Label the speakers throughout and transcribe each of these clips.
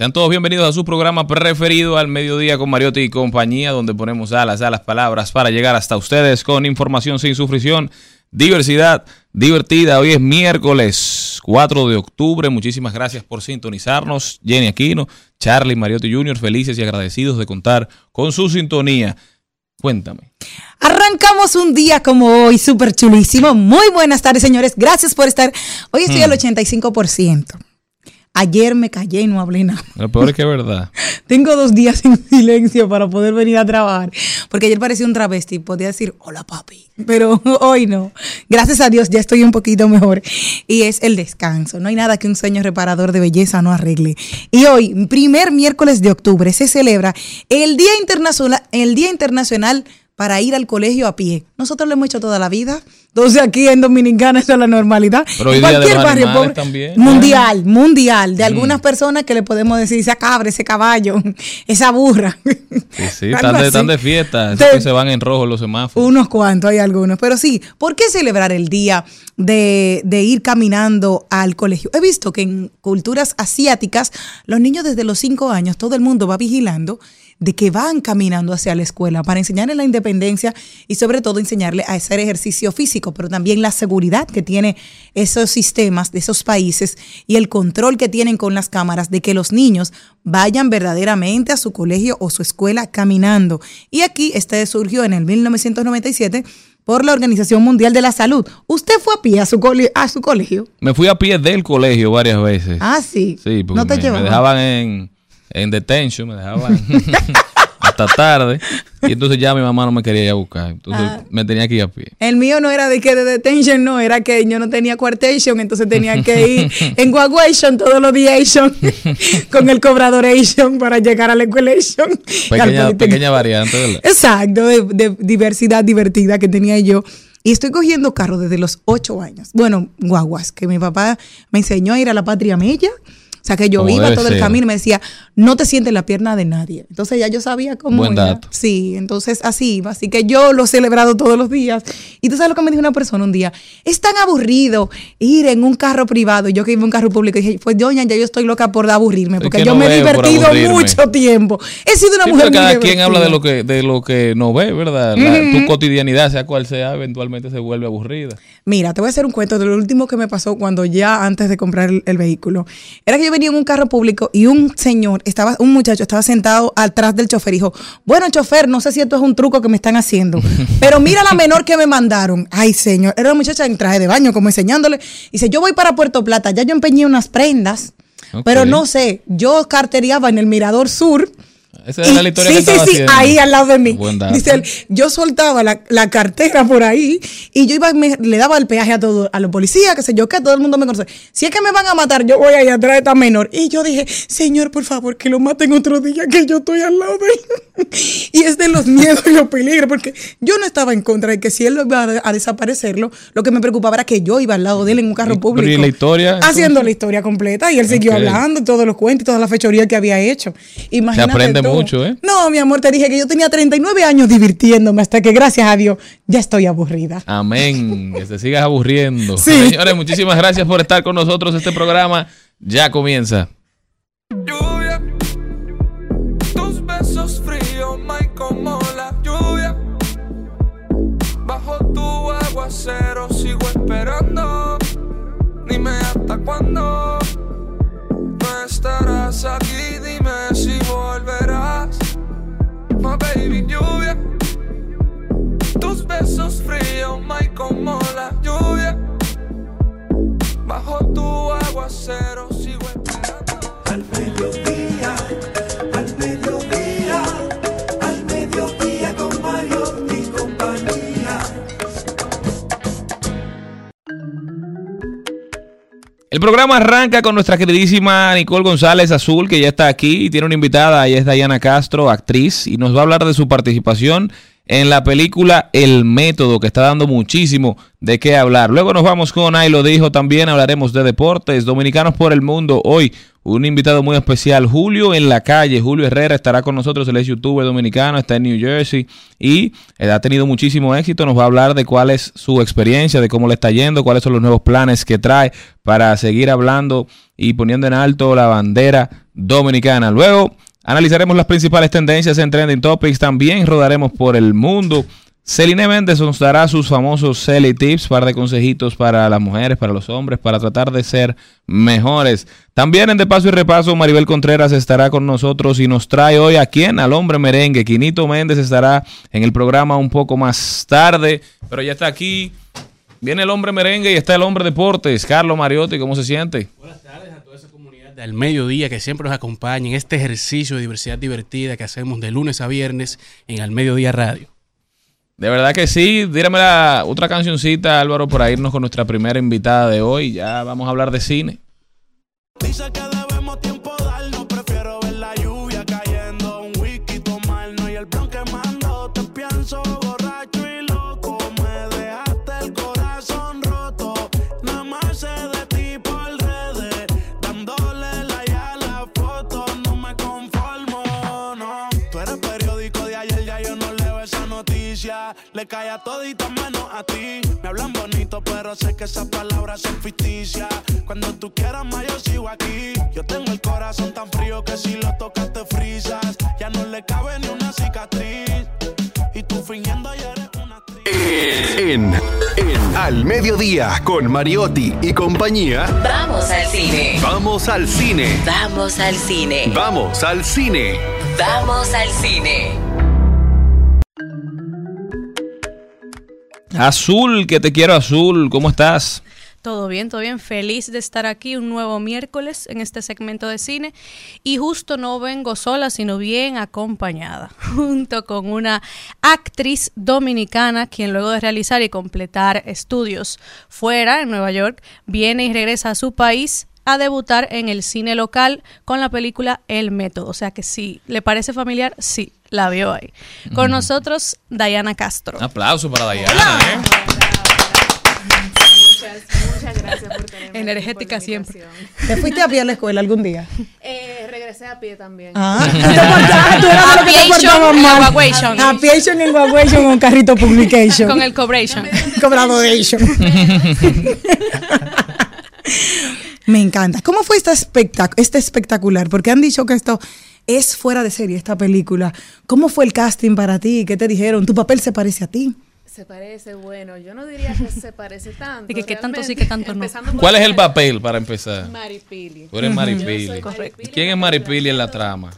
Speaker 1: Sean todos bienvenidos a su programa preferido al mediodía con Mariotti y compañía, donde ponemos alas a las palabras para llegar hasta ustedes con información sin sufrición, diversidad divertida. Hoy es miércoles 4 de octubre. Muchísimas gracias por sintonizarnos. Jenny Aquino, Charlie, Mariotti Jr., felices y agradecidos de contar con su sintonía. Cuéntame.
Speaker 2: Arrancamos un día como hoy, súper chulísimo. Muy buenas tardes, señores. Gracias por estar. Hoy estoy al 85%. Ayer me callé y no hablé nada.
Speaker 1: Lo peor es que es verdad.
Speaker 2: Tengo dos días en silencio para poder venir a trabajar. Porque ayer parecía un travesti. Podía decir, hola papi. Pero hoy no. Gracias a Dios ya estoy un poquito mejor. Y es el descanso. No hay nada que un sueño reparador de belleza no arregle. Y hoy, primer miércoles de octubre, se celebra el Día Internacional, el Día Internacional para ir al colegio a pie. Nosotros lo hemos hecho toda la vida. Entonces aquí en Dominicana eso es la normalidad.
Speaker 1: Pero
Speaker 2: En cualquier barrio pobre,
Speaker 1: también.
Speaker 2: mundial, mundial, de algunas personas que le podemos decir esa cabra, ese caballo, esa burra.
Speaker 1: Sí, sí, están de,
Speaker 2: así.
Speaker 1: están de fiesta.
Speaker 2: Te-
Speaker 1: que se van en rojo los semáforos.
Speaker 2: Unos cuantos, hay algunos. Pero sí, ¿por qué celebrar el día de, de ir caminando al colegio? He visto que en culturas asiáticas, los niños desde los cinco años, todo el mundo va vigilando de que van caminando hacia la escuela para enseñarles la independencia y sobre todo enseñarles a hacer ejercicio físico, pero también la seguridad que tiene esos sistemas de esos países y el control que tienen con las cámaras de que los niños vayan verdaderamente a su colegio o su escuela caminando. Y aquí este surgió en el 1997 por la Organización Mundial de la Salud. ¿Usted fue a pie a su, a su colegio?
Speaker 1: Me fui a pie del colegio varias veces.
Speaker 2: Ah, sí.
Speaker 1: Sí, porque
Speaker 2: no te
Speaker 1: me, dejaban en, en detention, me dejaban hasta tarde. Y entonces ya mi mamá no me quería ir a buscar. Entonces
Speaker 2: Ah.
Speaker 1: me tenía que ir a pie.
Speaker 2: El mío no era de que de detention, no, era que yo no tenía quartation, entonces tenía que ir en guaguation todos los días con el cobradoration para llegar a la escuelation.
Speaker 1: Pequeña, pequeña variante, ¿verdad?
Speaker 2: Exacto, de, de diversidad divertida que tenía yo. Y estoy cogiendo carro desde los ocho años. Bueno, guaguas, que mi papá me enseñó a ir a la patria mella. O sea, que yo
Speaker 1: Como
Speaker 2: iba todo el camino y me decía, no te sientes en la pierna de nadie. Entonces ya yo sabía cómo
Speaker 1: Buen
Speaker 2: era.
Speaker 1: dato.
Speaker 2: Sí, entonces así iba. Así que yo lo he celebrado todos los días. Y tú sabes lo que me dijo una persona un día. Es tan aburrido ir en un carro privado. Y yo que iba en un carro público, dije, pues doña, ya yo estoy loca por aburrirme.
Speaker 1: Es
Speaker 2: Porque
Speaker 1: que
Speaker 2: yo
Speaker 1: no
Speaker 2: me he divertido mucho tiempo. He sido una
Speaker 1: Sí,
Speaker 2: mujer
Speaker 1: pero
Speaker 2: muy
Speaker 1: cada quien habla de lo que de lo que no ve, ¿verdad? La- Tu cotidianidad, sea cual sea, eventualmente se vuelve aburrida.
Speaker 2: Mira, te voy a hacer un cuento de lo último que me pasó cuando ya antes de comprar el, el vehículo. Era que yo venía en un carro público y un señor, estaba, un muchacho estaba sentado atrás del chofer y dijo, bueno, chofer, no sé si esto es un truco que me están haciendo, pero mira la menor que me mandaron. Ay, señor, era una muchacha en traje de baño, como enseñándole. Dice, yo voy para Puerto Plata, ya yo empeñé unas prendas, pero no sé, yo carteriaba en el Mirador Sur.
Speaker 1: Esa era
Speaker 2: Y-
Speaker 1: la historia
Speaker 2: sí,
Speaker 1: que
Speaker 2: sí,
Speaker 1: estaba
Speaker 2: sí,
Speaker 1: haciendo.
Speaker 2: ahí al lado de mí. Dice él, yo soltaba la, la cartera por ahí y yo iba, me- le daba el peaje a todo, a los policías, que sé yo, que todo el mundo me conoce. Si es que me van a matar, yo voy ahí atrás de esta menor. Y yo dije, señor, por favor, que lo maten otro día, que yo estoy al lado de él. y es de los miedos y los peligros, porque yo no estaba en contra de que si él iba a, a desaparecerlo, lo que me preocupaba era que yo iba al lado de él en un carro público.
Speaker 1: ¿y la historia,
Speaker 2: Haciendo la historia completa y él siguió hablando, todos los cuentos y toda la fechoría que había hecho. Imagínate
Speaker 1: aprende
Speaker 2: tú.
Speaker 1: mucho, ¿eh?
Speaker 2: No, mi amor, te dije que yo tenía 39 años divirtiéndome hasta que gracias a Dios ya estoy aburrida.
Speaker 1: Amén. Que te sigas aburriendo.
Speaker 2: Sí.
Speaker 1: Señores, muchísimas gracias por estar con nosotros. Este programa ya comienza.
Speaker 3: cero, sigo esperando. Dime hasta
Speaker 4: cuándo no estarás aquí, dime si volverás. My baby lluvia, tus besos fríos, my como la lluvia. Bajo tu aguacero sigo esperando.
Speaker 1: El programa arranca con nuestra queridísima Nicole González Azul, que ya está aquí y tiene una invitada, ella es Diana Castro, actriz, y nos va a hablar de su participación en la película El Método, que está dando muchísimo de qué hablar. Luego nos vamos con Ahí lo dijo también, hablaremos de deportes, dominicanos por el mundo. Hoy un invitado muy especial, Julio en la calle. Julio Herrera estará con nosotros, él es youtuber dominicano, está en New Jersey y eh, ha tenido muchísimo éxito. Nos va a hablar de cuál es su experiencia, de cómo le está yendo, cuáles son los nuevos planes que trae para seguir hablando y poniendo en alto la bandera dominicana. Luego Analizaremos las principales tendencias en Trending Topics. También rodaremos por el mundo. Celine Méndez nos dará sus famosos Celly Tips, par de consejitos para las mujeres, para los hombres, para tratar de ser mejores. También en De Paso y Repaso, Maribel Contreras estará con nosotros y nos trae hoy a quién, al hombre merengue. Quinito Méndez estará en el programa un poco más tarde, pero ya está aquí. Viene el hombre merengue y está el hombre deportes. Carlos Mariotti, ¿cómo se siente?
Speaker 5: Buenas tardes a toda esa comunidad del mediodía que siempre nos acompaña en este ejercicio de diversidad divertida que hacemos de lunes a viernes en Al Mediodía Radio.
Speaker 1: De verdad que sí. Dírame la otra cancioncita, Álvaro, para irnos con nuestra primera invitada de hoy. Ya vamos a hablar de cine.
Speaker 6: Le cae a todita menos a ti. Me hablan bonito, pero sé que esas palabras son ficticias. Cuando tú quieras más, yo sigo aquí. Yo tengo el corazón tan frío que si lo tocas te frisas. Ya no le cabe ni una cicatriz. Y tú fingiendo eres una actriz.
Speaker 7: En, en Al Mediodía con Mariotti y compañía.
Speaker 8: Vamos al cine.
Speaker 7: Vamos al cine.
Speaker 8: Vamos al cine.
Speaker 7: Vamos al cine.
Speaker 8: Vamos al cine.
Speaker 1: Azul, que te quiero azul. ¿Cómo estás?
Speaker 9: Todo bien, todo bien. Feliz de estar aquí un nuevo miércoles en este segmento de cine. Y justo no vengo sola, sino bien acompañada, junto con una actriz dominicana, quien luego de realizar y completar estudios fuera, en Nueva York, viene y regresa a su país a debutar en el cine local con la película El Método. O sea que si le parece familiar, sí, la vio ahí. Con nosotros, Diana Castro.
Speaker 1: Un aplauso para Dayana. ¿eh?
Speaker 10: Muchas, muchas gracias por tenerme.
Speaker 9: Energética
Speaker 10: por
Speaker 9: siempre.
Speaker 2: ¿Te fuiste a pie a la escuela algún día?
Speaker 10: Eh, regresé a pie también.
Speaker 2: Ah, tú te portabas- tú eras lo que te portabas
Speaker 9: en
Speaker 2: mal.
Speaker 9: Aguation.
Speaker 2: Aviation en Aguation con carrito publication.
Speaker 9: Con el Cobration.
Speaker 2: Cobradoration. Me encanta. ¿Cómo fue esta espectac- este espectacular? Porque han dicho que esto es fuera de serie, esta película. ¿Cómo fue el casting para ti? ¿Qué te dijeron? ¿Tu papel se parece a ti?
Speaker 10: Se parece, bueno, yo no diría que se parece tanto.
Speaker 9: Y que qué tanto sí, qué tanto no.
Speaker 1: ¿Cuál es el papel para empezar?
Speaker 10: Maripili.
Speaker 1: Tú eres
Speaker 10: Yo
Speaker 1: Maripili, ¿Quién es Maripili en la trama?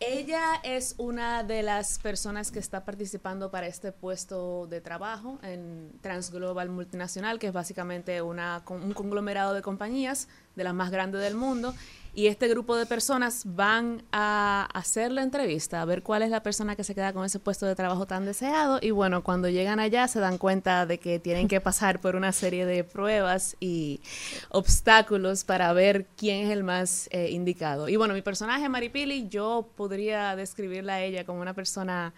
Speaker 10: Ella es una de las personas que está participando para este puesto de trabajo en Transglobal Multinacional, que es básicamente una, con- un conglomerado de compañías de las más grandes del mundo. Y este grupo de personas van a hacer la entrevista, a ver cuál es la persona que se queda con ese puesto de trabajo tan deseado. Y bueno, cuando llegan allá se dan cuenta de que tienen que pasar por una serie de pruebas y obstáculos para ver quién es el más eh, indicado. Y bueno, mi personaje, Maripili, yo podría describirla a ella como una persona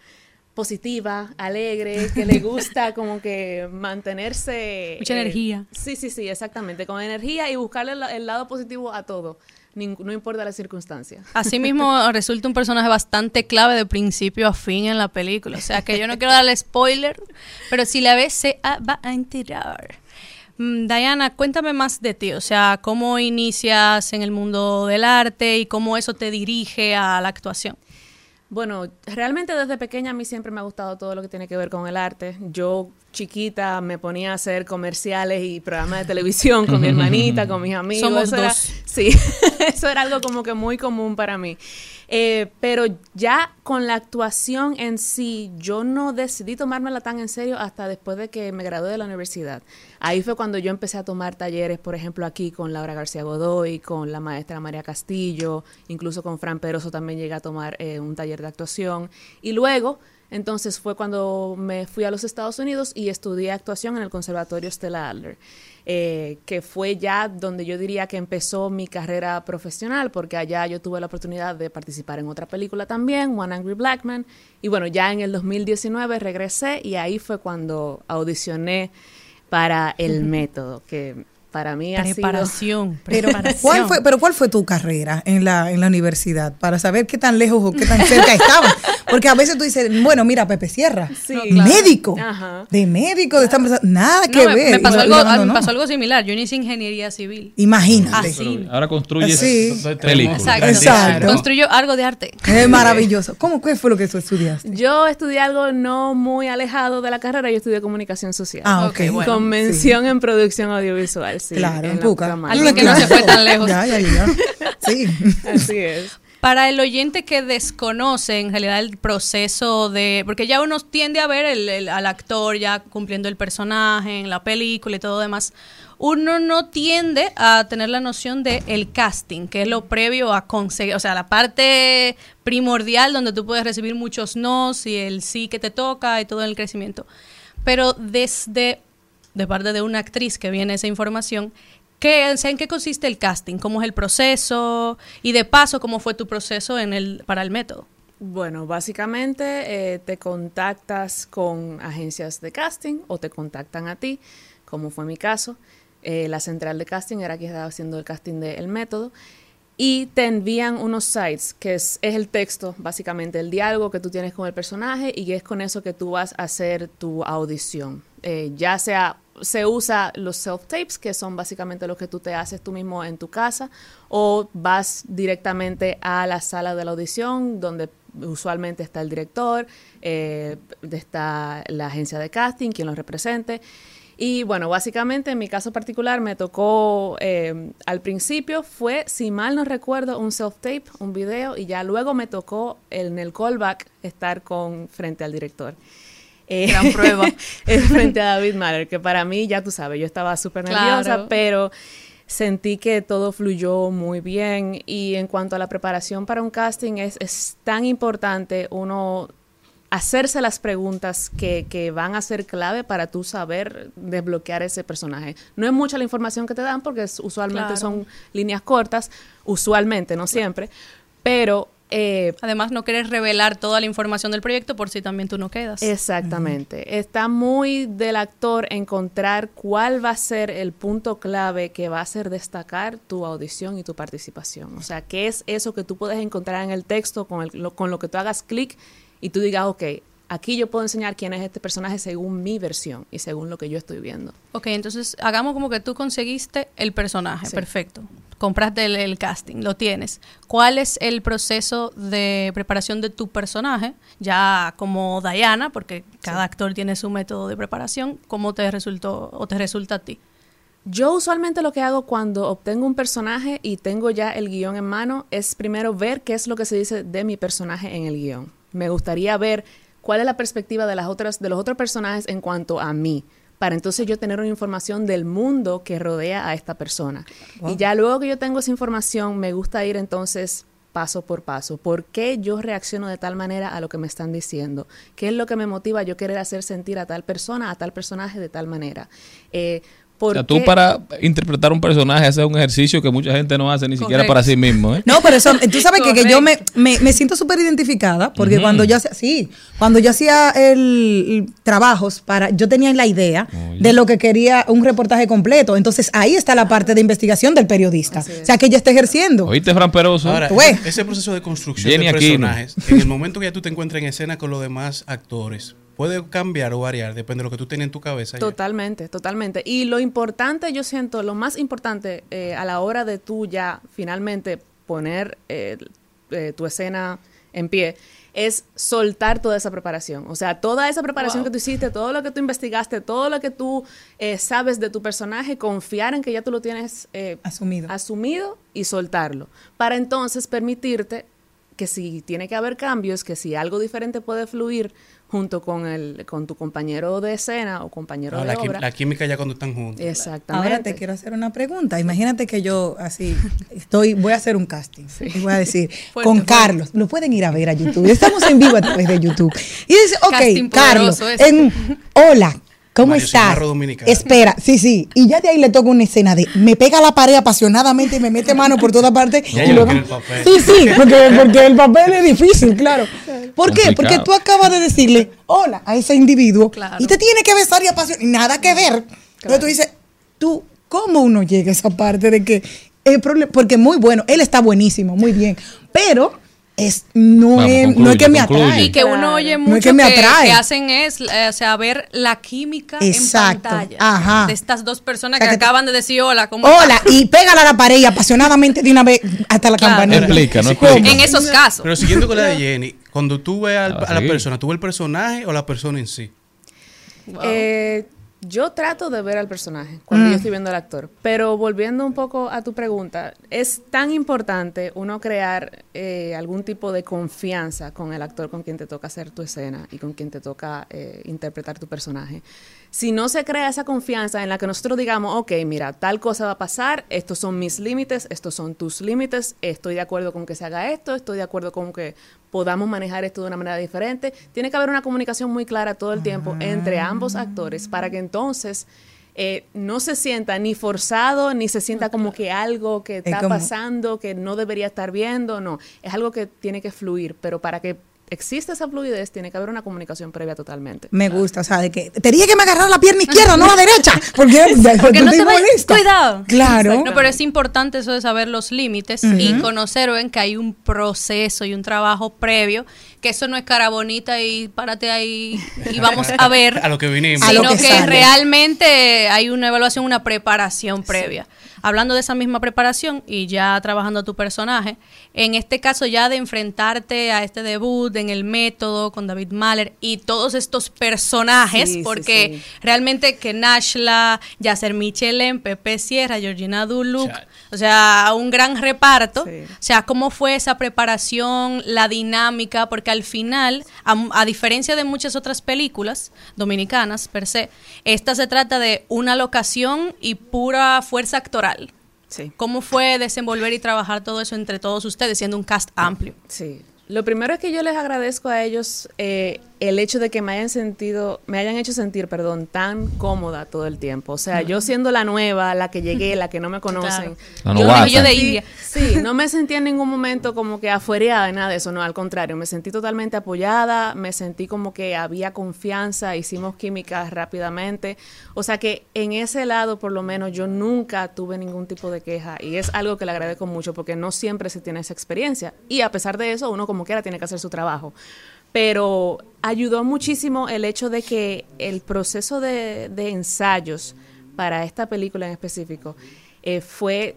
Speaker 10: positiva, alegre, que le gusta como que mantenerse...
Speaker 9: Mucha
Speaker 10: eh,
Speaker 9: energía.
Speaker 10: Sí, sí, sí, exactamente, con energía y buscarle el, el lado positivo a todo, no importa la circunstancia.
Speaker 9: Asimismo, resulta un personaje bastante clave de principio a fin en la película. O sea que yo no quiero darle spoiler, pero si la ves se va a enterar. Mm, Diana, cuéntame más de ti, o sea, cómo inicias en el mundo del arte y cómo eso te dirige a la actuación.
Speaker 10: Bueno, realmente desde pequeña a mí siempre me ha gustado todo lo que tiene que ver con el arte. Yo chiquita me ponía a hacer comerciales y programas de televisión con mi hermanita, con mis amigos.
Speaker 9: Somos
Speaker 10: Eso era-
Speaker 9: dos.
Speaker 10: sí, eso era algo como que muy común para mí. Eh, pero ya con la actuación en sí, yo no decidí tomármela tan en serio hasta después de que me gradué de la universidad. Ahí fue cuando yo empecé a tomar talleres, por ejemplo, aquí con Laura García Godoy, con la maestra María Castillo, incluso con Fran Peroso también llegué a tomar eh, un taller de actuación. Y luego, entonces fue cuando me fui a los Estados Unidos y estudié actuación en el Conservatorio Stella Adler, eh, que fue ya donde yo diría que empezó mi carrera profesional, porque allá yo tuve la oportunidad de participar en otra película también, One Angry Black Man, y bueno, ya en el 2019 regresé y ahí fue cuando audicioné para El Método, que para mí ha sido...
Speaker 9: Preparación,
Speaker 2: Pero
Speaker 9: preparación.
Speaker 2: ¿cuál fue, pero ¿cuál fue tu carrera en la, en la universidad? Para saber qué tan lejos o qué tan cerca estaba. Porque a veces tú dices, bueno, mira, Pepe Sierra,
Speaker 10: Sí, claro.
Speaker 2: médico,
Speaker 10: Ajá.
Speaker 2: de médico, de esta empresa, nada
Speaker 9: No,
Speaker 2: que
Speaker 9: me,
Speaker 2: ver.
Speaker 9: me pasó algo,
Speaker 2: abandonó.
Speaker 9: me pasó algo similar. Yo hice ingeniería civil.
Speaker 2: Imagínate.
Speaker 9: Así.
Speaker 1: Ahora construyes
Speaker 2: Sí.
Speaker 1: películas.
Speaker 9: Exacto.
Speaker 2: Exacto.
Speaker 9: Construyo algo de arte.
Speaker 2: Es maravilloso. ¿Cómo qué fue lo que tú estudiaste?
Speaker 10: Yo estudié algo no muy alejado de la carrera, yo estudié comunicación social.
Speaker 2: Ah, ok.
Speaker 9: Bueno.
Speaker 10: Con mención en producción audiovisual, sí.
Speaker 2: Claro, en
Speaker 10: la
Speaker 2: Puca.
Speaker 9: Alguien que no se fue tan lejos.
Speaker 2: Ya, ya, ya. Sí.
Speaker 10: Así es.
Speaker 9: Para el oyente que desconoce en realidad el proceso de, porque ya uno tiende a ver el- el- al actor ya cumpliendo el personaje en la película y todo demás, uno no tiende a tener la noción de el casting, que es lo previo a conseguir, o sea, la parte primordial donde tú puedes recibir muchos nos y el sí que te toca y todo el crecimiento. Pero desde, de parte de una actriz que viene esa información, ¿Qué, ¿En qué consiste el casting? ¿Cómo es el proceso? Y de paso, ¿cómo fue tu proceso en el, para el método?
Speaker 10: Bueno, básicamente eh, te contactas con agencias de casting o te contactan a ti, como fue mi caso. Eh, la central de casting era quien estaba haciendo el casting del método. Y te envían unos sites, que es, el texto, básicamente, el diálogo que tú tienes con el personaje y es con eso que tú vas a hacer tu audición. Eh, ya sea, se usa los self-tapes, que son básicamente lo que tú te haces tú mismo en tu casa, o vas directamente a la sala de la audición, donde usualmente está el director, eh, está la agencia de casting, quien los represente. Y bueno, básicamente en mi caso particular me tocó, eh, al principio fue, si mal no recuerdo, un self-tape, un video, y ya luego me tocó en el callback estar con frente al director. Eh,
Speaker 9: Gran prueba.
Speaker 10: es frente a David Mahler, que para mí, ya tú sabes, yo estaba súper nerviosa,
Speaker 9: Claro.
Speaker 10: pero sentí que todo fluyó muy bien. Y en cuanto a la preparación para un casting, es, es tan importante uno hacerse las preguntas que, que van a ser clave para tú saber desbloquear ese personaje. No es mucha la información que te dan porque es- usualmente
Speaker 9: Claro.
Speaker 10: son líneas cortas, usualmente, no siempre, pero... eh,
Speaker 9: Además, no quieres revelar toda la información del proyecto por si también tú no quedas.
Speaker 10: Exactamente. Está muy del actor encontrar cuál va a ser el punto clave que va a hacer destacar tu audición y tu participación. O sea, qué es eso que tú puedes encontrar en el texto con, el- lo, con lo que tú hagas clic y tú digas, ok, aquí yo puedo enseñar quién es este personaje según mi versión y según lo que yo estoy viendo.
Speaker 9: Ok, entonces hagamos como que tú conseguiste el personaje,
Speaker 10: Sí.
Speaker 9: perfecto. Compraste el, el casting, lo tienes. ¿Cuál es el proceso de preparación de tu personaje? Ya como Diana, porque cada actor tiene su método de preparación, ¿cómo te resultó o te resulta a ti?
Speaker 10: Yo usualmente lo que hago cuando obtengo un personaje y tengo ya el guion en mano es primero ver qué es lo que se dice de mi personaje en el guion. Me gustaría ver cuál es la perspectiva de las otras de los otros personajes en cuanto a mí, para entonces yo tener una información del mundo que rodea a esta persona. Y ya luego que yo tengo esa información, me gusta ir entonces paso por paso. ¿Por qué yo reacciono de tal manera a lo que me están diciendo? ¿Qué es lo que me motiva a yo querer hacer sentir a tal persona, a tal personaje de tal manera? Eh,
Speaker 1: O
Speaker 10: ¿por
Speaker 1: sea, tú
Speaker 10: qué-
Speaker 1: para interpretar un personaje haces un ejercicio que mucha gente no hace ni siquiera para sí mismo. ¿eh?
Speaker 2: No, pero eso, tú sabes que, que yo me, me, me siento súper identificada porque cuando yo hacía, sí, cuando yo hacía el, el trabajos para, yo tenía la idea de lo que quería un reportaje completo. Entonces ahí está la parte de investigación del periodista. O sea, que ella está ejerciendo.
Speaker 1: ¿Oíste, Fran Peroso?
Speaker 5: Ahora, ese proceso de construcción
Speaker 1: Jenny
Speaker 5: de
Speaker 1: Aquino.
Speaker 5: personajes, en el momento que ya tú te encuentras en escena con los demás actores, puede cambiar o variar, depende de lo que tú tienes en tu cabeza. ya.
Speaker 10: Totalmente, totalmente. Y lo importante, yo siento, lo más importante eh, a la hora de tú ya finalmente poner eh, eh, tu escena en pie, es soltar toda esa preparación. O sea, toda esa preparación
Speaker 9: Wow.
Speaker 10: que tú hiciste, todo lo que tú investigaste, todo lo que tú eh, sabes de tu personaje, confiar en que ya tú lo tienes eh,
Speaker 2: Asumido.
Speaker 10: asumido y soltarlo. Para entonces permitirte que si tiene que haber cambios, que si algo diferente puede fluir junto con, el, con tu compañero de escena o compañero
Speaker 5: No,
Speaker 10: de
Speaker 5: la,
Speaker 10: obra.
Speaker 5: la química ya cuando están juntos.
Speaker 10: Exactamente.
Speaker 2: Ahora te quiero hacer una pregunta. Imagínate que yo así estoy, voy a hacer un casting y voy a decir
Speaker 9: Fuerte,
Speaker 2: con
Speaker 9: fuerte.
Speaker 2: Carlos. Lo pueden ir a ver a YouTube. Estamos en vivo a través de YouTube. Y dice,
Speaker 9: Casting
Speaker 2: ok, Carlos, en, hola. ¿Cómo
Speaker 5: Mario
Speaker 2: estás? Espera, sí, sí. Y ya de ahí le toca una escena de me pega la pared apasionadamente y me mete mano por todas partes. Y luego-
Speaker 5: quiero el papel.
Speaker 2: Sí, sí, porque, porque el papel es difícil, claro. ¿Por qué? Porque tú acabas de decirle hola a ese individuo
Speaker 9: Claro.
Speaker 2: y te tiene que besar y apasionar. y Nada que ver. Entonces tú dices, tú, ¿cómo uno llega a esa parte de que el problema? Porque muy bueno, él está buenísimo, muy bien. Pero es, no,
Speaker 1: Vamos,
Speaker 2: es, no es que me
Speaker 1: concluye.
Speaker 2: atrae.
Speaker 9: Y que uno oye
Speaker 2: No
Speaker 9: mucho
Speaker 2: es que me atrae.
Speaker 9: que hacen es, eh, o sea, ver la química
Speaker 2: Exacto.
Speaker 9: en pantalla
Speaker 2: Ajá.
Speaker 9: de estas dos personas
Speaker 2: O sea,
Speaker 9: que
Speaker 2: que te-
Speaker 9: acaban de decir hola, ¿cómo
Speaker 2: Hola, y pégala a la pared y apasionadamente de una vez hasta la
Speaker 9: Claro.
Speaker 2: campanita.
Speaker 1: Explica, no explica.
Speaker 9: En esos casos.
Speaker 5: Pero siguiendo con la de Jenny, cuando tú ves al-
Speaker 1: Ah,
Speaker 5: a la persona, ¿tú ves el personaje o la persona en sí?
Speaker 9: Wow.
Speaker 10: Eh, yo trato de ver al personaje cuando
Speaker 2: Mm.
Speaker 10: yo estoy viendo al actor, pero volviendo un poco a tu pregunta, es tan importante uno crear eh, algún tipo de confianza con el actor con quien te toca hacer tu escena y con quien te toca eh, interpretar tu personaje. Si no se crea esa confianza en la que nosotros digamos, ok, mira, tal cosa va a pasar, estos son mis límites, estos son tus límites, estoy de acuerdo con que se haga esto, estoy de acuerdo con que podamos manejar esto de una manera diferente. Tiene que haber una comunicación muy clara todo el tiempo entre ambos actores para que entonces eh, no se sienta ni forzado, ni se sienta como que algo que está
Speaker 2: como-
Speaker 10: pasando, que no debería estar viendo, no. Es algo que tiene que fluir, pero para que exista esa fluidez tiene que haber una comunicación previa totalmente.
Speaker 2: Me gusta, o sea, de que tenía que me agarrar la pierna izquierda, no la derecha. Porque,
Speaker 9: no
Speaker 2: te
Speaker 9: te. Cuidado.
Speaker 2: Claro.
Speaker 9: No, pero es importante eso de saber los límites y conocer ven que hay un proceso y un trabajo previo, que eso no es cara bonita y párate ahí y vamos a ver.
Speaker 5: A lo que vinimos.
Speaker 2: A lo
Speaker 9: sino
Speaker 2: que
Speaker 9: realmente hay una evaluación, una preparación previa. Hablando de esa misma preparación y ya trabajando a tu personaje, en este caso ya de enfrentarte a este debut en el método con David Mahler y todos estos personajes,
Speaker 10: Sí,
Speaker 9: porque
Speaker 10: sí.
Speaker 9: realmente que Nashla, Yasser Michelin, Pepe Sierra, Georgina Duluc. O sea, un gran reparto.
Speaker 10: Sí.
Speaker 9: O sea, cómo fue esa preparación, la dinámica, porque al final, a, a diferencia de muchas otras películas dominicanas per se, esta se trata de una locación y pura fuerza actoral.
Speaker 10: Sí.
Speaker 9: ¿Cómo fue desenvolver y trabajar todo eso entre todos ustedes, siendo un cast amplio?
Speaker 10: Sí. Lo primero es que yo les agradezco a ellos eh, el hecho de que me hayan sentido, me hayan hecho sentir, perdón, tan cómoda todo el tiempo. O sea, yo siendo la nueva, la que llegué, la que no me conocen.
Speaker 1: La
Speaker 10: yo
Speaker 9: de India.
Speaker 10: Sí, no me sentí en ningún momento como que afuereada de nada de eso, no, al contrario, me sentí totalmente apoyada, me sentí como que había confianza, hicimos química rápidamente. O sea que en ese lado, por lo menos, yo nunca tuve ningún tipo de queja y es algo que le agradezco mucho porque no siempre se tiene esa experiencia. Y a pesar de eso, uno como quiera tiene que hacer su trabajo. Pero ayudó muchísimo el hecho de que el proceso de, ensayos para esta película en específico eh, fue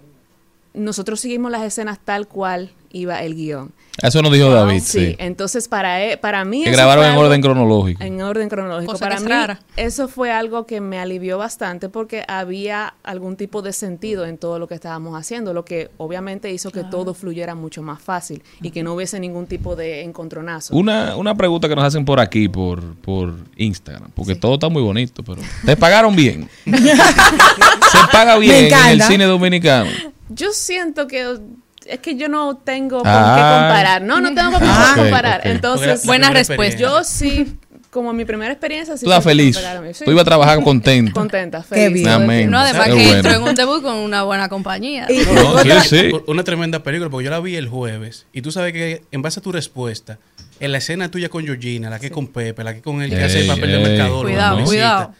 Speaker 10: nosotros seguimos las escenas tal cual iba el guion.
Speaker 1: Eso nos dijo David, sí.
Speaker 10: entonces para, e- para mí...
Speaker 1: Que
Speaker 10: eso
Speaker 1: grabaron en
Speaker 10: algo-
Speaker 1: orden cronológico.
Speaker 10: En orden cronológico.
Speaker 9: Cosa
Speaker 10: para mí
Speaker 9: rara.
Speaker 10: eso fue algo que me alivió bastante porque había algún tipo de sentido en todo lo que estábamos haciendo, lo que obviamente hizo que todo fluyera mucho más fácil y que no hubiese ningún tipo de encontronazo.
Speaker 1: Una, una pregunta que nos hacen por aquí, por, por Instagram, porque todo está muy bonito, pero ¿te pagaron bien? ¿Se paga bien en el cine dominicano?
Speaker 10: Yo siento que es que yo no tengo con
Speaker 1: Ah.
Speaker 10: qué comparar. No, no tengo con qué
Speaker 1: Ah,
Speaker 10: comparar. Entonces,
Speaker 5: La
Speaker 9: Buena respuesta.
Speaker 10: yo sí, como mi primera experiencia, sí
Speaker 1: Tú feliz.
Speaker 10: Sí.
Speaker 1: Tú ibas a trabajar contento.
Speaker 10: contenta,
Speaker 2: Qué
Speaker 10: feliz.
Speaker 2: bien.
Speaker 10: todo el
Speaker 1: Amén.
Speaker 9: No, además
Speaker 1: Qué
Speaker 9: que
Speaker 1: bueno.
Speaker 9: entró en un debut con una buena compañía.
Speaker 1: No, sí, sí.
Speaker 5: Una tremenda película, porque yo la vi el jueves. Y tú sabes que en base a tu respuesta, en la escena tuya con Georgina, la que con Pepe, la que con el que hace el
Speaker 1: Ey,
Speaker 5: papel de mercador.
Speaker 9: Cuidado, cuidado.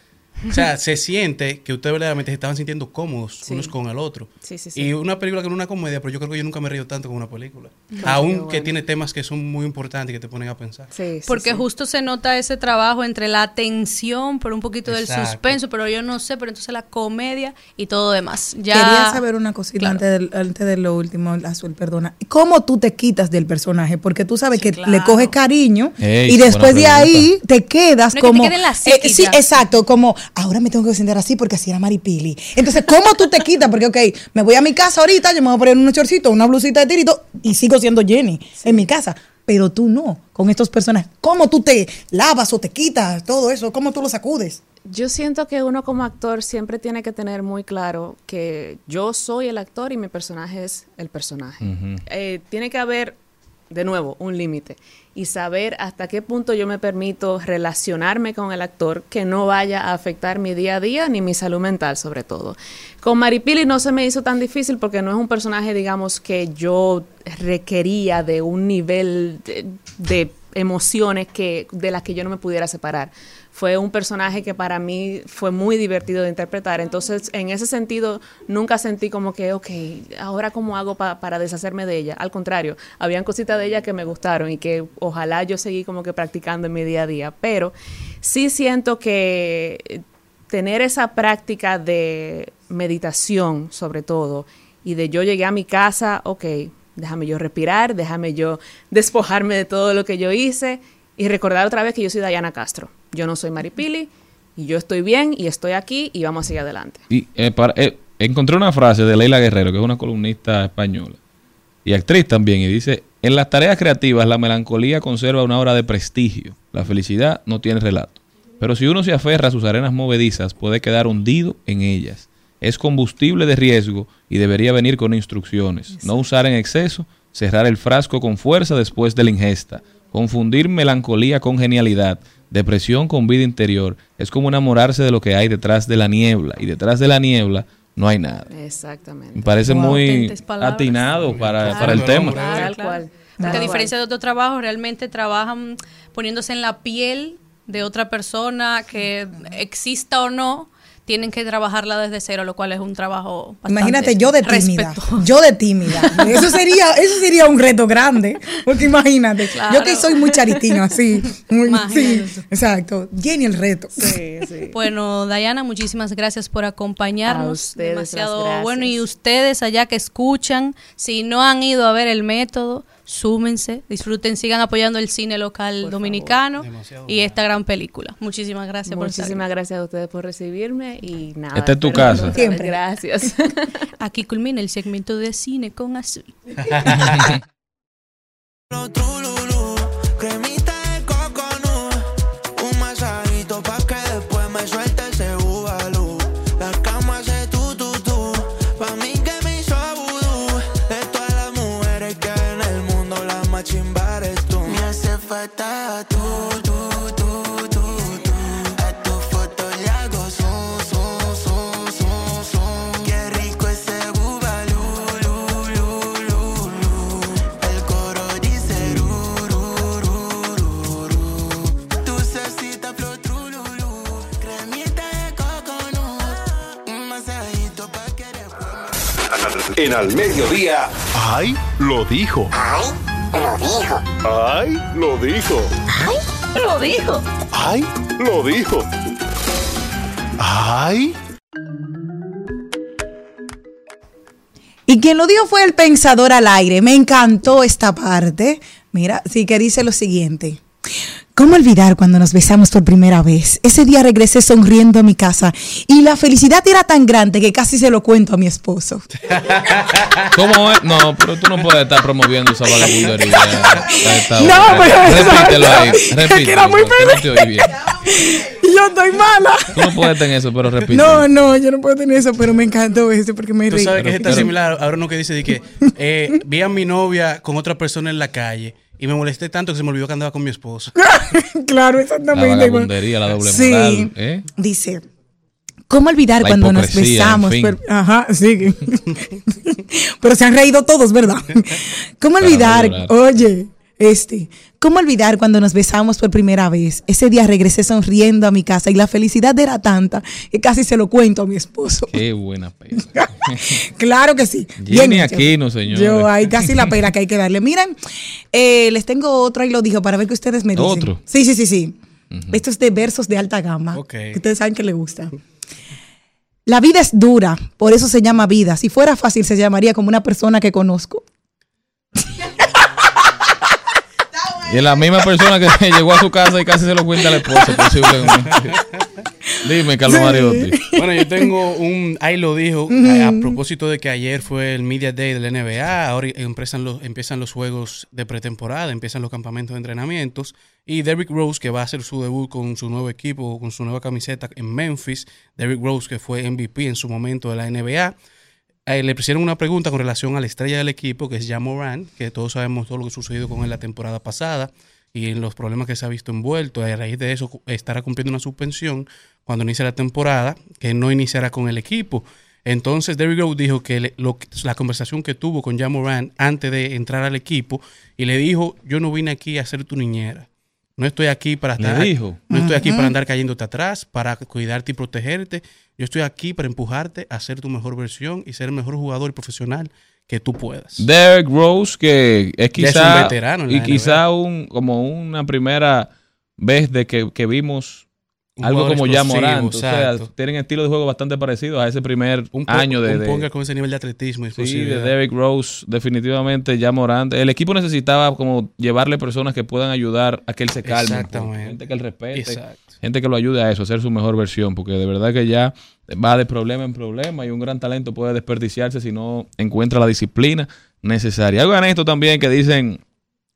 Speaker 5: O sea, se siente que ustedes verdaderamente se estaban sintiendo cómodos
Speaker 10: Sí.
Speaker 5: unos con el otro.
Speaker 10: Sí, sí, sí.
Speaker 5: Y una película que no es una comedia, pero yo creo que yo nunca me he reído tanto con una película.
Speaker 10: Claro,
Speaker 5: Aún que tiene temas que son muy importantes y que te ponen a pensar.
Speaker 10: Sí, sí,
Speaker 9: Porque
Speaker 10: sí.
Speaker 9: justo se nota ese trabajo entre la tensión, pero un poquito del suspenso, pero yo no sé, pero entonces la comedia y todo demás. Ya
Speaker 2: Quería saber una cosita
Speaker 9: Claro.
Speaker 2: antes, del- antes de lo último, Azul, perdona. ¿Cómo tú te quitas del personaje? Porque tú sabes que
Speaker 9: claro.
Speaker 2: le coges cariño
Speaker 1: Ey,
Speaker 2: y después de ahí te quedas
Speaker 9: No es que te
Speaker 2: como...
Speaker 9: la
Speaker 2: eh, sí, exacto, como ahora me tengo que sentar así porque así era Maripili. Entonces, ¿cómo tú te quitas? Porque, ok, me voy a mi casa ahorita, yo me voy a poner unos chorcitos, una blusita de tirito y sigo siendo Jenny en mi casa. Pero tú no, con estos personajes. ¿Cómo tú te lavas o te quitas todo eso? ¿Cómo tú lo sacudes?
Speaker 10: Yo siento que uno como actor siempre tiene que tener muy claro que yo soy el actor y mi personaje es el personaje. Eh, tiene que haber, de nuevo, un límite y saber hasta qué punto yo me permito relacionarme con el actor que no vaya a afectar mi día a día ni mi salud mental sobre todo. Con Maripili no se me hizo tan difícil porque no es un personaje, digamos, que yo requería de un nivel de, emociones que, de las que yo no me pudiera separar. Fue un personaje que para mí fue muy divertido de interpretar. Entonces, en ese sentido, nunca sentí como que, ok, ahora cómo hago pa- para deshacerme de ella. Al contrario, habían cositas de ella que me gustaron y que ojalá yo seguí como que practicando en mi día a día. Pero sí siento que tener esa práctica de meditación, sobre todo, y de yo llegué a mi casa, ok, déjame yo respirar, déjame yo despojarme de todo lo que yo hice y recordar otra vez que yo soy Dayana Castro. Yo no soy Maripili y yo estoy bien y estoy aquí y vamos a seguir adelante.
Speaker 1: Y eh, para- eh, encontré una frase de Leila Guerrero, que es una columnista española y actriz también, y dice, en las tareas creativas la melancolía conserva una hora de prestigio, la felicidad no tiene relato. Pero si uno se aferra a sus arenas movedizas, puede quedar hundido en ellas. Es combustible de riesgo y debería venir con instrucciones. No usar en exceso, cerrar el frasco con fuerza después de la ingesta, confundir melancolía con genialidad, depresión con vida interior. Es como enamorarse de lo que hay detrás de la niebla y detrás de la niebla no hay nada.
Speaker 10: Exactamente.
Speaker 1: Me parece
Speaker 9: Wow.
Speaker 1: muy atinado para,
Speaker 5: Claro,
Speaker 1: para el
Speaker 5: claro,
Speaker 1: tema.
Speaker 5: claro.
Speaker 10: Tal
Speaker 9: Claro.
Speaker 10: cual.
Speaker 9: Porque a diferencia de otros trabajos, realmente trabajan poniéndose en la piel de otra persona que exista o no, tienen que trabajarla desde cero, lo cual es un trabajo bastante
Speaker 2: Imagínate yo de tímida.
Speaker 9: respetuoso.
Speaker 2: Yo de tímida. Eso sería, eso sería un reto grande. Porque imagínate,
Speaker 9: Claro.
Speaker 2: yo que soy muy charitino así. Muy, sí, exacto. Jenny el reto.
Speaker 10: Sí, sí.
Speaker 9: Bueno, Dayana, muchísimas gracias por
Speaker 10: A
Speaker 9: acompañarnos.
Speaker 10: ustedes las
Speaker 9: Demasiado
Speaker 10: gracias.
Speaker 9: bueno. Y ustedes allá que escuchan, si no han ido a ver el método, súmense, disfruten, sigan apoyando el cine local
Speaker 10: Por
Speaker 9: dominicano y esta gran película. Muchísimas gracias por estar
Speaker 10: Muchísimas gracias a ustedes por recibirme y nada.
Speaker 1: Esta es tu casa.
Speaker 2: Siempre.
Speaker 10: Gracias.
Speaker 9: Aquí culmina el segmento de cine con azul.
Speaker 7: En al mediodía. ¡Ay! Lo dijo. ¡Ay! Lo dijo. ¡Ay! Lo dijo.
Speaker 8: Lo dijo.
Speaker 7: ¡Ay! Lo dijo. ¡Ay!
Speaker 2: Y quien lo dijo fue el pensador al aire. Me encantó esta parte. Mira, sí que dice lo siguiente. ¿Cómo olvidar cuando nos besamos por primera vez? Ese día regresé sonriendo a mi casa y la felicidad era tan grande que casi se lo cuento a mi esposo.
Speaker 1: ¿Cómo es? No, pero tú no puedes estar promoviendo esa vagabundería.
Speaker 2: No, pero
Speaker 1: Repítelo ahí.
Speaker 2: es que
Speaker 1: Repítelo.
Speaker 2: era muy
Speaker 1: porque no te oí bien.
Speaker 2: Y yo estoy mala.
Speaker 1: Tú no puedes tener eso, pero repítelo.
Speaker 2: No, no, yo no puedo tener eso, pero me encantó eso porque me
Speaker 5: Tú
Speaker 2: reí.
Speaker 5: sabes que es tan similar a uno que dice de que eh, vi a mi novia con otra persona en la calle y me molesté tanto que se me olvidó que andaba con mi esposo.
Speaker 2: claro,
Speaker 1: La
Speaker 2: exactamente.
Speaker 1: vagabundería, la doble
Speaker 2: Sí.
Speaker 1: moral. ¿eh?
Speaker 2: Dice, ¿cómo olvidar
Speaker 1: La
Speaker 2: cuando nos besamos?
Speaker 1: en fin.
Speaker 2: Pero- ajá, sí. Pero se han reído todos, ¿verdad? ¿Cómo olvidar? Oye, este, ¿Cómo olvidar cuando nos besamos por primera vez? Ese día regresé sonriendo a mi casa y la felicidad era tanta que casi se lo cuento a mi esposo.
Speaker 1: Qué buena pena.
Speaker 2: Claro que sí.
Speaker 1: Jenny
Speaker 2: hecho.
Speaker 1: Aquino, señores.
Speaker 2: Yo hay casi la pena que hay que darle. Miren, eh, les tengo otro, ahí lo dijo, para ver qué ustedes me dicen.
Speaker 1: ¿Otro?
Speaker 2: Sí, sí, sí, sí. Esto es de versos de alta gama.
Speaker 5: Ok.
Speaker 2: Que ustedes saben que le gusta. La vida es dura, por eso se llama vida. Si fuera fácil, se llamaría como una persona que conozco.
Speaker 1: Y es la misma persona que llegó a su casa y casi se lo cuenta a la esposa, posiblemente. Dime, Carlos Mariotti.
Speaker 5: Bueno, yo tengo un, ahí lo dijo, a, a propósito de que ayer fue el Media Day de la NBA, ahora empiezan los, empiezan los juegos de pretemporada, empiezan los campamentos de entrenamientos, y Derrick Rose, que va a hacer su debut con su nuevo equipo, con su nueva camiseta en Memphis, Derrick Rose, que fue MVP en su momento de la NBA, eh, le hicieron una pregunta con relación a la estrella del equipo, que es Jamoran, que todos sabemos todo lo que sucedió con él la temporada pasada y en los problemas que se ha visto envuelto. A raíz de eso estará cumpliendo una suspensión cuando inicie la temporada, que no iniciará con el equipo. Entonces, Derrick Rose dijo que la conversación que tuvo con Jamoran antes de entrar al equipo y le dijo, yo no vine aquí a ser tu niñera. No estoy aquí para
Speaker 1: Le
Speaker 5: estar.
Speaker 1: dijo.
Speaker 5: No estoy aquí para andar cayéndote atrás, para cuidarte y protegerte. Yo estoy aquí para empujarte a ser tu mejor versión y ser el mejor jugador y profesional que tú puedas.
Speaker 1: Derek Rose, que es
Speaker 5: Ya es
Speaker 1: quizá,
Speaker 5: un veterano en la
Speaker 1: y
Speaker 5: NBA.
Speaker 1: quizá un, como una primera vez de que, que vimos algo como ya Morant. O sea, tienen estilos de juego bastante parecidos a ese primer
Speaker 5: un
Speaker 1: año de,
Speaker 5: un ponga con ese nivel de atletismo
Speaker 1: Sí, de. Derrick Rose, definitivamente ya Morant. El equipo necesitaba como llevarle personas que puedan ayudar a que él se calme.
Speaker 5: Exactamente.
Speaker 1: Gente que él respete.
Speaker 5: Exacto.
Speaker 1: Gente que lo ayude a eso, a ser su mejor versión. Porque de verdad que ya va de problema en problema y un gran talento puede desperdiciarse si no encuentra la disciplina necesaria. Algo en esto también que dicen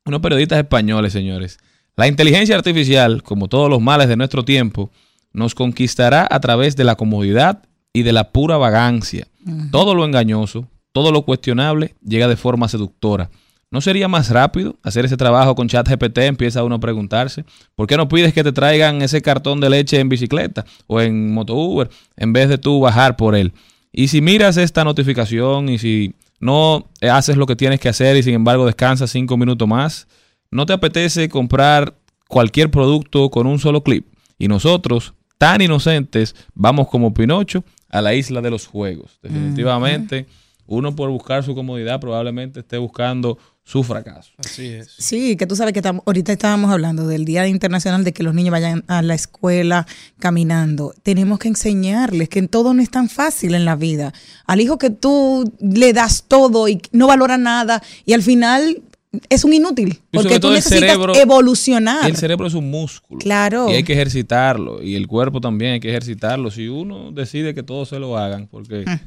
Speaker 1: unos periodistas españoles, señores. La inteligencia artificial, como todos los males de nuestro tiempo, nos conquistará a través de la comodidad y de la pura vagancia. Todo lo engañoso, todo lo cuestionable llega de forma seductora. ¿No sería más rápido hacer ese trabajo con ChatGPT? Empieza uno a preguntarse. ¿Por qué no pides que te traigan ese cartón de leche en bicicleta o en moto Uber en vez de tú bajar por él? Y si miras esta notificación y si no haces lo que tienes que hacer y sin embargo descansas cinco minutos más, ¿no te apetece comprar cualquier producto con un solo clip? Y nosotros, tan inocentes, vamos como Pinocho a la isla de los juegos. Definitivamente, uno por buscar su comodidad probablemente esté buscando su fracaso.
Speaker 5: Así es.
Speaker 2: Sí, que tú sabes que ahorita estábamos hablando del Día Internacional de que los niños vayan a la escuela caminando. Tenemos que enseñarles que todo no es tan fácil en la vida. Al hijo que tú le das todo y no valora nada y al final es un inútil porque tú necesitas
Speaker 1: cerebro-
Speaker 2: evolucionar.
Speaker 1: El cerebro es un músculo.
Speaker 2: Claro.
Speaker 1: Y hay que ejercitarlo. Y el cuerpo también hay que ejercitarlo. Si uno decide que todos se lo hagan, porque
Speaker 2: Mm.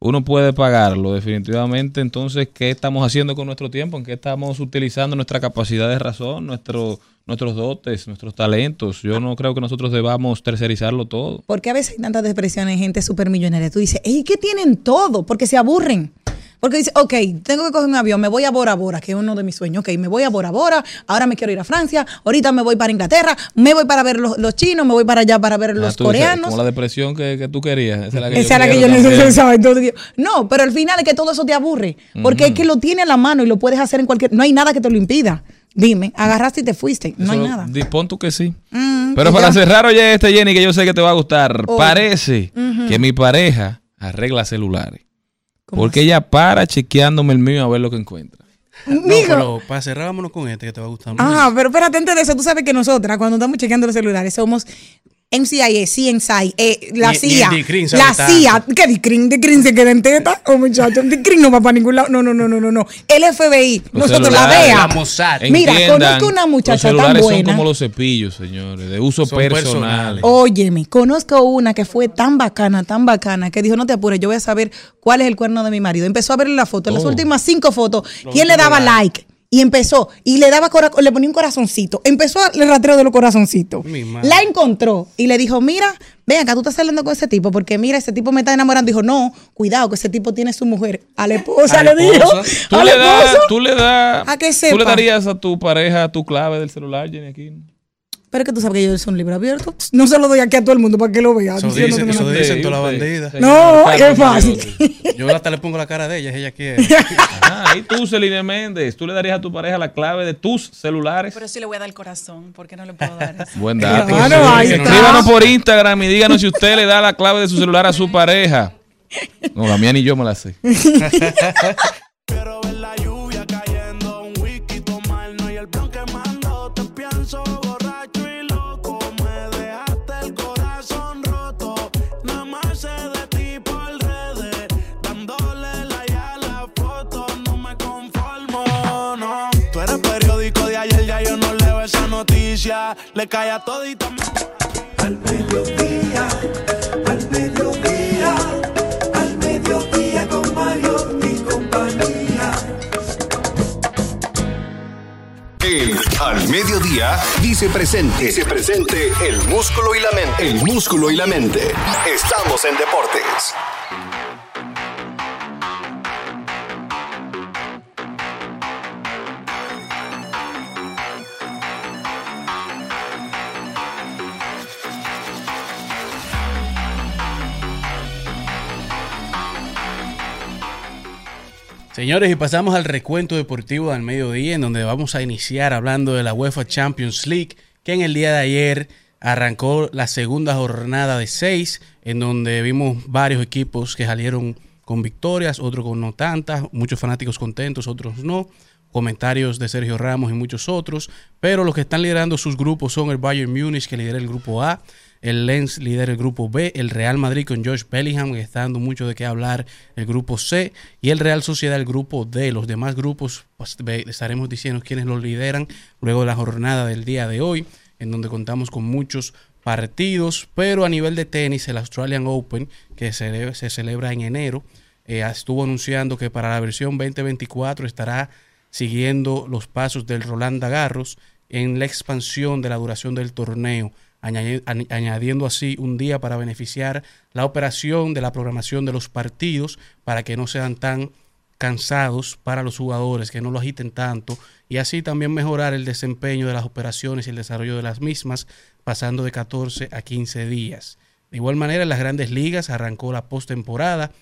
Speaker 1: uno puede pagarlo definitivamente, entonces, ¿qué estamos haciendo con nuestro tiempo? ¿En qué estamos utilizando nuestra capacidad de razón, nuestro, nuestros dotes, nuestros talentos? Yo no creo que nosotros debamos tercerizarlo todo.
Speaker 2: Porque a veces hay tanta depresión en gente supermillonaria. Tú dices, ¿y qué tienen todo? Porque se aburren. Porque dice, ok, tengo que coger un avión, me voy a Bora Bora, que es uno de mis sueños. Ok, me voy a Bora Bora, ahora me quiero ir a Francia, ahorita me voy para Inglaterra, me voy para ver los, los chinos, me voy para allá para ver
Speaker 1: Ah,
Speaker 2: los
Speaker 1: tú
Speaker 2: coreanos.
Speaker 1: Como la depresión que, que tú querías. Esa es la que
Speaker 2: Esa es la que yo necesitaba. Entonces no, pero al final es que todo eso te aburre. Porque es que lo tiene a la mano y lo puedes hacer en cualquier. No hay nada que te lo impida. Dime, agarraste y te fuiste. No hay nada.
Speaker 1: di- Pon tú que sí.
Speaker 2: Mm,
Speaker 1: Pero para
Speaker 2: ya.
Speaker 1: cerrar, oye, este Jenny, que yo sé que te va a gustar.
Speaker 2: Oh.
Speaker 1: Parece que mi pareja arregla celulares.
Speaker 2: ¿Cómo
Speaker 1: Porque ella para chequeándome el mío a ver lo que encuentra.
Speaker 5: No, pero para cerrar, vámonos con este que te va a gustar mucho.
Speaker 2: Ah, pero espérate, antes de eso, tú sabes que nosotras, cuando estamos chequeando los celulares, somos MCIA, CNSI, eh, la
Speaker 5: Ni- ni
Speaker 2: CIA, la. CIA. ¿Qué Dicrin? Dicrin se queda en teta. Oh, muchachos, Dicrin no va para ningún lado. No, no, no, no, no, no. El FBI,
Speaker 1: Los
Speaker 2: nosotros la DEA.
Speaker 5: la.
Speaker 2: Mira, conozco una
Speaker 1: Los
Speaker 2: muchacha tan
Speaker 1: celulares son
Speaker 2: buena.
Speaker 1: como los cepillos, señores, de uso
Speaker 5: Son
Speaker 1: personal.
Speaker 5: personales.
Speaker 2: Óyeme, conozco una que fue tan bacana, tan bacana, que dijo, no te apures, yo voy a saber cuál es el cuerno de mi marido. Empezó a ver la foto, en las
Speaker 1: Oh.
Speaker 2: últimas cinco fotos, quién le daba like. Y empezó, y le daba le ponía un corazoncito. Empezó el rastreo de los corazoncitos. La encontró y le dijo, mira, ven acá, tú estás saliendo con ese tipo, porque mira, ese tipo me está enamorando. Dijo, no, cuidado, que ese tipo tiene su mujer. A la esposa
Speaker 5: A la
Speaker 2: le dijo.
Speaker 5: esposa.
Speaker 1: Tú
Speaker 2: a
Speaker 1: le,
Speaker 2: esposa.
Speaker 1: tú le das,
Speaker 2: A que
Speaker 1: tú le darías a tu pareja tu clave del celular, Jenny, aquí.
Speaker 2: Pero es que tú sabes que yo soy un libro abierto. No se lo doy aquí a todo el mundo para que lo vea.
Speaker 5: Eso
Speaker 2: que no-
Speaker 5: eso dicen todas las bandidas.
Speaker 2: No,
Speaker 1: Señor
Speaker 2: es fácil.
Speaker 5: Yo hasta le pongo la cara de ella, si ella quiere.
Speaker 1: Ah, y tú, Celine Méndez, ¿tú le darías a tu pareja la clave de tus celulares?
Speaker 11: Pero sí le voy a dar el corazón, porque no le puedo dar eso.
Speaker 1: Buen dato.
Speaker 2: Claro,
Speaker 1: Sí.
Speaker 2: ahí está.
Speaker 1: Escríbanos por Instagram y díganos si usted le da la clave de su celular a su pareja. No, la mía ni yo me la sé.
Speaker 6: noticia. Le cae a todita.
Speaker 3: Al mediodía, al mediodía, al mediodía con Mario y compañía.
Speaker 7: El Al Mediodía dice presente. Dice presente el músculo y la mente. El músculo y la mente. Estamos en deportes.
Speaker 5: Señores, y pasamos al recuento deportivo del mediodía, en donde vamos a iniciar hablando de la UEFA Champions League, que en el día de ayer arrancó la segunda jornada de seis, en donde vimos varios equipos que salieron con victorias, otros con no tantas, muchos fanáticos contentos, otros no. Comentarios de Sergio Ramos y muchos otros, pero los que están liderando sus grupos son el Bayern Múnich, que lidera el grupo A, el Lens lidera el grupo B, el Real Madrid con George Bellingham, que está dando mucho de qué hablar, el grupo C, y el Real Sociedad el grupo D. Los demás grupos pues, estaremos diciendo quiénes los lideran luego de la jornada del día de hoy, en donde contamos con muchos partidos, pero a nivel de tenis, el Australian Open, que se, se celebra en enero, eh, estuvo anunciando que para la versión 2024 estará siguiendo los pasos del Roland Garros en la expansión de la duración del torneo, añadi- añ- añadiendo así un día para beneficiar la operación de la programación de los partidos para que no sean tan cansados para los jugadores, que no lo agiten tanto y así también mejorar el desempeño de las operaciones y el desarrollo de las mismas, pasando de 14 a 15 días. De igual manera, en las grandes ligas arrancó la postemporada,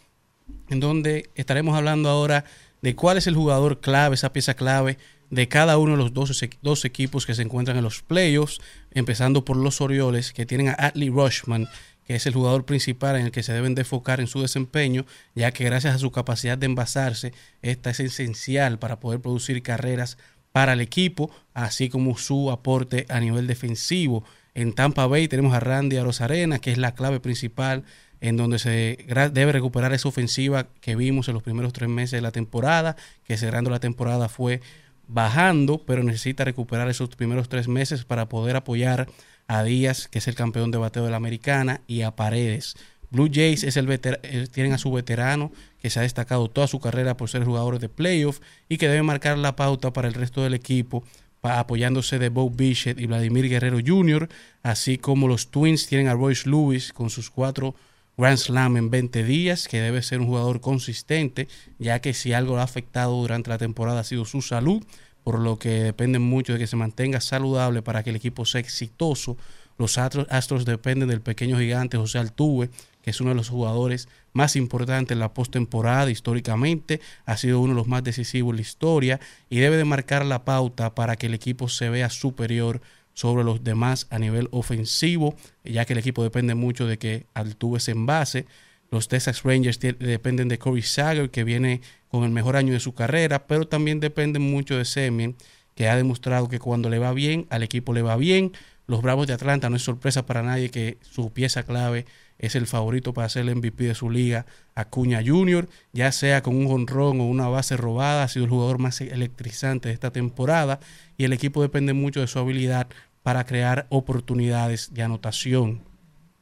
Speaker 5: en donde estaremos hablando ahora de cuál es el jugador clave, esa pieza clave de cada uno de los dos, dos equipos que se encuentran en los playoffs, empezando por los Orioles, que tienen a Atlee Rushman, que es el jugador principal en el que se deben de enfocar en su desempeño, ya que gracias a su capacidad de envasarse, esta es esencial para poder producir carreras para el equipo, así como su aporte a nivel defensivo. En Tampa Bay tenemos a Randy Arozarena, que es la clave principal en donde se debe recuperar esa ofensiva que vimos en los primeros tres meses de la temporada, que cerrando la temporada fue bajando, pero necesita recuperar esos primeros tres meses para poder apoyar a Díaz, que es el campeón de bateo de la americana, y a Paredes. Blue Jays es el eh, tienen a su veterano que se ha destacado toda su carrera por ser jugador de playoff y que debe marcar la pauta para el resto del equipo apoyándose de Bob Bichette y Vladimir Guerrero Jr., así como los Twins tienen a Royce Lewis con sus cuatro Grand Slam en 20 días, que debe ser un jugador consistente, ya que si algo lo ha afectado durante la temporada ha sido su salud, por lo que dependen mucho de que se mantenga saludable para que el equipo sea exitoso. Los Astros, Astros dependen del pequeño gigante José Altuve, que es uno de los jugadores más importantes en la postemporada históricamente, ha sido uno de los más decisivos en la historia y debe de marcar la pauta para que el equipo se vea superior sobre los demás a nivel ofensivo, ya que el equipo depende mucho de que Altuve se envase. Los Texas Rangers dependen de Corey Seager, que viene con el mejor año de su carrera, pero también dependen mucho de Semien, que ha demostrado que cuando le va bien, al equipo le va bien. Los Bravos de Atlanta no es sorpresa para nadie que su pieza clave es el favorito para ser el MVP de su liga, Acuña Jr., ya sea con un jonrón o una base robada, ha sido el jugador más electrizante de esta temporada y el equipo depende mucho de su habilidad para crear oportunidades de anotación.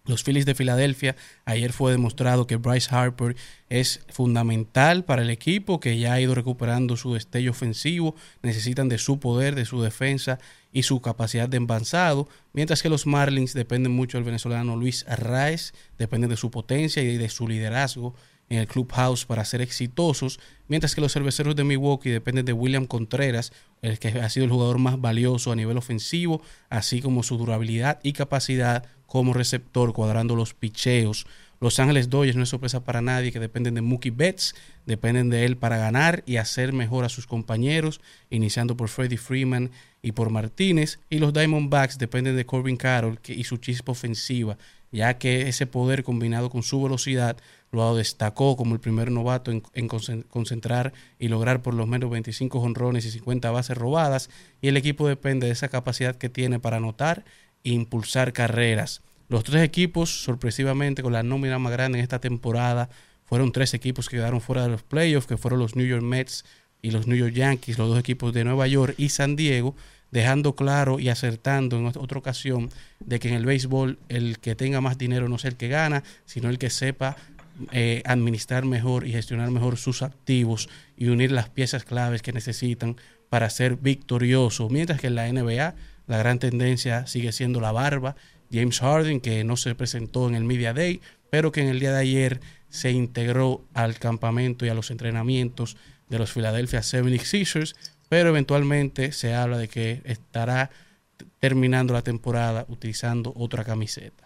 Speaker 5: Los Phillies de Filadelfia, ayer fue demostrado que Bryce Harper es fundamental para el equipo, que ya ha ido recuperando su destello ofensivo, necesitan de su poder, de su defensa y su capacidad de envanzado, mientras que los Marlins dependen mucho del venezolano Luis Arraez, dependen de su potencia y de su liderazgo en el clubhouse para ser exitosos, mientras que los cerveceros de Milwaukee dependen de William Contreras, el que ha sido el jugador más valioso a nivel ofensivo, así como su durabilidad y capacidad como receptor cuadrando los picheos. Los Ángeles Dodgers no es sorpresa para nadie que dependen de Mookie Betts, dependen de él para ganar y hacer mejor a sus compañeros, iniciando por Freddie Freeman y por Martínez. Y los Diamondbacks dependen de Corbin Carroll y su chispa ofensiva, ya que ese poder combinado con su velocidad lo destacó como el primer novato en, en concen- concentrar y lograr por lo menos 25 honrones y 50 bases robadas. Y el equipo depende de esa capacidad que tiene para anotar e impulsar carreras. Los tres equipos, sorpresivamente, con la nómina más grande en esta temporada, fueron tres equipos que quedaron fuera de los playoffs, que fueron los New York Mets y los New York Yankees, los dos equipos de Nueva York y San Diego, dejando claro y acertando en otra ocasión de que en el béisbol el que tenga más dinero no es el que gana, sino el que sepa eh, administrar mejor y gestionar mejor sus activos y unir las piezas claves que necesitan para ser victorioso. Mientras que en la NBA la gran tendencia sigue siendo la barba. James Harden, que no se presentó en el Media Day, pero que en el día de ayer se integró al campamento y a los entrenamientos de los Philadelphia 76ers, pero eventualmente se habla de que estará terminando la temporada utilizando otra camiseta.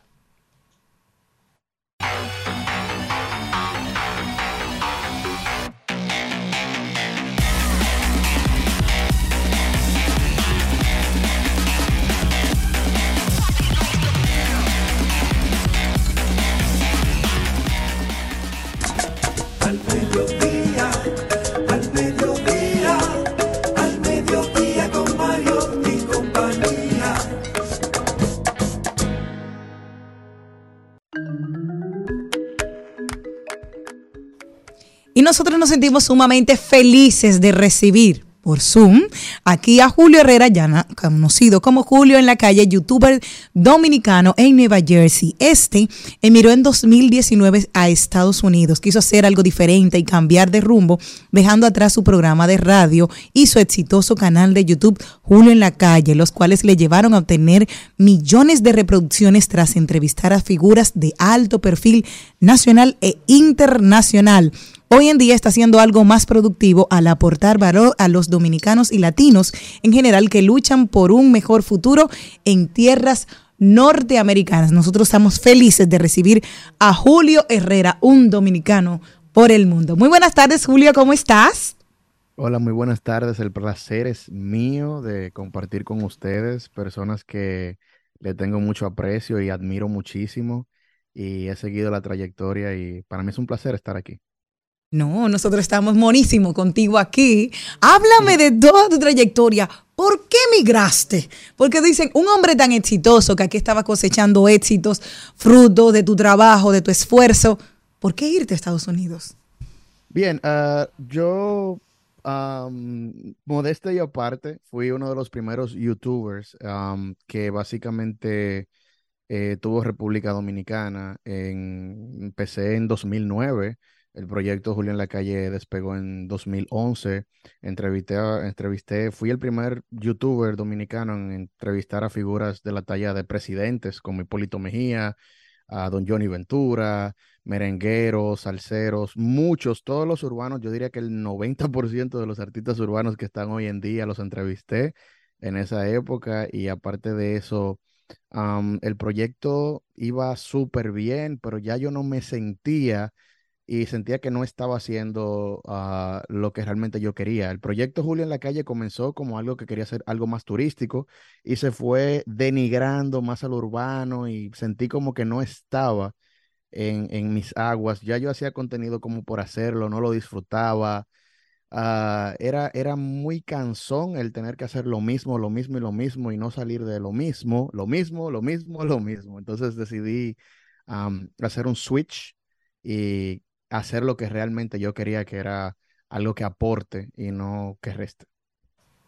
Speaker 3: Y
Speaker 2: nosotros nos sentimos sumamente felices de recibir por Zoom aquí a Julio Herrera, ya conocido como Julio en la calle, youtuber dominicano en Nueva Jersey. Este emigró en 2019 a Estados Unidos, quiso hacer algo diferente y cambiar de rumbo, dejando atrás su programa de radio y su exitoso canal de YouTube Julio en la calle, los cuales le llevaron a obtener millones de reproducciones tras entrevistar a figuras de alto perfil nacional e internacional. Hoy en día está haciendo algo más productivo al aportar valor a los dominicanos y latinos en general que luchan por un mejor futuro en tierras norteamericanas. Nosotros estamos felices de recibir a Julio Herrera, un dominicano por el mundo. Muy buenas tardes, Julio, ¿cómo estás?
Speaker 12: Hola, muy buenas tardes. El placer es mío de compartir con ustedes, personas que le tengo mucho aprecio y admiro muchísimo y he seguido la trayectoria y para mí es un placer estar aquí.
Speaker 2: No, nosotros estamos monísimo contigo aquí. Háblame de toda tu trayectoria. ¿Por qué migraste? Porque dicen, un hombre tan exitoso que aquí estaba cosechando éxitos, fruto de tu trabajo, de tu esfuerzo, ¿por qué irte a Estados Unidos?
Speaker 12: Bien, ah, yo, am, modestia y aparte, fui uno de los primeros YouTubers que básicamente eh, tuvo República Dominicana. En, empecé en 2009. El proyecto Julio en la Calle despegó en 2011. Entrevisté, entrevisté, fui el primer youtuber dominicano en entrevistar a figuras de la talla de presidentes como Hipólito Mejía, a don Johnny Ventura, merengueros, salseros, muchos, todos los urbanos, yo diría que el 90% de los artistas urbanos que están hoy en día los entrevisté en esa época y aparte de eso, am, el proyecto iba súper bien, pero ya yo no me sentía y sentía que no estaba haciendo ah, lo que realmente yo quería. El proyecto Julio en la calle comenzó como algo que quería ser algo más turístico y se fue denigrando más al urbano y sentí como que no estaba en, en mis aguas. Ya yo hacía contenido como por hacerlo, no lo disfrutaba. Ah, era, era muy cansón el tener que hacer lo mismo, lo mismo y lo mismo y no salir de lo mismo, lo mismo, lo mismo, lo mismo. Entonces decidí am, hacer un switch y hacer lo que realmente yo quería, que era algo que aporte y no que reste.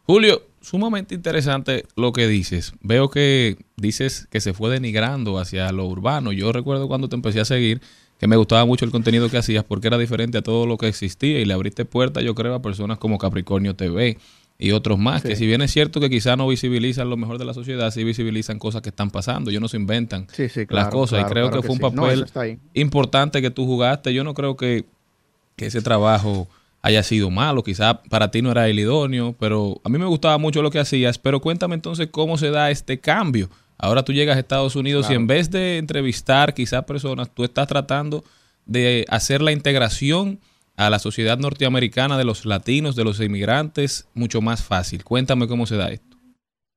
Speaker 1: Julio, sumamente interesante lo que dices. Veo que dices que se fue denigrando hacia lo urbano. Yo recuerdo cuando te empecé a seguir que me gustaba mucho el contenido que hacías porque era diferente a todo lo que existía y le abriste puerta, yo creo, a personas como Capricornio TV y otros más, que si bien es cierto que quizás no visibilizan lo mejor de la sociedad, sí visibilizan cosas que están pasando. Ellos no se inventan
Speaker 12: Sí, sí,
Speaker 1: las cosas
Speaker 12: claro,
Speaker 1: y creo
Speaker 12: claro
Speaker 1: que
Speaker 12: que
Speaker 1: fue un.
Speaker 12: No,
Speaker 1: papel importante que tú jugaste. Yo no creo que que ese trabajo haya sido malo, quizá para ti no era el idóneo, pero a mí me gustaba mucho lo que hacías, pero cuéntame entonces cómo se da este cambio. Ahora tú llegas a Estados Unidos y en vez de entrevistar quizá personas, tú estás tratando de hacer la integración a la sociedad norteamericana de los latinos, de los inmigrantes, mucho más fácil. Cuéntame cómo se da esto.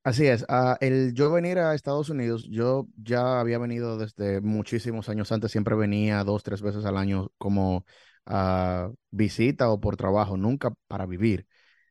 Speaker 12: Así es, ah, el yo venir a Estados Unidos, yo ya había venido desde muchísimos años antes, siempre venía dos, tres veces al año como ah, visita o por trabajo, nunca para vivir.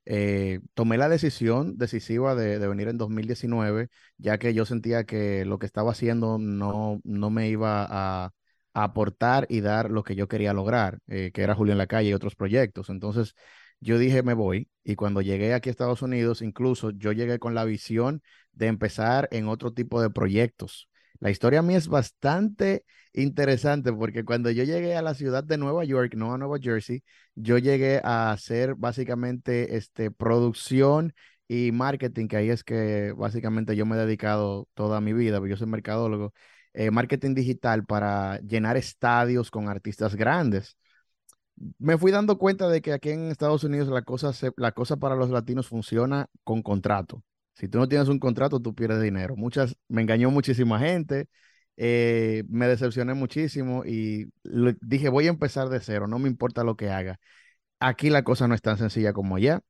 Speaker 12: Eh, tomé la decisión decisiva de, venir en 2019, ya que yo sentía que lo que estaba haciendo no, no me iba a aportar y dar lo que yo quería lograr, eh, que era Julio en la calle y otros proyectos. Entonces, yo dije, me voy. Y cuando llegué aquí a Estados Unidos, incluso yo llegué con la visión de empezar en otro tipo de proyectos. La historia mía es bastante interesante porque cuando yo llegué a la ciudad de Nueva York, no a Nueva Jersey, yo llegué a hacer básicamente este, producción y marketing, que ahí es que básicamente yo me he dedicado toda mi vida, porque yo soy mercadólogo, eh, marketing digital para llenar estadios con artistas grandes me fui dando cuenta de que aquí en Estados Unidos la cosa, se- la para los latinos funciona con contrato. Si tú no tienes un contrato, tú pierdes dinero. Muchas, me engañó muchísima gente, eh, me decepcioné muchísimo y lo- dije, voy a empezar de cero, no me importa lo que haga. Aquí la cosa no es tan sencilla como allá.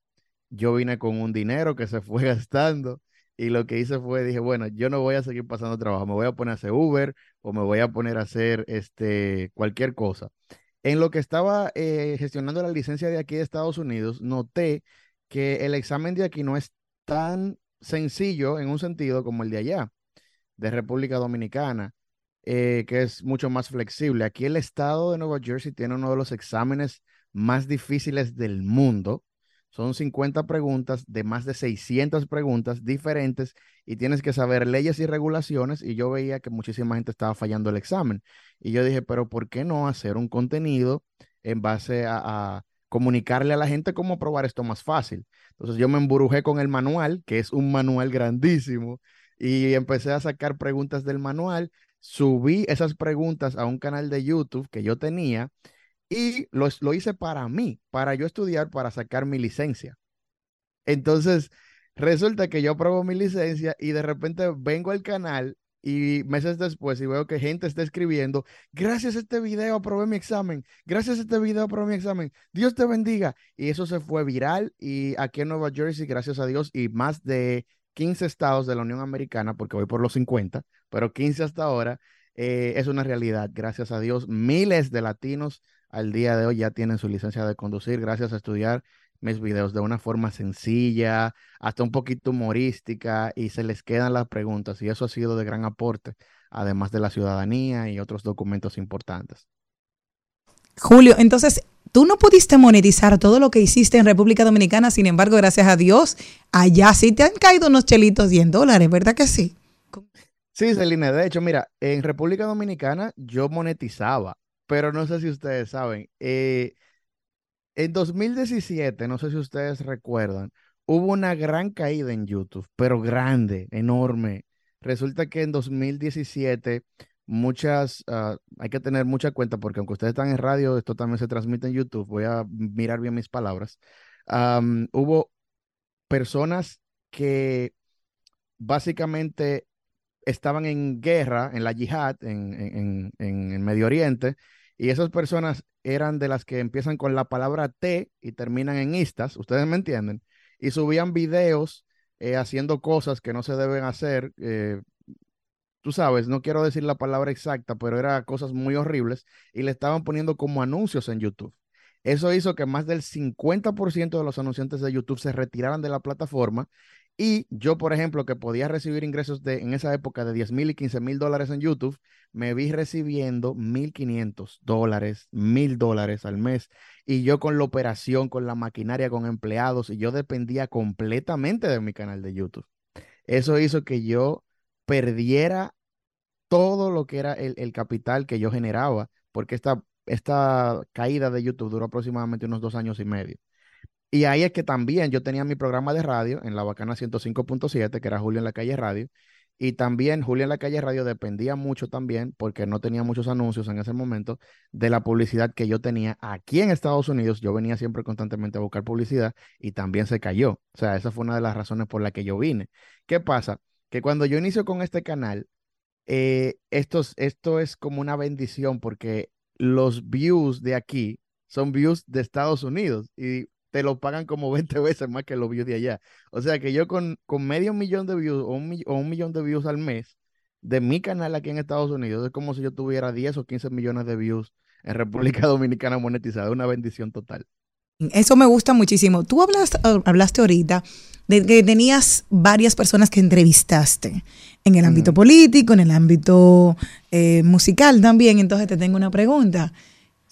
Speaker 12: Yo vine con un dinero que se fue gastando y lo que hice fue, dije, bueno, yo no voy a seguir pasando trabajo, me voy a poner a hacer Uber o me voy a poner a hacer este, cualquier cosa. En lo que estaba eh, gestionando la licencia de aquí de Estados Unidos, noté que el examen de aquí no es tan sencillo en un sentido como el de allá, de República Dominicana, eh, que es mucho más flexible. Aquí el estado de Nueva Jersey tiene uno de los exámenes más difíciles del mundo. Son 50 preguntas de más de 600 preguntas diferentes y tienes que saber leyes y regulaciones y yo veía que muchísima gente estaba fallando el examen. Y yo dije, pero ¿por qué no hacer un contenido en base a, comunicarle a la gente cómo probar esto más fácil? Entonces yo me emburujé con el manual, que es un manual grandísimo, y empecé a sacar preguntas del manual, subí esas preguntas a un canal de YouTube que yo tenía y lo, lo hice para mí, para yo estudiar, para sacar mi licencia. Entonces, resulta que yo apruebo mi licencia y de repente vengo al canal y meses después y veo que gente está escribiendo, gracias a este video aprobé mi examen, gracias a este video aprobé mi examen, Dios te bendiga. Y eso se fue viral y aquí en Nueva Jersey, gracias a Dios, y más de 15 estados de la Unión Americana, porque voy por los 50, pero 15 hasta ahora, eh, es una realidad, gracias a Dios. Miles de latinos al día de hoy ya tienen su licencia de conducir gracias a estudiar mis videos de una forma sencilla, hasta un poquito humorística, y se les quedan las preguntas, y eso ha sido de gran aporte, además de la ciudadanía y otros documentos importantes.
Speaker 2: Julio, entonces, tú no pudiste monetizar todo lo que hiciste en República Dominicana, sin embargo, gracias a Dios, allá sí te han caído unos chelitos 10 dólares, ¿verdad que sí?
Speaker 12: Sí, Celine, de hecho, mira, en República Dominicana yo monetizaba, pero no sé si ustedes saben, eh, en 2017, no sé si ustedes recuerdan, hubo una gran caída en YouTube, pero grande, enorme. Resulta que en 2017 muchas, ah, hay que tener mucha cuenta porque aunque ustedes están en radio, esto también se transmite en YouTube, voy a mirar bien mis palabras. Hubo personas que básicamente estaban en guerra, en la yihad, en, en, en- el Medio Oriente, y esas personas eran de las que empiezan con la palabra T y terminan en istas, ustedes me entienden, y subían videos eh, haciendo cosas que no se deben hacer. eh, tú sabes, no quiero decir la palabra exacta, pero eran cosas muy horribles y le estaban poniendo como anuncios en YouTube. Eso hizo que más del 50% de los anunciantes de YouTube se retiraran de la plataforma y yo, por ejemplo, que podía recibir ingresos de, en esa época de 10 mil y 15 mil dólares en YouTube, me vi recibiendo 1.500 dólares, mil dólares al mes. Y yo con la operación, con la maquinaria, con empleados, y yo dependía completamente de mi canal de YouTube. Eso hizo que yo perdiera todo lo que era el, el capital que yo generaba, porque esta, esta caída de YouTube duró aproximadamente unos dos años y medio. Y ahí es que también yo tenía mi programa de radio en la Bacana 105.7, que era Julio en la calle Radio, Y también Julia en la calle radio dependía mucho también, porque no tenía muchos anuncios en ese momento, de la publicidad que yo tenía aquí en Estados Unidos. Yo venía siempre constantemente a buscar publicidad y también se cayó. O sea, esa fue una de las razones por la que yo vine. ¿Qué pasa? Que cuando yo inicio con este canal, eh, esto, es- esto es como una bendición porque los views de aquí son views de Estados Unidos y te lo pagan como 20 veces más que los views de allá. O sea que yo con, con medio millón de views o un, mi- o un millón de views al mes de mi canal aquí en Estados Unidos es como si yo tuviera 10 o 15 millones de views en República Dominicana monetizada. Una bendición total.
Speaker 2: Eso me gusta muchísimo. Tú hablaste, hablaste ahorita de que tenías varias personas que entrevistaste en el ámbito político, en el ámbito eh, musical también. Entonces te tengo una pregunta.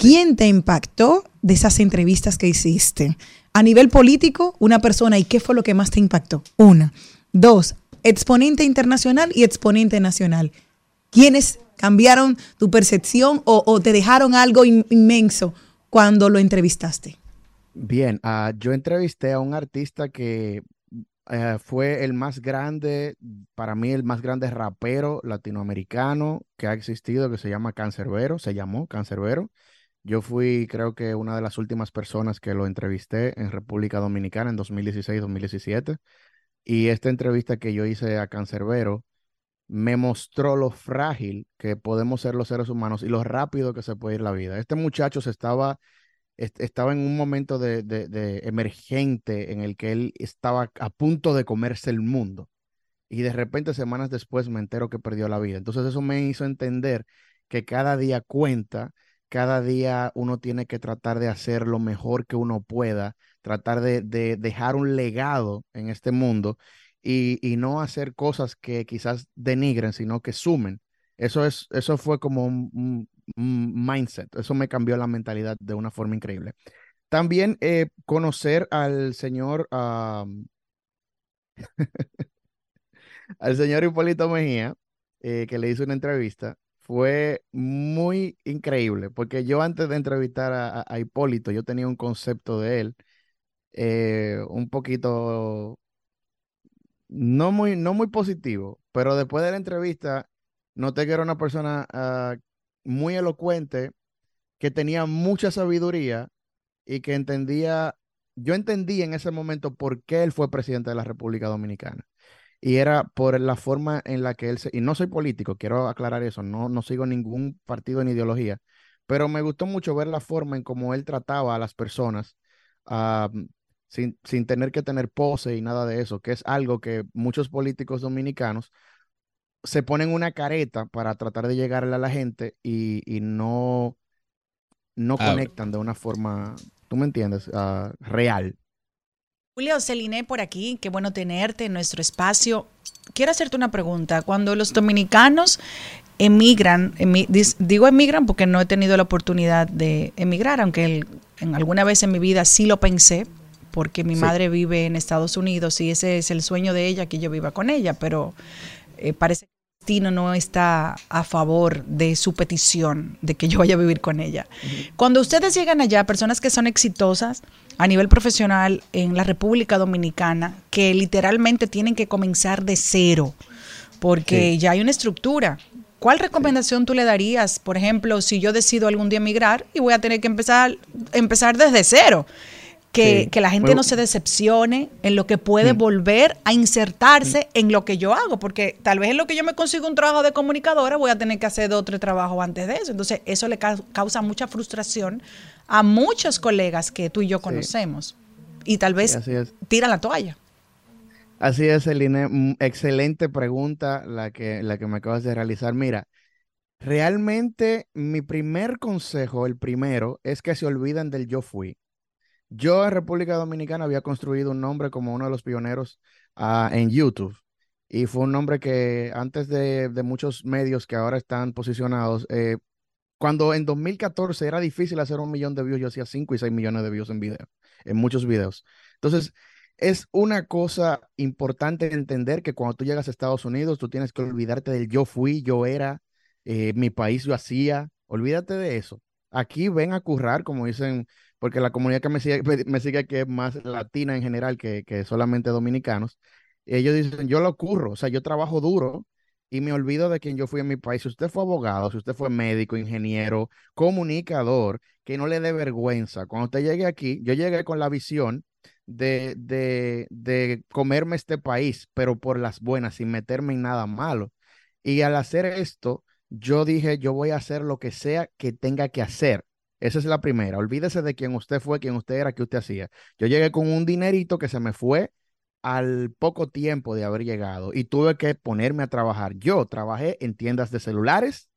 Speaker 2: ¿Quién te impactó de esas entrevistas que hiciste? A nivel político, una persona, ¿y qué fue lo que más te impactó? Una. Dos, exponente internacional y exponente nacional. ¿Quiénes cambiaron tu percepción o, te dejaron algo in- inmenso cuando lo entrevistaste?
Speaker 12: Bien, ah, yo entrevisté a un artista que eh, fue el más grande, para mí el más grande rapero latinoamericano que ha existido, que se llama Cancerbero, se llamó Cancerbero. Yo fui, creo que, una de las últimas personas que lo entrevisté en República Dominicana en 2016-2017. Y esta entrevista que yo hice a Cancerbero me mostró lo frágil que podemos ser los seres humanos y lo rápido que se puede ir la vida. Este muchacho se estaba est- estaba en un momento de, de- de emergente en el que él estaba a punto de comerse el mundo. Y de repente, semanas después, me entero que perdió la vida. Entonces eso me hizo entender que cada día cuenta, cada día uno tiene que tratar de hacer lo mejor que uno pueda, tratar de, de dejar un legado en este mundo y, no hacer cosas que quizás denigren, sino que sumen. Eso es, eso fue como un, mindset. Eso me cambió la mentalidad de una forma increíble. También eh, conocer al señor, al señor Hipólito Mejía, eh, que le hizo una entrevista, fue muy increíble, porque yo antes de entrevistar a, Hipólito, yo tenía un concepto de él eh, un poquito no muy, no muy positivo, pero después de la entrevista noté que era una persona ah, muy elocuente, que tenía mucha sabiduría y que entendía, yo entendí en ese momento por qué él fue presidente de la República Dominicana. Y era por la forma en la que él se, y no soy político, quiero aclarar eso, no, no sigo ningún partido ni ideología, pero me gustó mucho ver la forma en cómo él trataba a las personas, ah, sin, sin tener que tener pose y nada de eso, que es algo que muchos políticos dominicanos se ponen una careta para tratar de llegarle a la gente y, y no, no
Speaker 1: Ah,
Speaker 12: conectan de una forma, tú me entiendes, Ah, real.
Speaker 11: Julio Celine por aquí, qué bueno tenerte en nuestro espacio. Quiero hacerte una pregunta. Cuando los dominicanos emigran, digo emigran porque no he tenido la oportunidad de emigrar, aunque el- en alguna vez en mi vida sí lo pensé, porque mi
Speaker 13: Sí.
Speaker 11: madre vive en Estados Unidos y ese es el sueño de ella, que yo viva con ella, pero eh, parece que el destino no está a favor de su petición de que yo vaya a vivir con ella. Cuando ustedes llegan allá, personas que son exitosas a nivel profesional en la República Dominicana, que literalmente tienen que comenzar de cero, porque
Speaker 13: Sí.
Speaker 11: ya hay una estructura. ¿Cuál recomendación tú le darías, por ejemplo, si yo decido algún día emigrar y voy a tener que empezar, empezar desde cero? Que,
Speaker 13: Sí.
Speaker 11: que la gente no se decepcione en lo que puede
Speaker 13: Mm.
Speaker 11: volver a insertarse en lo que yo hago, porque tal vez en lo que yo me consigo un trabajo de comunicadora voy a tener que hacer otro trabajo antes de eso. Entonces, eso le cau- causa mucha frustración a muchos colegas que tú y yo conocemos. Y tal vez tiran la toalla.
Speaker 12: Así es, Eline. Mm, Excelente pregunta la que, la que me acabas de realizar. Mira, realmente mi primer consejo, el primero, es que se olviden del yo fui. Yo en República Dominicana había construido un nombre como uno de los pioneros ah, en YouTube. Y fue un nombre que antes de, de muchos medios que ahora están posicionados, eh, cuando en 2014 era difícil hacer un millón de views, yo hacía 5 y 6 millones de views en video, en muchos videos. Entonces, es una cosa importante entender que cuando tú llegas a Estados Unidos, tú tienes que olvidarte del yo fui, yo era, eh, mi país yo hacía, olvídate de eso. Aquí ven a currar, como dicen, porque la comunidad que me sigue, me sigue aquí es más latina en general que, que solamente dominicanos. Ellos dicen, yo lo curro, o sea, yo trabajo duro y me olvido de quien yo fui en mi país. Si usted fue abogado, si usted fue médico, ingeniero, comunicador, que no le dé vergüenza. Cuando usted llegue aquí, yo llegué con la visión de, de, de comerme este país, pero por las buenas, sin meterme en nada malo. Y al hacer esto, yo dije, yo voy a hacer lo que sea que tenga que hacer. Esa es la primera. Olvídese de quién usted fue, quién usted era, qué usted hacía. Yo llegué con un dinerito que se me fue al poco tiempo de haber llegado y tuve que ponerme a trabajar. Yo trabajé en tiendas de celulares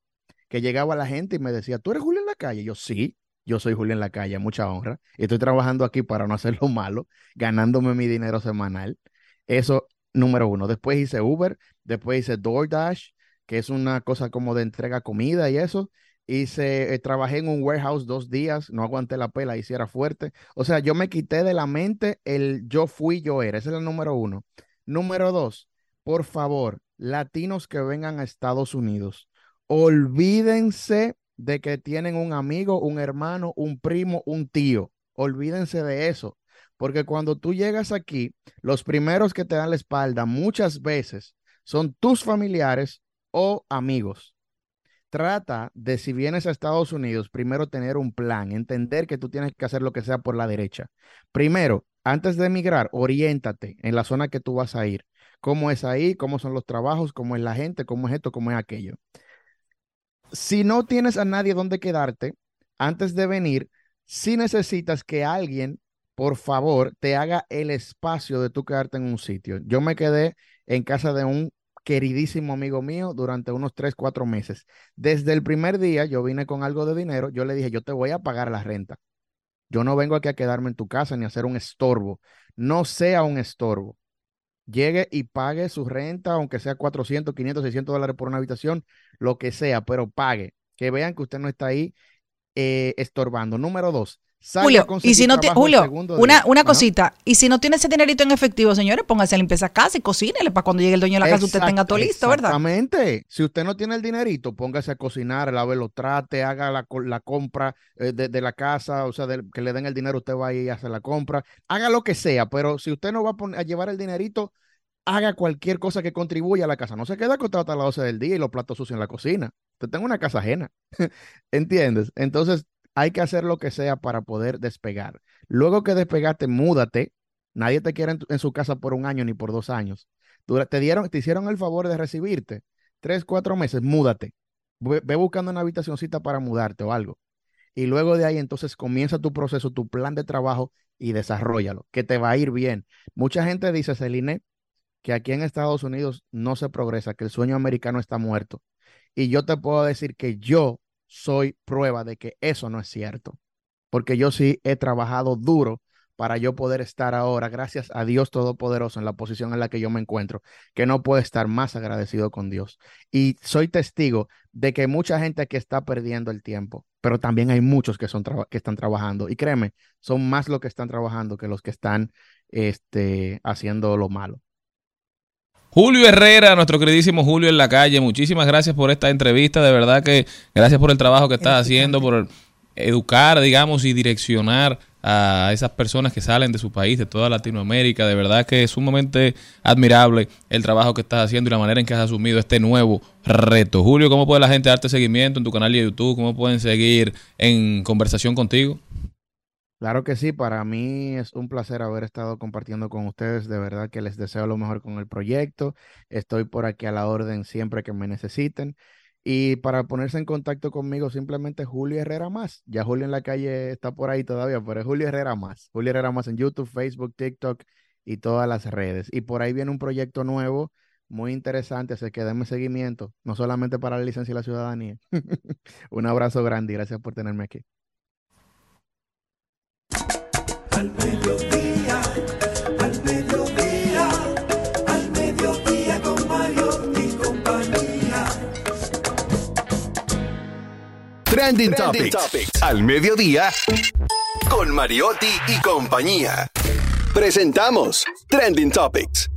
Speaker 12: que llegaba la gente y me decía, ¿tú eres Julio en la calle? Yo sí, yo soy Julio en la calle, mucha honra. Y estoy trabajando aquí para no hacerlo malo, ganándome mi dinero semanal. Eso, número uno. Después hice Uber, después hice DoorDash, que es una cosa como de entrega comida y eso. Hice, eh, trabajé en un warehouse dos días, no aguanté la pela, hiciera fuerte. O sea, yo me quité de la mente el yo fui, yo era. Ese es el número uno. Número dos, por favor, latinos que vengan a Estados Unidos, olvídense de que tienen un amigo, un hermano, un primo, un tío. Olvídense de eso. Porque cuando tú llegas aquí, los primeros que te dan la espalda muchas veces son tus familiares o amigos. Trata de, si vienes a Estados Unidos, primero tener un plan, entender que tú tienes que hacer lo que sea por la derecha. Primero, antes de emigrar, oriéntate en la zona que tú vas a ir. ¿Cómo es ahí? ¿Cómo son los trabajos? ¿Cómo es la gente? ¿Cómo es esto? ¿Cómo es aquello? Si no tienes a nadie donde quedarte, antes de venir, si necesitas que alguien, por favor, te haga el espacio de tú quedarte en un sitio. Yo me quedé en casa de un queridísimo amigo mío durante unos tres, cuatro meses. Desde el primer día yo vine con algo de dinero, yo le dije, yo te voy a pagar la renta. Yo no vengo aquí a quedarme en tu casa ni a hacer un estorbo. No sea un estorbo. Llegue y pague su renta, aunque sea 400, 500, 600 dólares por una habitación, lo que sea, pero pague. Que vean que usted no está ahí eh, estorbando. Número dos,
Speaker 11: Julio, y si no tiene, Julio, una, una
Speaker 12: Ajá.
Speaker 11: cosita, y si no tiene ese dinerito en efectivo, señores, póngase a limpiar esa casa y cocínele para cuando llegue el dueño de la casa usted tenga todo listo, ¿verdad?
Speaker 12: Exactamente. Si usted no tiene el dinerito, póngase a cocinar, lave los trate, haga la, la compra eh, de, de la casa, o sea, que le den el dinero, usted va ahí y hace la compra. Haga lo que sea, pero si usted no va a, poner- a llevar el dinerito, haga cualquier cosa que contribuya a la casa. No se queda acostado hasta las 12 del día y los platos sucios en la cocina. Usted tenga una casa ajena. ¿Entiendes? Entonces, hay que hacer lo que sea para poder despegar. Luego que despegaste, múdate. Nadie te quiere en, su casa por un año ni por dos años. Te dieron, te hicieron el favor de recibirte. Tres, cuatro meses, múdate. Ve, ve buscando una habitacioncita para mudarte o algo. Y luego de ahí, entonces comienza tu proceso, tu plan de trabajo y desarrollalo, que te va a ir bien. Mucha gente dice, Celine, que aquí en Estados Unidos no se progresa, que el sueño americano está muerto. Y yo te puedo decir que yo soy prueba de que eso no es cierto, porque yo sí he trabajado duro para yo poder estar ahora, gracias a Dios Todopoderoso, en la posición en la que yo me encuentro, que no puedo estar más agradecido con Dios. Y soy testigo de que mucha gente aquí está perdiendo el tiempo, pero también hay muchos que, son que están trabajando. Y créeme, son más los que están trabajando que los que están este, haciendo lo malo.
Speaker 1: Julio Herrera, nuestro queridísimo Julio en la calle, muchísimas gracias por esta entrevista, de verdad que gracias por el trabajo que estás haciendo, por educar, digamos, y direccionar a esas personas que salen de su país, de toda Latinoamérica, de verdad que es sumamente admirable el trabajo que estás haciendo y la manera en que has asumido este nuevo reto. Julio, ¿cómo puede la gente darte seguimiento en tu canal de YouTube? ¿Cómo pueden seguir en conversación contigo?
Speaker 12: Claro que sí, para mí es un placer haber estado compartiendo con ustedes. De verdad que les deseo lo mejor con el proyecto. Estoy por aquí a la orden siempre que me necesiten. Y para ponerse en contacto conmigo, simplemente Julio Herrera Más. Ya Julio en la calle está por ahí todavía, pero es Julio Herrera Más. Julio Herrera Más en YouTube, Facebook, TikTok y todas las redes. Y por ahí viene un proyecto nuevo, muy interesante, así que denme seguimiento, no solamente para la licencia y la ciudadanía. Un abrazo grande y gracias por tenerme aquí.
Speaker 3: Al mediodía, al mediodía, al mediodía con Mario y compañía.
Speaker 7: Trending, Topics. Al mediodía con Mariotti y compañía. Presentamos Trending Topics.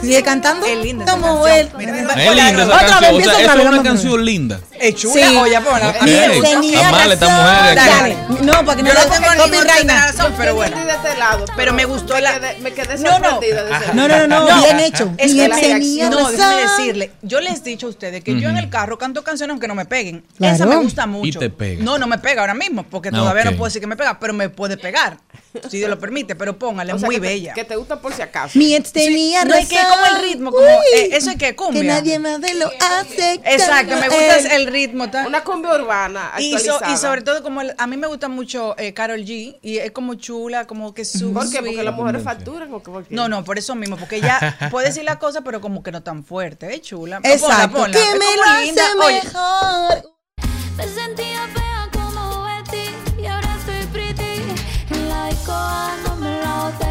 Speaker 2: Sigue cantando.
Speaker 11: Es linda
Speaker 2: él.
Speaker 11: Mira,
Speaker 1: Es linda esa
Speaker 2: Otra vez,
Speaker 1: canción, o sea, es una canción linda.
Speaker 11: Es chula,
Speaker 2: Sí.
Speaker 11: oye, ponla.
Speaker 2: Tenía
Speaker 1: está mal estas
Speaker 2: razón.
Speaker 1: aquí.
Speaker 2: Dale. No, para que no
Speaker 11: no tengo
Speaker 2: copyright
Speaker 11: razón, pero bueno.
Speaker 14: de este lado.
Speaker 11: Pero me gustó la-
Speaker 14: me quedé
Speaker 11: No, no.
Speaker 14: sorprendida de
Speaker 2: No, no, no, no, bien hecho.
Speaker 11: Es que la-
Speaker 2: tenía
Speaker 11: no, déjame decirle, yo les he dicho a ustedes que yo en el carro canto canciones aunque no me peguen. Esa me gusta mucho.
Speaker 1: Y te pega.
Speaker 11: No, no me pega ahora mismo, porque
Speaker 1: Ah,
Speaker 11: todavía no puedo decir que me pega, pero me puede pegar. Si Dios lo permite, pero póngale,
Speaker 14: O
Speaker 11: es
Speaker 14: sea,
Speaker 11: muy
Speaker 14: que te-
Speaker 11: bella.
Speaker 14: que te gusta por si acaso.
Speaker 2: Mi ex tenía
Speaker 11: no,
Speaker 2: razón.
Speaker 11: es que como el ritmo, como,
Speaker 2: Uy,
Speaker 11: eh, eso es que cumbia.
Speaker 2: Que nadie más de lo hace.
Speaker 11: Exacto, me gusta
Speaker 2: él.
Speaker 11: el ritmo. tal.
Speaker 14: Una cumbia urbana
Speaker 11: Y, so-
Speaker 14: actualizada.
Speaker 11: y sobre todo como el- a mí me gusta mucho eh, Carol G y es como chula, como que su
Speaker 14: ¿Por qué? Porque las mujeres facturan o qué, por qué?
Speaker 11: No, no, por eso mismo, porque ella puede decir la cosa, pero como que no tan fuerte, es chula.
Speaker 2: Exacto.
Speaker 11: Ponla, ponla.
Speaker 2: Que
Speaker 11: Es
Speaker 2: me lo
Speaker 11: linda.
Speaker 2: hace
Speaker 11: Oye,
Speaker 2: mejor.
Speaker 13: Me sentía fea como Betty y ahora soy pretty. En la disco dándome la botella, amor.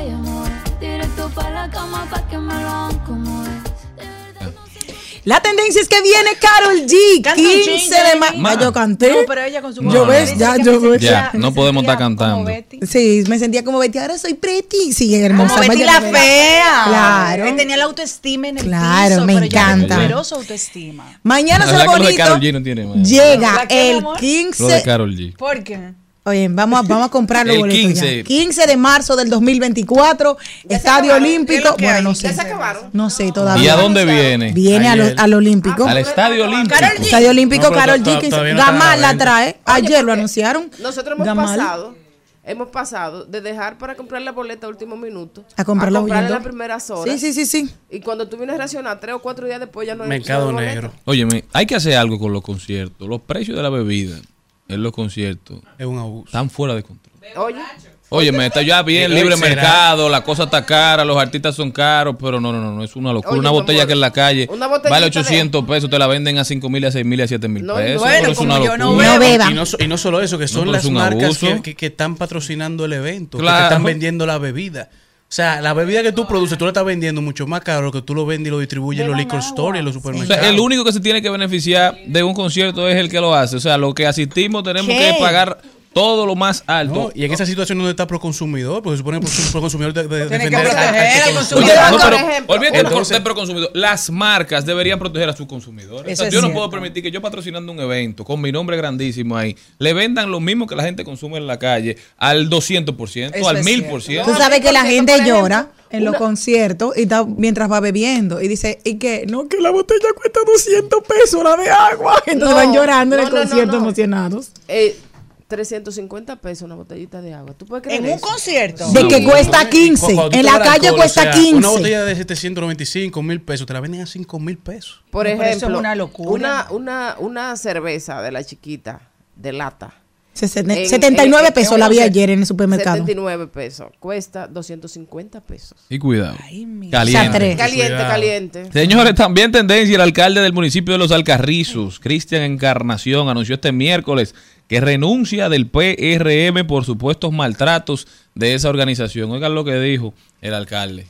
Speaker 13: La cama pa' que me lo hagan como es. De verdad no sé.
Speaker 2: La tendencia es que viene Carol G.
Speaker 11: Canta un
Speaker 2: 15
Speaker 11: chin,
Speaker 2: de mayo.
Speaker 1: Ma.
Speaker 2: yo canté.
Speaker 11: No, pero ella con su
Speaker 2: Yo ves, ya, yo ves.
Speaker 1: Ya, no podemos estar cantando.
Speaker 11: Betty.
Speaker 2: Sí, me sentía como Betty. Ahora soy pretty. Sí, hermosa.
Speaker 11: Como Betty la fea.
Speaker 2: Claro.
Speaker 11: Que tenía la autoestima en el
Speaker 2: Claro,
Speaker 11: piso.
Speaker 2: me
Speaker 11: pero
Speaker 2: encanta.
Speaker 11: recuperó su autoestima.
Speaker 2: Mañana será bonito.
Speaker 1: Karol G no tiene más.
Speaker 2: Llega
Speaker 11: ¿La qué,
Speaker 2: el
Speaker 11: amor?
Speaker 2: 15.
Speaker 1: Lo de Carol G.
Speaker 11: ¿Por qué?
Speaker 2: Oye, vamos a, vamos a comprar los
Speaker 1: El
Speaker 2: boletos
Speaker 1: 15.
Speaker 2: ya. 15 de marzo del 2024, Estadio
Speaker 14: acabaron?
Speaker 11: ¿Qué es
Speaker 2: Olímpico. Bueno, no
Speaker 14: ¿Ya
Speaker 2: sé.
Speaker 14: se acabaron?
Speaker 2: No sé todavía.
Speaker 1: ¿Y a dónde viene?
Speaker 2: Viene a lo- al Olímpico.
Speaker 1: Al Estadio Olímpico.
Speaker 11: Karol G.
Speaker 2: Estadio Olímpico,
Speaker 5: No,
Speaker 2: Carol
Speaker 5: to-
Speaker 2: G.
Speaker 5: to-
Speaker 2: 15.
Speaker 5: todavía no
Speaker 2: Gamal
Speaker 5: la
Speaker 2: trae. Ayer lo anunciaron.
Speaker 14: Nosotros hemos
Speaker 2: Gamal.
Speaker 14: pasado, hemos pasado de dejar para comprar la boleta a último minuto
Speaker 2: A comprarla
Speaker 14: en
Speaker 2: huyendo.
Speaker 14: las primeras horas.
Speaker 2: Sí, sí, sí, sí.
Speaker 14: Y cuando tú vienes a reaccionar tres o cuatro días después ya no hay
Speaker 5: Mercado negro.
Speaker 1: Óyeme, hay que hacer algo con los conciertos. Los precios de la bebida en los conciertos
Speaker 5: Es un abuso.
Speaker 1: están fuera de control.
Speaker 14: Oye,
Speaker 1: Óyeme, está ya bien libre
Speaker 5: será.
Speaker 1: mercado, la cosa está cara, los artistas son caros, pero no, no, no, no es una locura.
Speaker 14: Oye,
Speaker 1: una botella
Speaker 14: amor,
Speaker 1: que en la calle vale
Speaker 14: de-
Speaker 1: 800 pesos, te la venden a 5 mil, a 6 mil, a 7 mil
Speaker 14: No,
Speaker 1: pesos.
Speaker 14: bueno,
Speaker 1: es una
Speaker 11: yo no
Speaker 1: locura.
Speaker 2: No beba.
Speaker 5: Y no, so- y no solo eso, que son las marcas que, que- que están patrocinando el evento, que te están vendiendo la bebida. O sea, la bebida que tú produces, tú la estás vendiendo mucho más caro que tú lo vendes y lo distribuyes en los liquor stores y en los
Speaker 1: O
Speaker 5: supermercados.
Speaker 1: sea, el único que se tiene que beneficiar de un concierto es el que lo hace. O sea, lo que asistimos tenemos
Speaker 11: ¿Qué?
Speaker 1: que pagar todo lo más alto.
Speaker 5: No, y en esa situación donde está pro consumidor, porque se supone que pro consumidor de, de-
Speaker 11: Tiene que
Speaker 5: defender
Speaker 11: proteger
Speaker 5: al-
Speaker 11: consumidor.
Speaker 1: No, pero
Speaker 14: ejemplo,
Speaker 1: olvídate
Speaker 5: entonces-
Speaker 1: de proconsumidor. Las marcas deberían proteger a sus consumidores. O sea, yo no
Speaker 11: cierto.
Speaker 1: puedo permitir que yo patrocinando un evento con mi nombre grandísimo ahí, le vendan lo mismo que la gente consume en la calle al 200%,
Speaker 11: Eso
Speaker 1: al
Speaker 11: es
Speaker 1: 1000%.
Speaker 2: Tú sabes que la gente llora en los conciertos y está, mientras va bebiendo y dice, ¿y qué? No, que la botella cuesta 200 pesos, la de agua. Entonces
Speaker 14: No,
Speaker 2: van llorando en
Speaker 14: no,
Speaker 2: el
Speaker 14: no, no,
Speaker 2: concierto
Speaker 14: no.
Speaker 2: emocionados.
Speaker 14: eh, 350 pesos una botellita de agua. ¿Tú puedes creer
Speaker 11: En un concierto.
Speaker 2: De que cuesta
Speaker 5: Y cu-
Speaker 2: 15.
Speaker 5: cuando tú
Speaker 2: En la calle
Speaker 5: alcohol,
Speaker 2: cuesta
Speaker 5: o sea,
Speaker 2: 15.
Speaker 5: Una botella de 725 mil pesos, te la venden a 5 mil pesos.
Speaker 14: Por
Speaker 11: eso es
Speaker 14: ejemplo,
Speaker 11: una locura.
Speaker 14: Una, una, una cerveza de la chiquita, de lata.
Speaker 2: Sesen-
Speaker 14: En-
Speaker 2: 79
Speaker 14: en-
Speaker 2: pesos
Speaker 14: en
Speaker 2: la vi ayer en el supermercado.
Speaker 14: 79 pesos. Cuesta 250 pesos.
Speaker 1: Y cuidado.
Speaker 11: mi-
Speaker 1: Caliente.
Speaker 14: Caliente,
Speaker 5: Cuidado.
Speaker 14: caliente.
Speaker 1: Señores, también tendencia, el alcalde del municipio de Los Alcarrizos, Cristian Encarnación, anunció este miércoles que renuncia del PRM por supuestos maltratos de esa organización. Oigan lo que dijo el alcalde.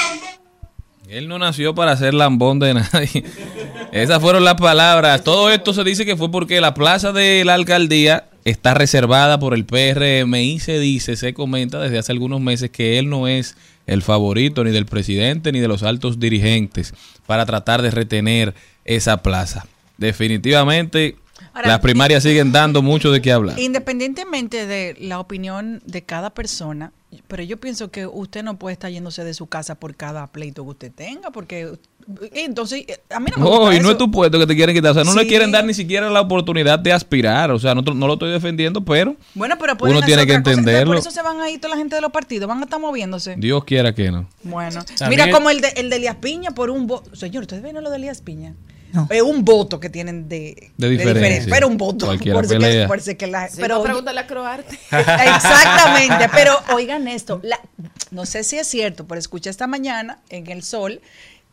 Speaker 6: lambón.
Speaker 1: Él no nació para ser lambón de nadie. Esas fueron las palabras. Todo esto se dice que fue porque la plaza de la alcaldía está reservada por el PRM y se dice, se comenta desde hace algunos meses que él no es el favorito ni del presidente ni de los altos dirigentes para tratar de retener esa plaza. Definitivamente
Speaker 11: Ahora,
Speaker 1: las primarias siguen dando mucho de qué hablar.
Speaker 11: Independientemente de la opinión de cada persona, pero yo pienso que usted no puede estar yéndose de su casa por cada pleito que usted tenga, porque entonces a mí no me
Speaker 1: No,
Speaker 11: gusta
Speaker 1: y no
Speaker 11: eso.
Speaker 1: es tu puesto que te quieren quitar. O sea, no le quieren dar ni siquiera la oportunidad de aspirar. O sea, no, no lo estoy defendiendo, pero
Speaker 11: Bueno, pero
Speaker 1: uno tiene que entenderlo.
Speaker 11: Por eso se van a ir toda la gente de los partidos, van a estar moviéndose.
Speaker 1: Dios quiera que no.
Speaker 11: Bueno,
Speaker 5: También-
Speaker 11: mira como el de, el de Elías Piña por un voto. Señor, ¿ustedes ven lo de Elías Piña?
Speaker 2: No.
Speaker 11: Es un voto que tienen de,
Speaker 1: De diferencia.
Speaker 11: Pero un voto.
Speaker 1: Cualquiera
Speaker 11: Por si que-
Speaker 1: pelea.
Speaker 11: por si que la-
Speaker 14: Sí,
Speaker 11: pero
Speaker 14: pregúntale a Croarte.
Speaker 11: Exactamente, pero oigan esto, la- no sé si es cierto, pero escuché esta mañana en El Sol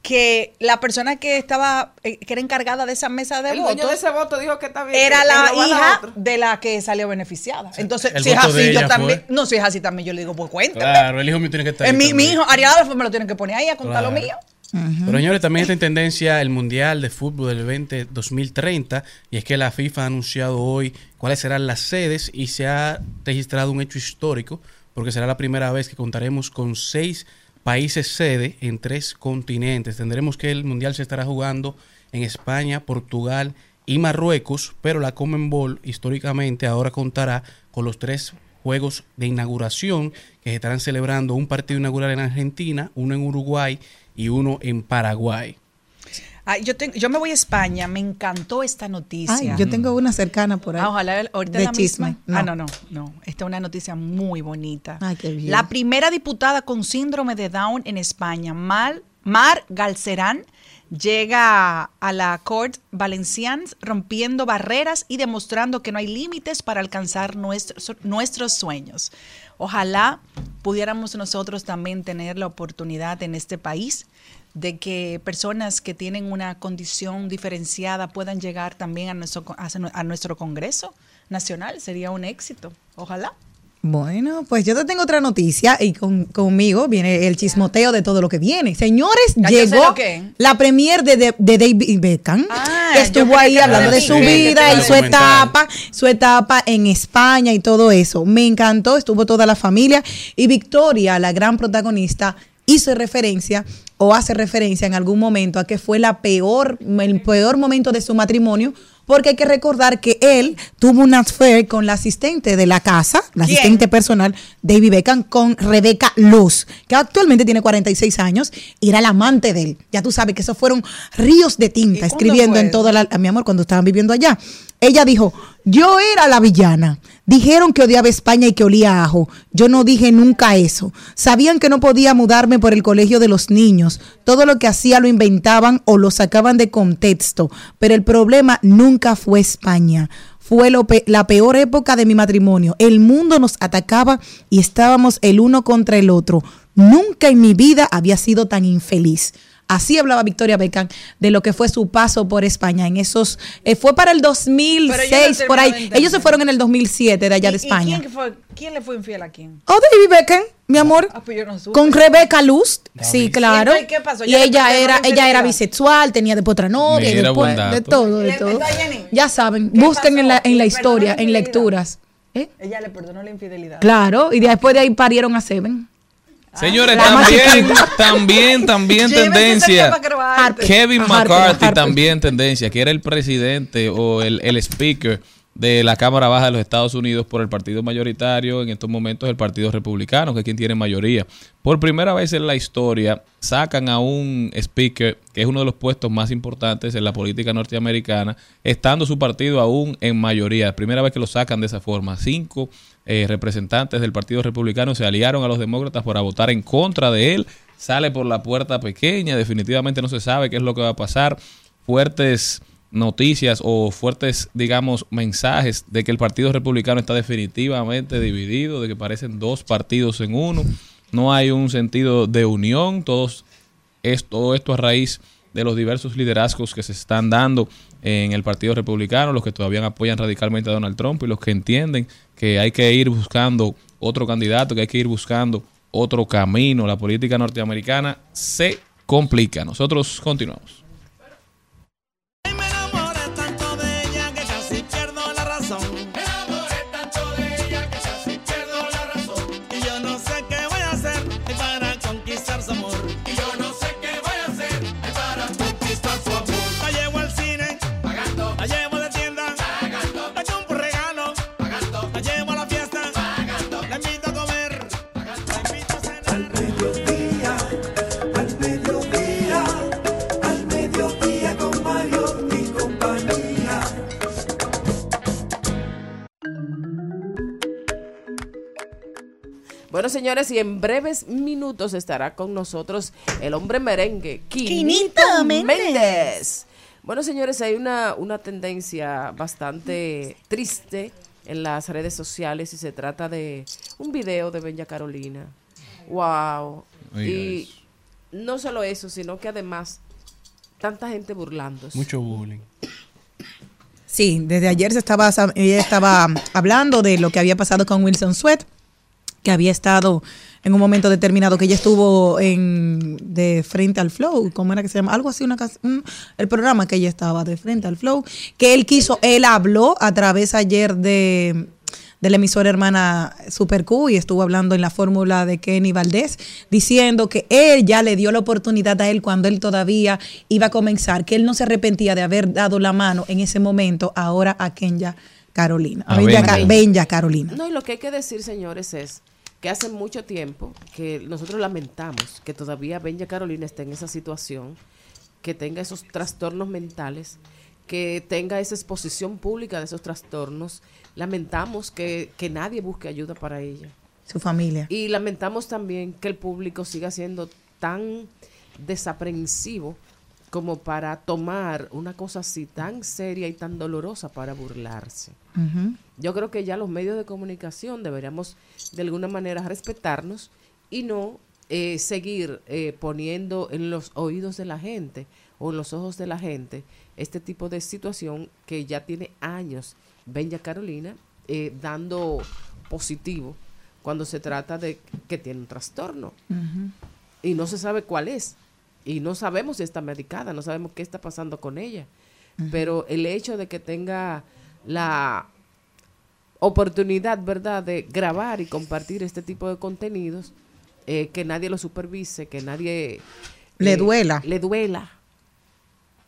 Speaker 11: que la persona que estaba, eh, que era encargada de esa mesa de
Speaker 14: El dueño de
Speaker 11: votos,
Speaker 14: ese voto dijo que está bien.
Speaker 11: era la hija de la que salió beneficiada. Entonces,
Speaker 5: el
Speaker 11: si es así, yo también,
Speaker 5: fue.
Speaker 11: no, si es así también, yo le digo, pues cuéntame.
Speaker 5: Claro, el hijo mío tiene que estar
Speaker 11: Eh,
Speaker 5: ahí
Speaker 11: mi, hijo, Ariadna, me lo tienen que poner ahí a contar lo mío.
Speaker 5: Pero señores, también está en tendencia el Mundial de Fútbol del 20 2030 y es que la FIFA ha anunciado hoy cuáles serán las sedes y se ha registrado un hecho histórico porque será la primera vez que contaremos con seis países sede en tres continentes. Tendremos que el Mundial se estará jugando en España, Portugal y Marruecos, pero la Comenbol históricamente ahora contará con los tres juegos de inauguración que se estarán celebrando un partido inaugural en Argentina, uno en Uruguay y uno en Paraguay.
Speaker 11: Ay, yo, tengo- yo me voy a España, me encantó esta noticia.
Speaker 2: Ay, yo tengo una cercana por ahí.
Speaker 11: Ah, ojalá ahorita
Speaker 2: de
Speaker 11: la
Speaker 2: chisme.
Speaker 11: misma. Ah, no, no, no. Esta es una noticia muy bonita.
Speaker 2: Ay, qué bien.
Speaker 11: La primera diputada con síndrome de Down en España, Mar, Mar Galcerán, llega a la Corte Valencians rompiendo barreras y demostrando que no hay límites para alcanzar nuestros, nuestros sueños. Ojalá pudiéramos nosotros también tener la oportunidad en este país de que personas que tienen una condición diferenciada puedan llegar también a nuestro, a nuestro Congreso Nacional. Sería un éxito. Ojalá.
Speaker 2: Bueno, pues yo te tengo otra noticia y con- conmigo viene el chismoteo de todo lo que viene. Señores,
Speaker 11: Ya
Speaker 2: llegó la premier de, de, de David Beckham.
Speaker 11: Ah,
Speaker 2: estuvo ahí hablando
Speaker 11: de
Speaker 2: su vida y su etapa, su etapa en España y todo eso. Me encantó, estuvo toda la familia y Victoria, la gran protagonista, hizo referencia o hace referencia en algún momento a que fue la peor, el peor momento de su matrimonio, porque hay que recordar que él tuvo un affair con la asistente de la casa, la
Speaker 11: ¿Quién?
Speaker 2: asistente personal, David Beckham, con Rebeca Luz, que actualmente tiene 46 años y era la amante de él. Ya tú sabes que esos fueron ríos de tinta escribiendo en toda la... Mi amor, cuando estaban viviendo allá. Ella dijo, yo era la villana. Dijeron que odiaba España y que olía a ajo. Yo no dije nunca eso. Sabían que no podía mudarme por el colegio de los niños. Todo lo que hacía lo inventaban o lo sacaban de contexto. Pero el problema nunca fue España. Fue lo la peor época de mi matrimonio. El mundo nos atacaba y estábamos el uno contra el otro. Nunca en mi vida había sido tan infeliz. Así hablaba Victoria Beckham de lo que fue su paso por España en esos eh, fue para el 2006
Speaker 11: no
Speaker 2: por ahí. Ellos se fueron en el 2007 de allá
Speaker 11: ¿Y-
Speaker 2: de
Speaker 11: y
Speaker 2: España.
Speaker 11: quién, fue- quién le fue infiel a quién?
Speaker 2: Oh, David Beckham, mi amor,
Speaker 11: Ah, pues yo no supe.
Speaker 2: con Rebeca Luz, sí, claro.
Speaker 11: ¿Y qué pasó?
Speaker 2: Y
Speaker 11: ¿Ya le
Speaker 2: ella era
Speaker 11: la
Speaker 2: ella era bisexual, tenía después otra novia, y después de todo, de
Speaker 11: ¿Le
Speaker 2: todo. Ya saben,
Speaker 11: ¿Qué
Speaker 2: busquen en la en la
Speaker 11: ¿Le
Speaker 2: historia, en lecturas. ¿Eh?
Speaker 11: Ella le perdonó la infidelidad.
Speaker 2: Claro, y después de ahí parieron a Seven.
Speaker 1: Señores,
Speaker 2: La
Speaker 1: también, también, también tendencia. Kevin
Speaker 2: Harper,
Speaker 1: McCarthy
Speaker 2: Harper.
Speaker 1: también tendencia, que era el presidente o el, el speaker de la Cámara Baja de los Estados Unidos por el partido mayoritario, en estos momentos el Partido Republicano, que es quien tiene mayoría. Por primera vez en la historia sacan a un speaker, que es uno de los puestos más importantes en la política norteamericana, estando su partido aún en mayoría. Primera vez que lo sacan de esa forma. Cinco eh, representantes del Partido Republicano se aliaron a los demócratas para votar en contra de él. Sale por la puerta pequeña, definitivamente no se sabe qué es lo que va a pasar. Fuertes noticias o fuertes, digamos, mensajes de que el Partido Republicano está definitivamente dividido, de que parecen dos partidos en uno. No hay un sentido de unión, es, todo esto a raíz de los diversos liderazgos que se están dando en el Partido Republicano, los que todavía apoyan radicalmente a Donald Trump y los que entienden que hay que ir buscando otro candidato, que hay que ir buscando otro camino. La política norteamericana se complica. Nosotros continuamos.
Speaker 14: Bueno, señores, y en breves minutos estará con nosotros el hombre merengue, Quinito,
Speaker 11: Quinito
Speaker 14: Méndez.
Speaker 11: Méndez.
Speaker 14: Bueno, señores, hay una, una tendencia bastante triste en las redes sociales y se trata de un video de Bella Carolina. ¡Wow!
Speaker 1: Oiga
Speaker 14: y
Speaker 1: eso.
Speaker 14: no solo eso, sino que además tanta gente burlándose.
Speaker 5: Mucho bullying.
Speaker 2: Sí, desde ayer se estaba, ella estaba hablando de lo que había pasado con Wilson Sweat, que había estado en un momento determinado que ella estuvo en de frente al flow, ¿cómo era que se llama? Algo así, una un- el programa que ella estaba de frente al flow, que él quiso, él habló a través ayer de de la emisora hermana Super Q y estuvo hablando en la fórmula de Kenny Valdés, diciendo que él ya le dio la oportunidad a él cuando él todavía iba a comenzar, que él no se arrepentía de haber dado la mano en ese momento ahora a Kenya Carolina.
Speaker 1: A
Speaker 2: Benja Carolina.
Speaker 14: No, y lo que hay que decir, señores, es que hace mucho tiempo que nosotros lamentamos que todavía Benja Carolina esté en esa situación, que tenga esos trastornos mentales, que tenga esa exposición pública de esos trastornos. Lamentamos que, que nadie busque ayuda para ella.
Speaker 2: Su familia.
Speaker 14: Y lamentamos también que el público siga siendo tan desaprensivo como para tomar una cosa así tan seria y tan dolorosa para burlarse. Yo creo que ya los medios de comunicación deberíamos de alguna manera respetarnos y no eh, seguir eh, poniendo en los oídos de la gente o en los ojos de la gente este tipo de situación que ya tiene años Benja Carolina eh, dando positivo cuando se trata de que tiene un trastorno. Y no se sabe cuál es. Y no sabemos si está medicada, no sabemos qué está pasando con ella. Pero el hecho de que tenga la oportunidad, ¿verdad?, de grabar y compartir este tipo de contenidos, eh, que nadie lo supervise, que nadie...
Speaker 2: Le
Speaker 14: eh,
Speaker 2: duela.
Speaker 14: Le duela.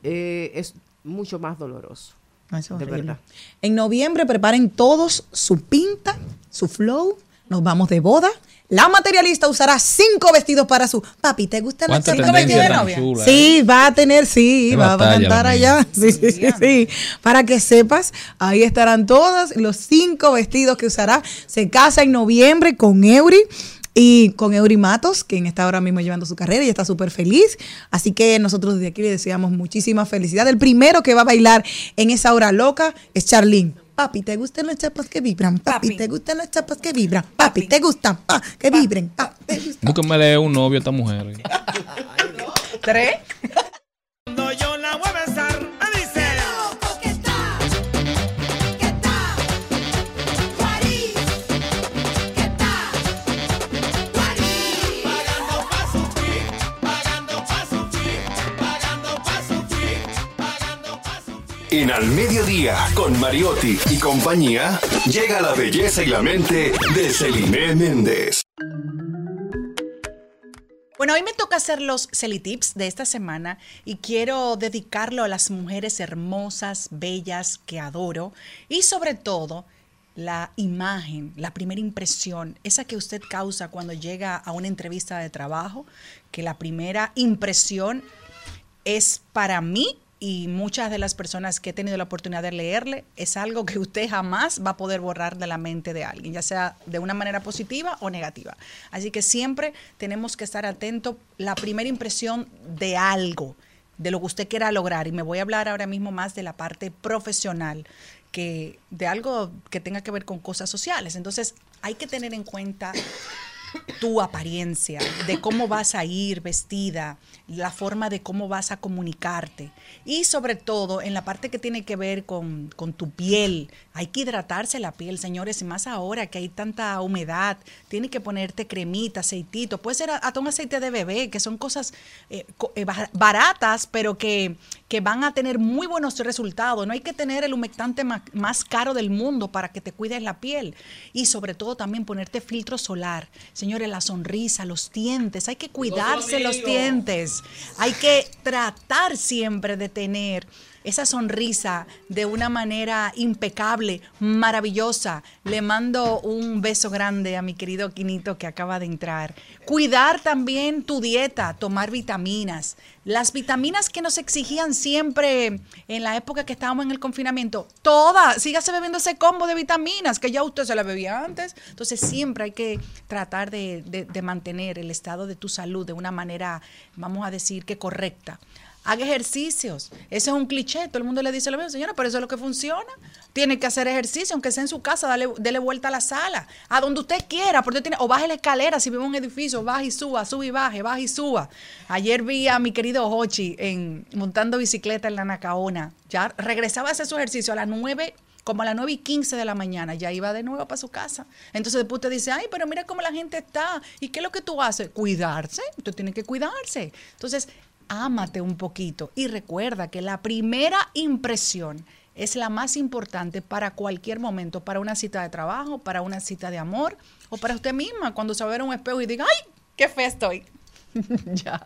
Speaker 14: eh, es mucho más doloroso.
Speaker 2: Eso es
Speaker 14: de verdad.
Speaker 2: En noviembre preparen todos su pinta, su flow. Nos vamos de boda. La materialista usará cinco vestidos para su. Papi, ¿te gustan los cinco vestidos de novia?
Speaker 1: chula,
Speaker 2: Sí, va a tener, sí, va, a cantar allá. Sí, sí, sí, sí. Para que sepas, ahí estarán todos los cinco vestidos que usará. Se casa en noviembre con Eury. Y con Eury Matos, quien está ahora mismo llevando su carrera y está súper feliz. Así que nosotros desde aquí le deseamos muchísima felicidad. El primero que va a bailar en esa hora loca es Charlene. Papi, ¿te gustan las chapas que vibran? Papi, ¿te gustan las chapas que vibran? Papi, ¿te gustan? Pa, que vibren. Pa, ¿te gustan?
Speaker 1: Búsquenmele un novio a esta mujer.
Speaker 11: ¿Tres?
Speaker 7: En Al Mediodía, con Mariotti y compañía, llega la belleza y la mente de Celine Méndez.
Speaker 11: Bueno, hoy me toca hacer los Celitips de esta semana y quiero dedicarlo a las mujeres hermosas, bellas, que adoro y sobre todo la imagen, la primera impresión, esa que usted causa cuando llega a una entrevista de trabajo, que la primera impresión es para mí y muchas de las personas que he tenido la oportunidad de leerle, es algo que usted jamás va a poder borrar de la mente de alguien, ya sea de una manera positiva o negativa. Así que siempre tenemos que estar atentos la primera impresión de algo, de lo que usted quiera lograr. Y me voy a hablar ahora mismo más de la parte profesional, que de algo que tenga que ver con cosas sociales. Entonces, hay que tener en cuenta tu apariencia, de cómo vas a ir vestida, la forma de cómo vas a comunicarte y sobre todo en la parte que tiene que ver con, con tu piel. Hay que hidratarse la piel, señores, y más ahora que hay tanta humedad, tiene que ponerte cremita, aceitito, puede ser hasta un aceite de bebé, que son cosas eh, eh, bar- baratas, pero que, que van a tener muy buenos resultados. No hay que tener el humectante ma- más caro del mundo para que te cuides la piel y sobre todo también ponerte filtro solar. Señores, la sonrisa, los dientes, hay que cuidarse los dientes. Hay que tratar siempre de tener esa sonrisa de una manera impecable, maravillosa. Le mando un beso grande a mi querido Quinito que acaba de entrar. Cuidar también tu dieta, tomar vitaminas. Las vitaminas que nos exigían siempre en la época que estábamos en el confinamiento, todas, sígase bebiendo ese combo de vitaminas que ya usted se la bebía antes. Entonces siempre hay que tratar de, de- de mantener el estado de tu salud de una manera, vamos a decir que correcta. Haga ejercicios. Ese es un cliché. Todo el mundo le dice lo mismo, señora, pero eso es lo que funciona. Tiene que hacer ejercicio, aunque sea en su casa, dale, dele vuelta a la sala, a donde usted quiera, porque tiene, o baje la escalera, si vive en un edificio, baje y suba, sube y baje, baje y suba. Ayer vi a mi querido Hochi en, montando bicicleta en la Nacaona. Ya regresaba a hacer su ejercicio a las 9 como a las 9 y 15 de la mañana, ya iba de nuevo para su casa. Entonces después usted dice, ay, pero mira cómo la gente está. ¿Y qué es lo que tú haces? Cuidarse. Usted tiene que cuidarse. Entonces, ámate un poquito y recuerda que la primera impresión es la más importante para cualquier momento, para una cita de trabajo, para una cita de amor o para usted misma, cuando se va a ver un espejo y diga, ay, qué fea estoy. ya.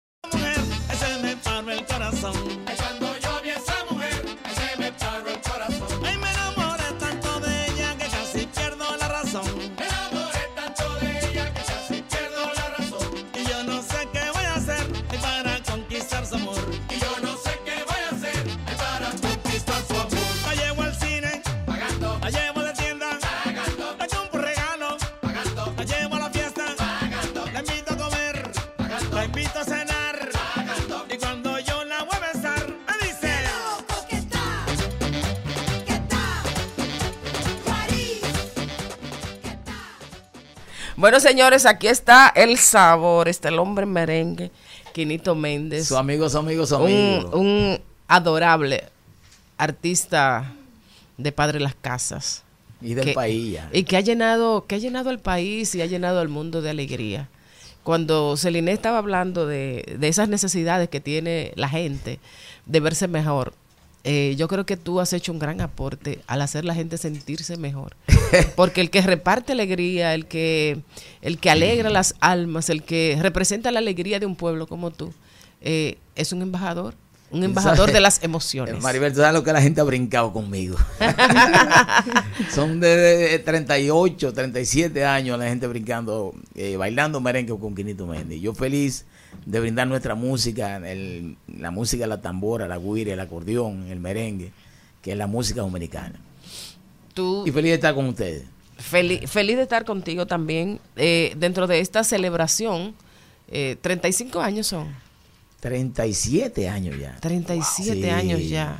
Speaker 14: Bueno, señores, aquí está el sabor, está el hombre merengue, Quinito Méndez.
Speaker 15: Su amigo, su amigo, su
Speaker 14: un,
Speaker 15: amigo.
Speaker 14: un adorable artista de Padre Las Casas.
Speaker 15: Y del
Speaker 14: que-
Speaker 15: país ya.
Speaker 14: Y que ha llenado, que ha llenado el país y ha llenado el mundo de alegría. Cuando Celine estaba hablando de, de esas necesidades que tiene la gente de verse mejor, eh, yo creo que tú has hecho un gran aporte al hacer la gente sentirse mejor. Porque el que reparte alegría, el que, el que alegra las almas, el que representa la alegría de un pueblo como tú, eh, es un embajador, un embajador de las emociones.
Speaker 15: Maribel, tú sabes lo que la gente ha brincado conmigo. Son de, de 38, 37 años la gente brincando, eh, bailando merengue con Quinito Méndez. Yo feliz de brindar nuestra música, el- la música, la tambora, la guira, el acordeón, el merengue, que es la música dominicana.
Speaker 14: Tú,
Speaker 15: Y feliz de estar con ustedes.
Speaker 14: Feliz, feliz de estar contigo también eh, dentro de esta celebración. Eh, 35 años son.
Speaker 15: 37 años ya.
Speaker 14: 37
Speaker 15: Sí.
Speaker 14: años ya.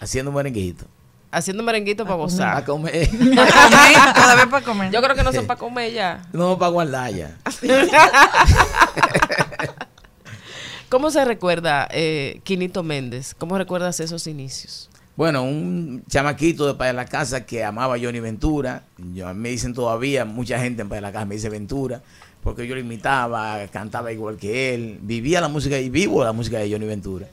Speaker 15: Haciendo merenguito.
Speaker 14: Haciendo merenguito para gozar.
Speaker 15: A comer.
Speaker 11: Todavía para comer.
Speaker 14: Yo creo que no son para comer ya.
Speaker 15: No, para guardar ya.
Speaker 14: ¿Cómo se recuerda eh, Quinito Méndez? ¿Cómo recuerdas esos inicios?
Speaker 15: Bueno, un chamaquito de Padre de la Casa que amaba Johnny Ventura. Yo, me dicen todavía, mucha gente en Padre de la Casa me dice Ventura, porque yo lo imitaba, cantaba igual que él, vivía la música y vivo la música de Johnny Ventura.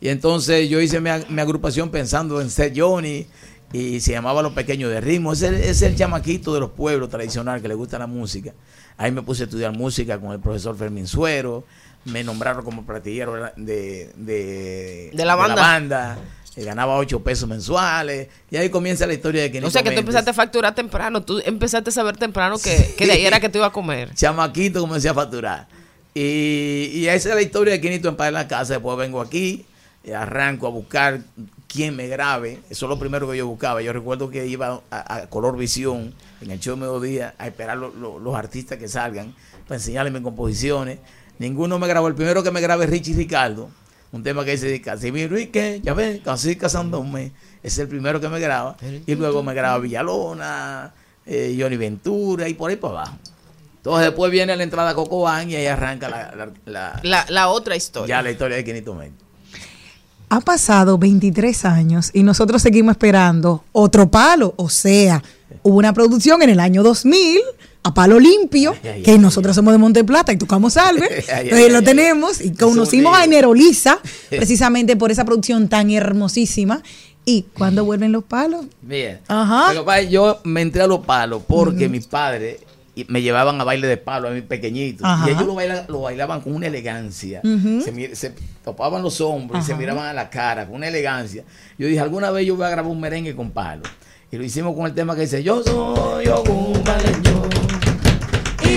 Speaker 15: Y entonces yo hice mi, mi agrupación pensando en ser Johnny y se llamaba Los Pequeños de Ritmo. Es el- es el chamaquito de los pueblos tradicionales que le gusta la música. Ahí me puse a estudiar música con el profesor Fermín Suero. Me nombraron como platillero de, de,
Speaker 14: De la banda.
Speaker 15: banda. Eh, ganaba 8 pesos mensuales. Y ahí comienza la historia de que
Speaker 14: O sea que tú empezaste a facturar temprano. Tú empezaste a saber temprano que, que de ahí era que tú ibas a comer.
Speaker 15: Chamaquito comencé a facturar. Y, y esa es la historia de Quinito en Paz de la Casa. Después vengo aquí, eh, arranco a buscar quién me grabe. Eso es lo primero que yo buscaba. Yo recuerdo que iba a, a Color Visión, en el show de mediodía, a esperar lo- lo- los artistas que salgan para enseñarles mis composiciones. Ninguno me grabó. El primero que me grabé es Richie Ricardo. Un tema que dice Casimiro y que, ya ves, casi casándome. Es el primero que me graba. Y luego me graba Villalona, eh, Johnny Ventura y por ahí para abajo. Entonces después viene la entrada a Cocobán y ahí arranca la, la- la-
Speaker 14: La, la otra historia.
Speaker 15: ya la historia de Quinito Méndez.
Speaker 2: Ha pasado 23 años y nosotros seguimos esperando otro palo. O sea, hubo una producción en el año 2000 a palo limpio,
Speaker 15: Ay, ay,
Speaker 2: que
Speaker 15: ay,
Speaker 2: nosotros somos de Monte Plata y tocamos salve. Lo tenemos y conocimos a Enero Lisa precisamente por esa producción tan hermosísima. ¿Y cuando vuelven los palos?
Speaker 15: Bien.
Speaker 2: Ajá.
Speaker 15: Pero, yo me entré a los palos porque mis padres me llevaban a baile de palo a mi pequeñito.
Speaker 2: Ajá.
Speaker 15: Y ellos lo, baila- lo bailaban con una elegancia. Se, se topaban los hombros y se miraban a la cara con una elegancia. Yo dije, alguna vez yo voy a grabar un merengue con palo. Y lo hicimos con el tema que dice, yo soy un maleño y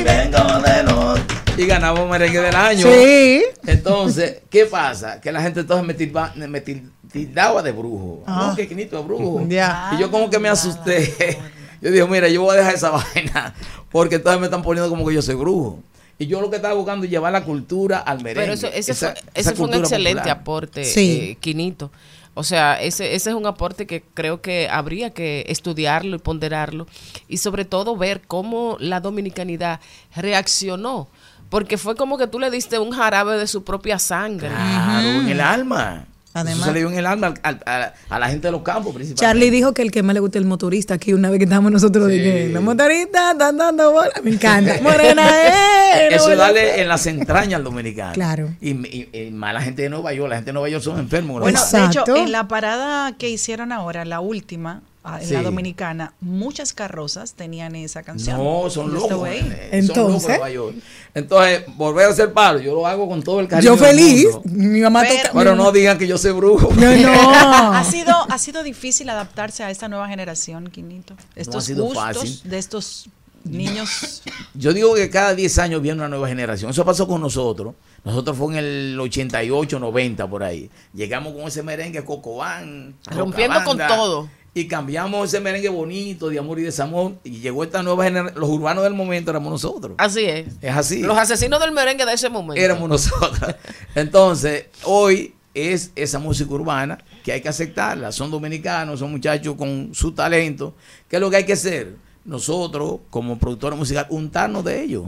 Speaker 15: vengo de los... Y ganamos merengue del año.
Speaker 2: Sí.
Speaker 15: Entonces, ¿qué pasa? Que la gente entonces me, tilba- me til- tildaba de brujo.
Speaker 2: Ah.
Speaker 15: No, que Quinito es brujo.
Speaker 2: Ya.
Speaker 15: Y yo como que me asusté. Yo dije, mira, yo voy a dejar esa vaina porque entonces me están poniendo como que yo soy brujo. Y yo lo que estaba buscando es llevar la cultura al merengue.
Speaker 14: Pero eso, ese
Speaker 15: esa-
Speaker 14: fue,
Speaker 15: esa
Speaker 14: ese fue un excelente
Speaker 15: popular.
Speaker 14: aporte,
Speaker 15: Sí.
Speaker 14: eh, Quinito. O sea, ese, ese es un aporte que creo que habría que estudiarlo y ponderarlo. Y sobre todo ver cómo la dominicanidad reaccionó. Porque fue como que tú le diste un jarabe de su propia sangre.
Speaker 15: Claro, en el alma.
Speaker 2: Además-
Speaker 15: Eso se le dio en el alma al- al- a, a la gente de los campos, principalmente.
Speaker 2: Charlie dijo que el que más le gusta es el motorista aquí una vez que estábamos nosotros dije, los motoristas están dando bola. Me encanta. Morena, eh.
Speaker 15: Eso
Speaker 2: no
Speaker 15: darle en las entrañas al dominicano.
Speaker 2: Claro.
Speaker 15: Y, y- y más la gente de Nueva York. La gente de Nueva York son enfermos.
Speaker 11: Bueno,
Speaker 15: ¿no?
Speaker 11: de hecho, en la parada que hicieron ahora, la última, ah, en la dominicana, muchas carrozas tenían esa canción.
Speaker 15: No, son locos. eh, son locos en Nueva York. Entonces, volver a hacer palo, yo lo hago con todo el cariño.
Speaker 2: Yo feliz. Mi mamá
Speaker 11: Pero-
Speaker 2: toca-
Speaker 15: Pero no digan que yo soy brujo.
Speaker 11: ha sido ha sido difícil adaptarse a esta nueva generación, Quinito. Estos
Speaker 15: sido
Speaker 11: gustos
Speaker 15: fácil.
Speaker 11: de estos niños.
Speaker 15: Yo digo que cada 10 años viene una nueva generación. Eso pasó con nosotros. Nosotros fue en el 88, 90 por ahí. Llegamos con ese merengue Cocobán.
Speaker 14: Rompiendo con todo.
Speaker 15: Y cambiamos ese merengue bonito de amor y desamor. Y llegó esta nueva generación. Los urbanos del momento éramos nosotros.
Speaker 14: Así es.
Speaker 15: Es así.
Speaker 14: Los asesinos del merengue de ese momento.
Speaker 15: éramos nosotros. Entonces, hoy es esa música urbana que hay que aceptarla. Son dominicanos, son muchachos con su talento. ¿Qué es lo que hay que hacer? Nosotros, como productores musicales, untarnos de ellos.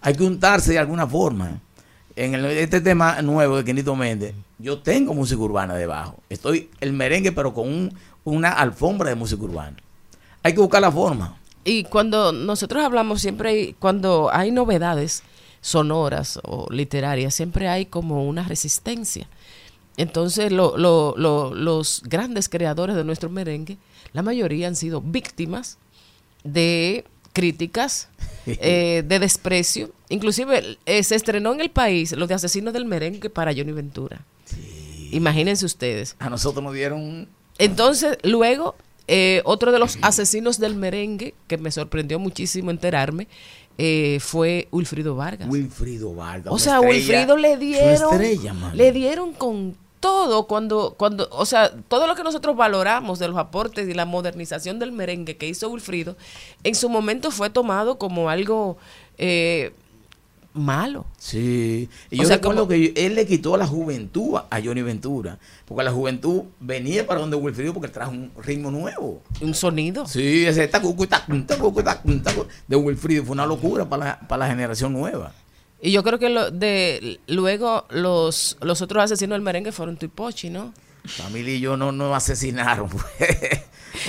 Speaker 15: Hay que untarse de alguna forma. En el- este tema nuevo de Quinito Méndez, yo tengo música urbana debajo. Estoy el merengue, pero con un- una alfombra de música urbana. Hay que buscar la forma.
Speaker 14: Y cuando nosotros hablamos siempre, hay- cuando hay novedades sonoras o literarias, siempre hay como una resistencia. Entonces lo- lo- lo- los grandes creadores de nuestro merengue, la mayoría han sido víctimas de críticas, eh, de desprecio. Inclusive eh, se estrenó en el país los de Asesinos del Merengue para Johnny Ventura. Imagínense ustedes.
Speaker 15: A nosotros nos dieron
Speaker 14: Entonces, luego, eh, otro de los asesinos del merengue, que me sorprendió muchísimo enterarme, eh, fue Wilfrido Vargas.
Speaker 15: Wilfrido Vargas.
Speaker 14: o sea, Wilfrido le dieron,
Speaker 15: estrella,
Speaker 14: le dieron con todo cuando, cuando, o sea, todo lo que nosotros valoramos de los aportes y la modernización del merengue que hizo Wilfrido, en su momento fue tomado como algo eh, malo.
Speaker 15: Sí, y
Speaker 14: O
Speaker 15: yo
Speaker 14: sea,
Speaker 15: recuerdo
Speaker 14: como-
Speaker 15: que él le quitó la juventud a Johnny Ventura, porque la juventud venía para donde Wilfrido porque trajo un ritmo nuevo.
Speaker 14: Un sonido.
Speaker 15: Sí, ese tacucu, tacu, tacucu, tacu, tacu, de Wilfrido fue una locura para la, para la generación nueva.
Speaker 14: Y yo creo que lo de luego los, los otros asesinos del merengue fueron Tuipochi, ¿no?
Speaker 15: Familia y yo no nos asesinaron.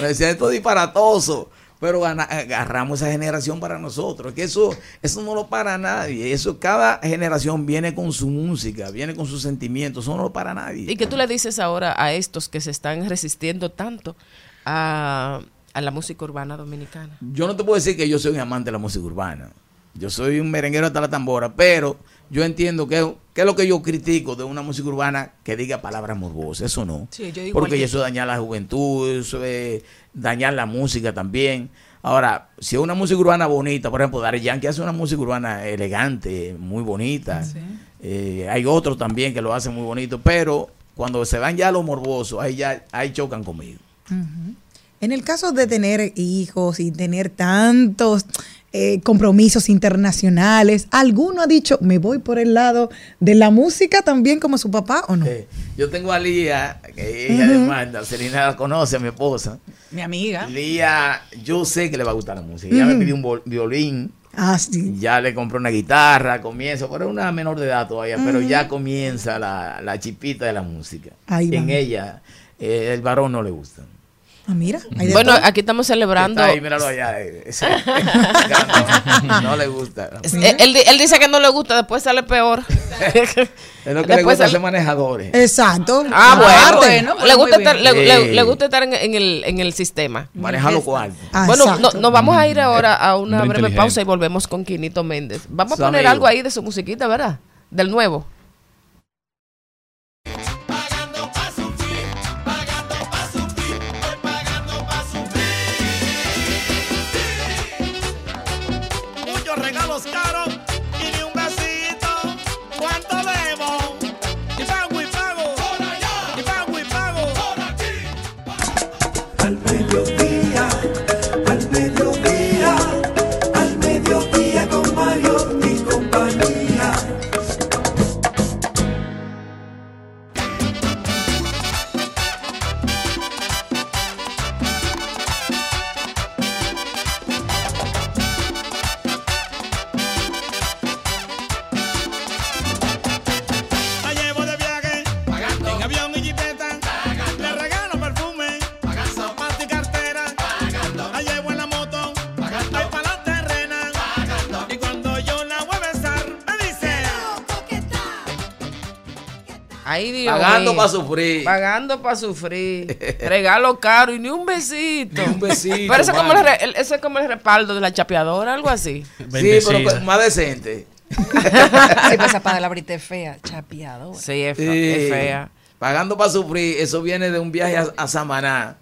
Speaker 15: Me decían esto es disparatoso. Pero agarramos esa generación para nosotros. Que eso, eso no lo para nadie. Eso, cada generación viene con su música, viene con sus sentimientos. Eso no lo para nadie.
Speaker 14: ¿Y qué tú le dices ahora a estos que se están resistiendo tanto a, a la música urbana dominicana?
Speaker 15: Yo no te puedo decir que yo soy un amante de la música urbana. Yo soy un merenguero hasta la tambora, pero yo entiendo que, que es lo que yo critico de una música urbana que diga palabras morbosas. Eso no.
Speaker 11: Sí, yo igual
Speaker 15: Porque
Speaker 11: que
Speaker 15: eso es dañar la juventud, eso es dañar la música también. Ahora, si es una música urbana bonita, por ejemplo, Daddy Yankee hace una música urbana elegante, muy bonita. Eh, hay otros también que lo hacen muy bonito, pero cuando se van ya a los morbosos, ahí ya ahí chocan conmigo.
Speaker 2: En el caso de tener hijos y tener tantos eh, compromisos internacionales, ¿alguno ha dicho, me voy por el lado de la música también como su papá o no?
Speaker 15: Yo tengo a Lía, que es hija de
Speaker 2: Ujú.
Speaker 15: Magda, Selena la conoce, a mi esposa.
Speaker 11: Mi amiga.
Speaker 15: Lía, yo sé que le va a gustar la música. Ya me
Speaker 2: Ujú.
Speaker 15: pidió un violín,
Speaker 2: Ah, sí.
Speaker 15: ya le compré una guitarra, comienza, pero es una menor de edad todavía, pero ya comienza la, la chipita de la música.
Speaker 2: Ahí
Speaker 15: en ella, eh, el varón no le gusta.
Speaker 2: Ah, mira. hay de
Speaker 14: Bueno,
Speaker 2: todo.
Speaker 14: aquí estamos celebrando.
Speaker 15: Está ahí, míralo allá. eh, ese- no, no le gusta.
Speaker 14: Eh, Él, él dice que no le gusta, después sale peor.
Speaker 15: Es lo que le
Speaker 14: Después
Speaker 15: gusta
Speaker 14: sale-
Speaker 15: ser manejadores.
Speaker 2: Exacto.
Speaker 14: Ah,
Speaker 2: Ah,
Speaker 14: bueno.
Speaker 2: bueno,
Speaker 14: le, gusta estar, le, le-
Speaker 15: Sí.
Speaker 14: le gusta estar en, en el, en el sistema.
Speaker 15: Maneja los cuartos.
Speaker 2: Ah,
Speaker 14: bueno, no- nos vamos a ir ahora a una breve pausa y volvemos con Quinito Méndez. Vamos
Speaker 15: Su
Speaker 14: a poner
Speaker 15: amigo.
Speaker 14: algo ahí de su musiquita, ¿verdad? Del nuevo.
Speaker 15: Pagando para sufrir.
Speaker 14: Pagando para sufrir. Regalo caro y ni un besito.
Speaker 15: Ni un besito,
Speaker 14: Pero ese es, como el, ese es como el respaldo de la chapeadora, algo así.
Speaker 15: Sí, pero más decente.
Speaker 11: Sí, pues esa palabrita es fea, chapeadora.
Speaker 14: Sí, es,
Speaker 15: Sí.
Speaker 14: fe- es fea.
Speaker 15: Pagando para sufrir, eso viene de un viaje a, a Samaná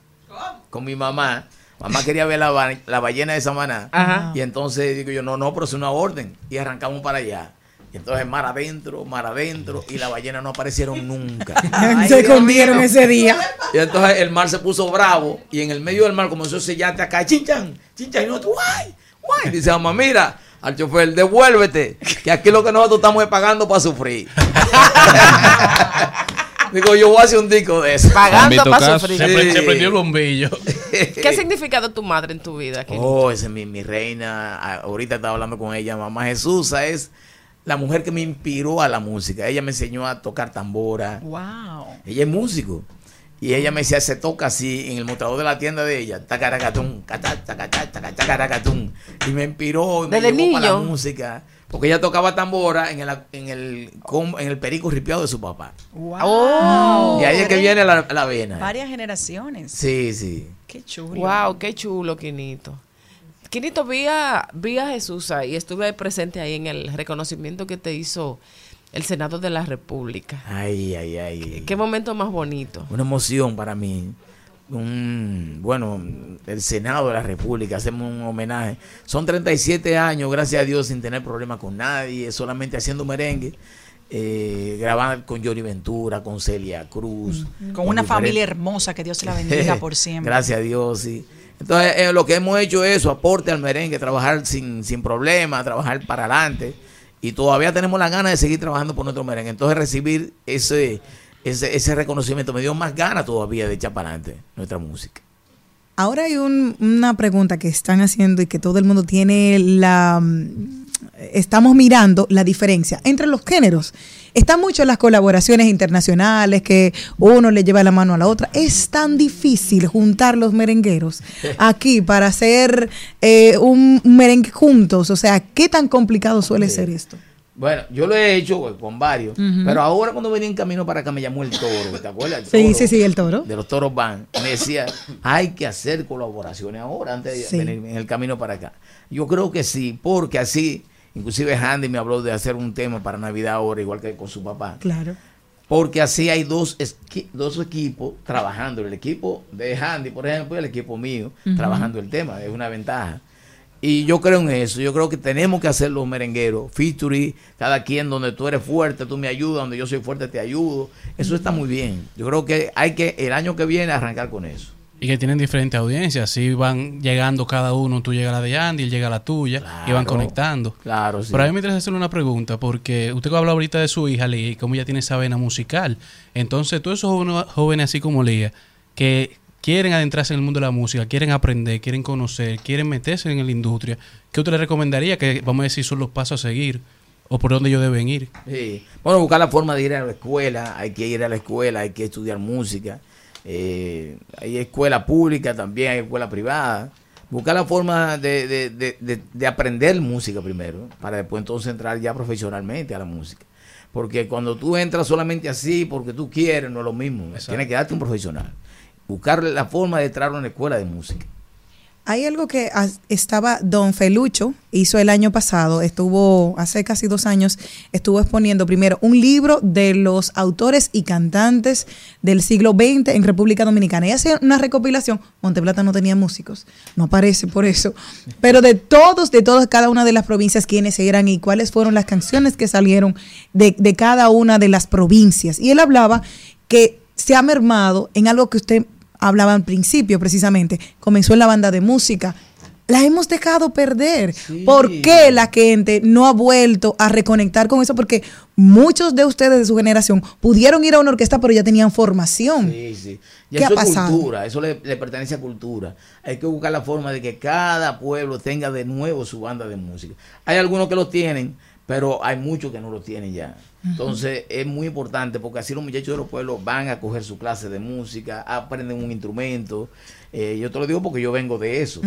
Speaker 15: con mi mamá. Mamá quería ver la, la ballena de Samaná.
Speaker 14: Ajá.
Speaker 15: Y entonces digo yo, no, no, pero es una orden. Y arrancamos para allá. Y entonces mar adentro, mar adentro, y la ballena no aparecieron nunca.
Speaker 2: Se escondieron ese día.
Speaker 15: Y entonces el mar se puso bravo y en el medio del mar comenzó a sellarte acá, chinchan, chinchan, y nosotros, guay, guay. Dice mamá, mira, al chofer, devuélvete, que aquí lo que nosotros estamos es pagando para sufrir. Digo, yo voy a hacer un disco de eso.
Speaker 14: Pagando para sufrir.
Speaker 5: Se,
Speaker 15: Sí.
Speaker 5: prendió el bombillo.
Speaker 14: ¿Qué ha significado tu madre en tu vida? Kenny?
Speaker 15: Oh, esa es mi, mi reina. Ah, Ahorita estaba hablando con ella. Mamá Jesús es la mujer que me inspiró a la música. Ella me enseñó a tocar tambora.
Speaker 11: Wow.
Speaker 15: Ella es músico. Y ella me decía, se toca así en el mostrador de la tienda de ella. Tacaracatún, tacaracatún. Y me inspiró y me
Speaker 14: Desde
Speaker 15: llevó para la música. Porque ella tocaba tambora en el, en el, en el perico ripiado de su papá.
Speaker 11: Wow.
Speaker 14: Oh.
Speaker 15: Y ahí es que viene la, la vena.
Speaker 11: Varias generaciones.
Speaker 15: Sí, sí.
Speaker 11: Qué chulo.
Speaker 14: Wow, qué chulo, Quinito. Quinito, vi a, vi a Jesús ahí, estuve ahí presente ahí en el reconocimiento que te hizo el Senado de la República.
Speaker 15: Ay, ay, ay.
Speaker 14: Qué momento más bonito.
Speaker 15: Una emoción para mí. Un, bueno, el Senado de la República, hacemos un homenaje. Son 37 años, gracias a Dios, sin tener problemas con nadie, solamente haciendo merengue. Eh, grabar con Johnny Ventura, con Celia Cruz.
Speaker 11: Con una
Speaker 15: diferentes-
Speaker 11: familia hermosa, que Dios se la bendiga por siempre.
Speaker 15: Gracias a Dios, sí. Entonces, eh, lo que hemos hecho es eso, aporte al merengue, trabajar sin, sin problema, trabajar para adelante. Y todavía tenemos la ganas de seguir trabajando por nuestro merengue. Entonces, recibir ese, ese, ese reconocimiento me dio más ganas todavía de echar para adelante nuestra música.
Speaker 2: Ahora hay un- una pregunta que están haciendo y que todo el mundo tiene la... mm, Estamos mirando la diferencia entre los géneros. Están mucho las colaboraciones internacionales que uno le lleva la mano a la otra. Es tan difícil juntar los merengueros aquí para hacer eh, un merengue juntos. O sea, ¿qué tan complicado suele ser esto?
Speaker 15: Bueno, yo lo he hecho pues, con varios, pero ahora cuando venía en camino para acá me llamó el toro, ¿te acuerdas? El
Speaker 2: Sí,
Speaker 15: toro,
Speaker 2: sí, sí, el toro.
Speaker 15: De los toros van. Me decía, hay que hacer colaboraciones ahora antes de
Speaker 2: Sí.
Speaker 15: venir en el camino para acá. Yo creo que sí, porque así, inclusive Handy me habló de hacer un tema para Navidad ahora, igual que con su papá.
Speaker 2: Claro.
Speaker 15: Porque así hay dos, esqui- dos equipos trabajando. El equipo de Handy, por ejemplo, y el equipo mío, trabajando el tema. Es una ventaja. Y yo creo en eso. Yo creo que tenemos que hacer los merengueros. Featuring, cada quien donde tú eres fuerte, tú me ayudas. Donde yo soy fuerte, te ayudo. Eso está muy bien. Yo creo que hay que, el año que viene, arrancar con eso.
Speaker 5: Y que tienen diferentes audiencias. Así van llegando cada uno. Tú llegas a la de Andy, él llega a la tuya. y van conectando.
Speaker 15: Claro, sí.
Speaker 5: Pero a mí me interesa hacerle una pregunta. Porque usted habla ahorita de su hija, Lía, y cómo ella tiene esa vena musical. Entonces, todos esos jóvenes, jóvenes así como Lía, que quieren adentrarse en el mundo de la música, quieren aprender, quieren conocer, quieren meterse en la industria, ¿qué usted le recomendaría que, vamos a decir, son los pasos a seguir? ¿O por dónde ellos deben ir?
Speaker 15: Sí. Bueno, buscar la forma de ir a la escuela, hay que ir a la escuela, hay que estudiar música. Eh, hay escuela pública también, hay escuela privada. Buscar la forma de, de- de- de- de aprender música primero, para después entonces entrar ya profesionalmente a la música. Porque cuando tú entras solamente así, porque tú quieres, no es lo mismo. Tienes que darte un profesional. Buscar la forma de entrar a una escuela de música.
Speaker 2: Hay algo que estaba Don Felucho, hizo el año pasado, estuvo hace casi dos años, estuvo exponiendo primero un libro de los autores y cantantes del siglo XX en República Dominicana. Y hace una recopilación, Monteplata no tenía músicos, no aparece por eso, pero de todos, de todas, cada una de las provincias, quiénes eran y cuáles fueron las canciones que salieron de cada una de las provincias. Y él hablaba que se ha mermado en algo que usted hablaba al principio precisamente, comenzó en la banda de música. La hemos dejado perder. ¿Por qué la gente no ha vuelto a reconectar con eso? Porque muchos de ustedes de su generación pudieron ir a una orquesta, pero ya tenían formación.
Speaker 15: Sí, sí. Y
Speaker 2: ¿Qué
Speaker 15: eso
Speaker 2: ha
Speaker 15: es
Speaker 2: pasado?
Speaker 15: cultura, eso le, le pertenece a cultura. Hay que buscar la forma de que cada pueblo tenga de nuevo su banda de música. Hay algunos que lo tienen, pero hay muchos que no lo tienen ya. Entonces es muy importante porque así los muchachos de los pueblos van a coger su clase de música, aprenden un instrumento. Eh, yo te lo digo porque yo vengo de eso.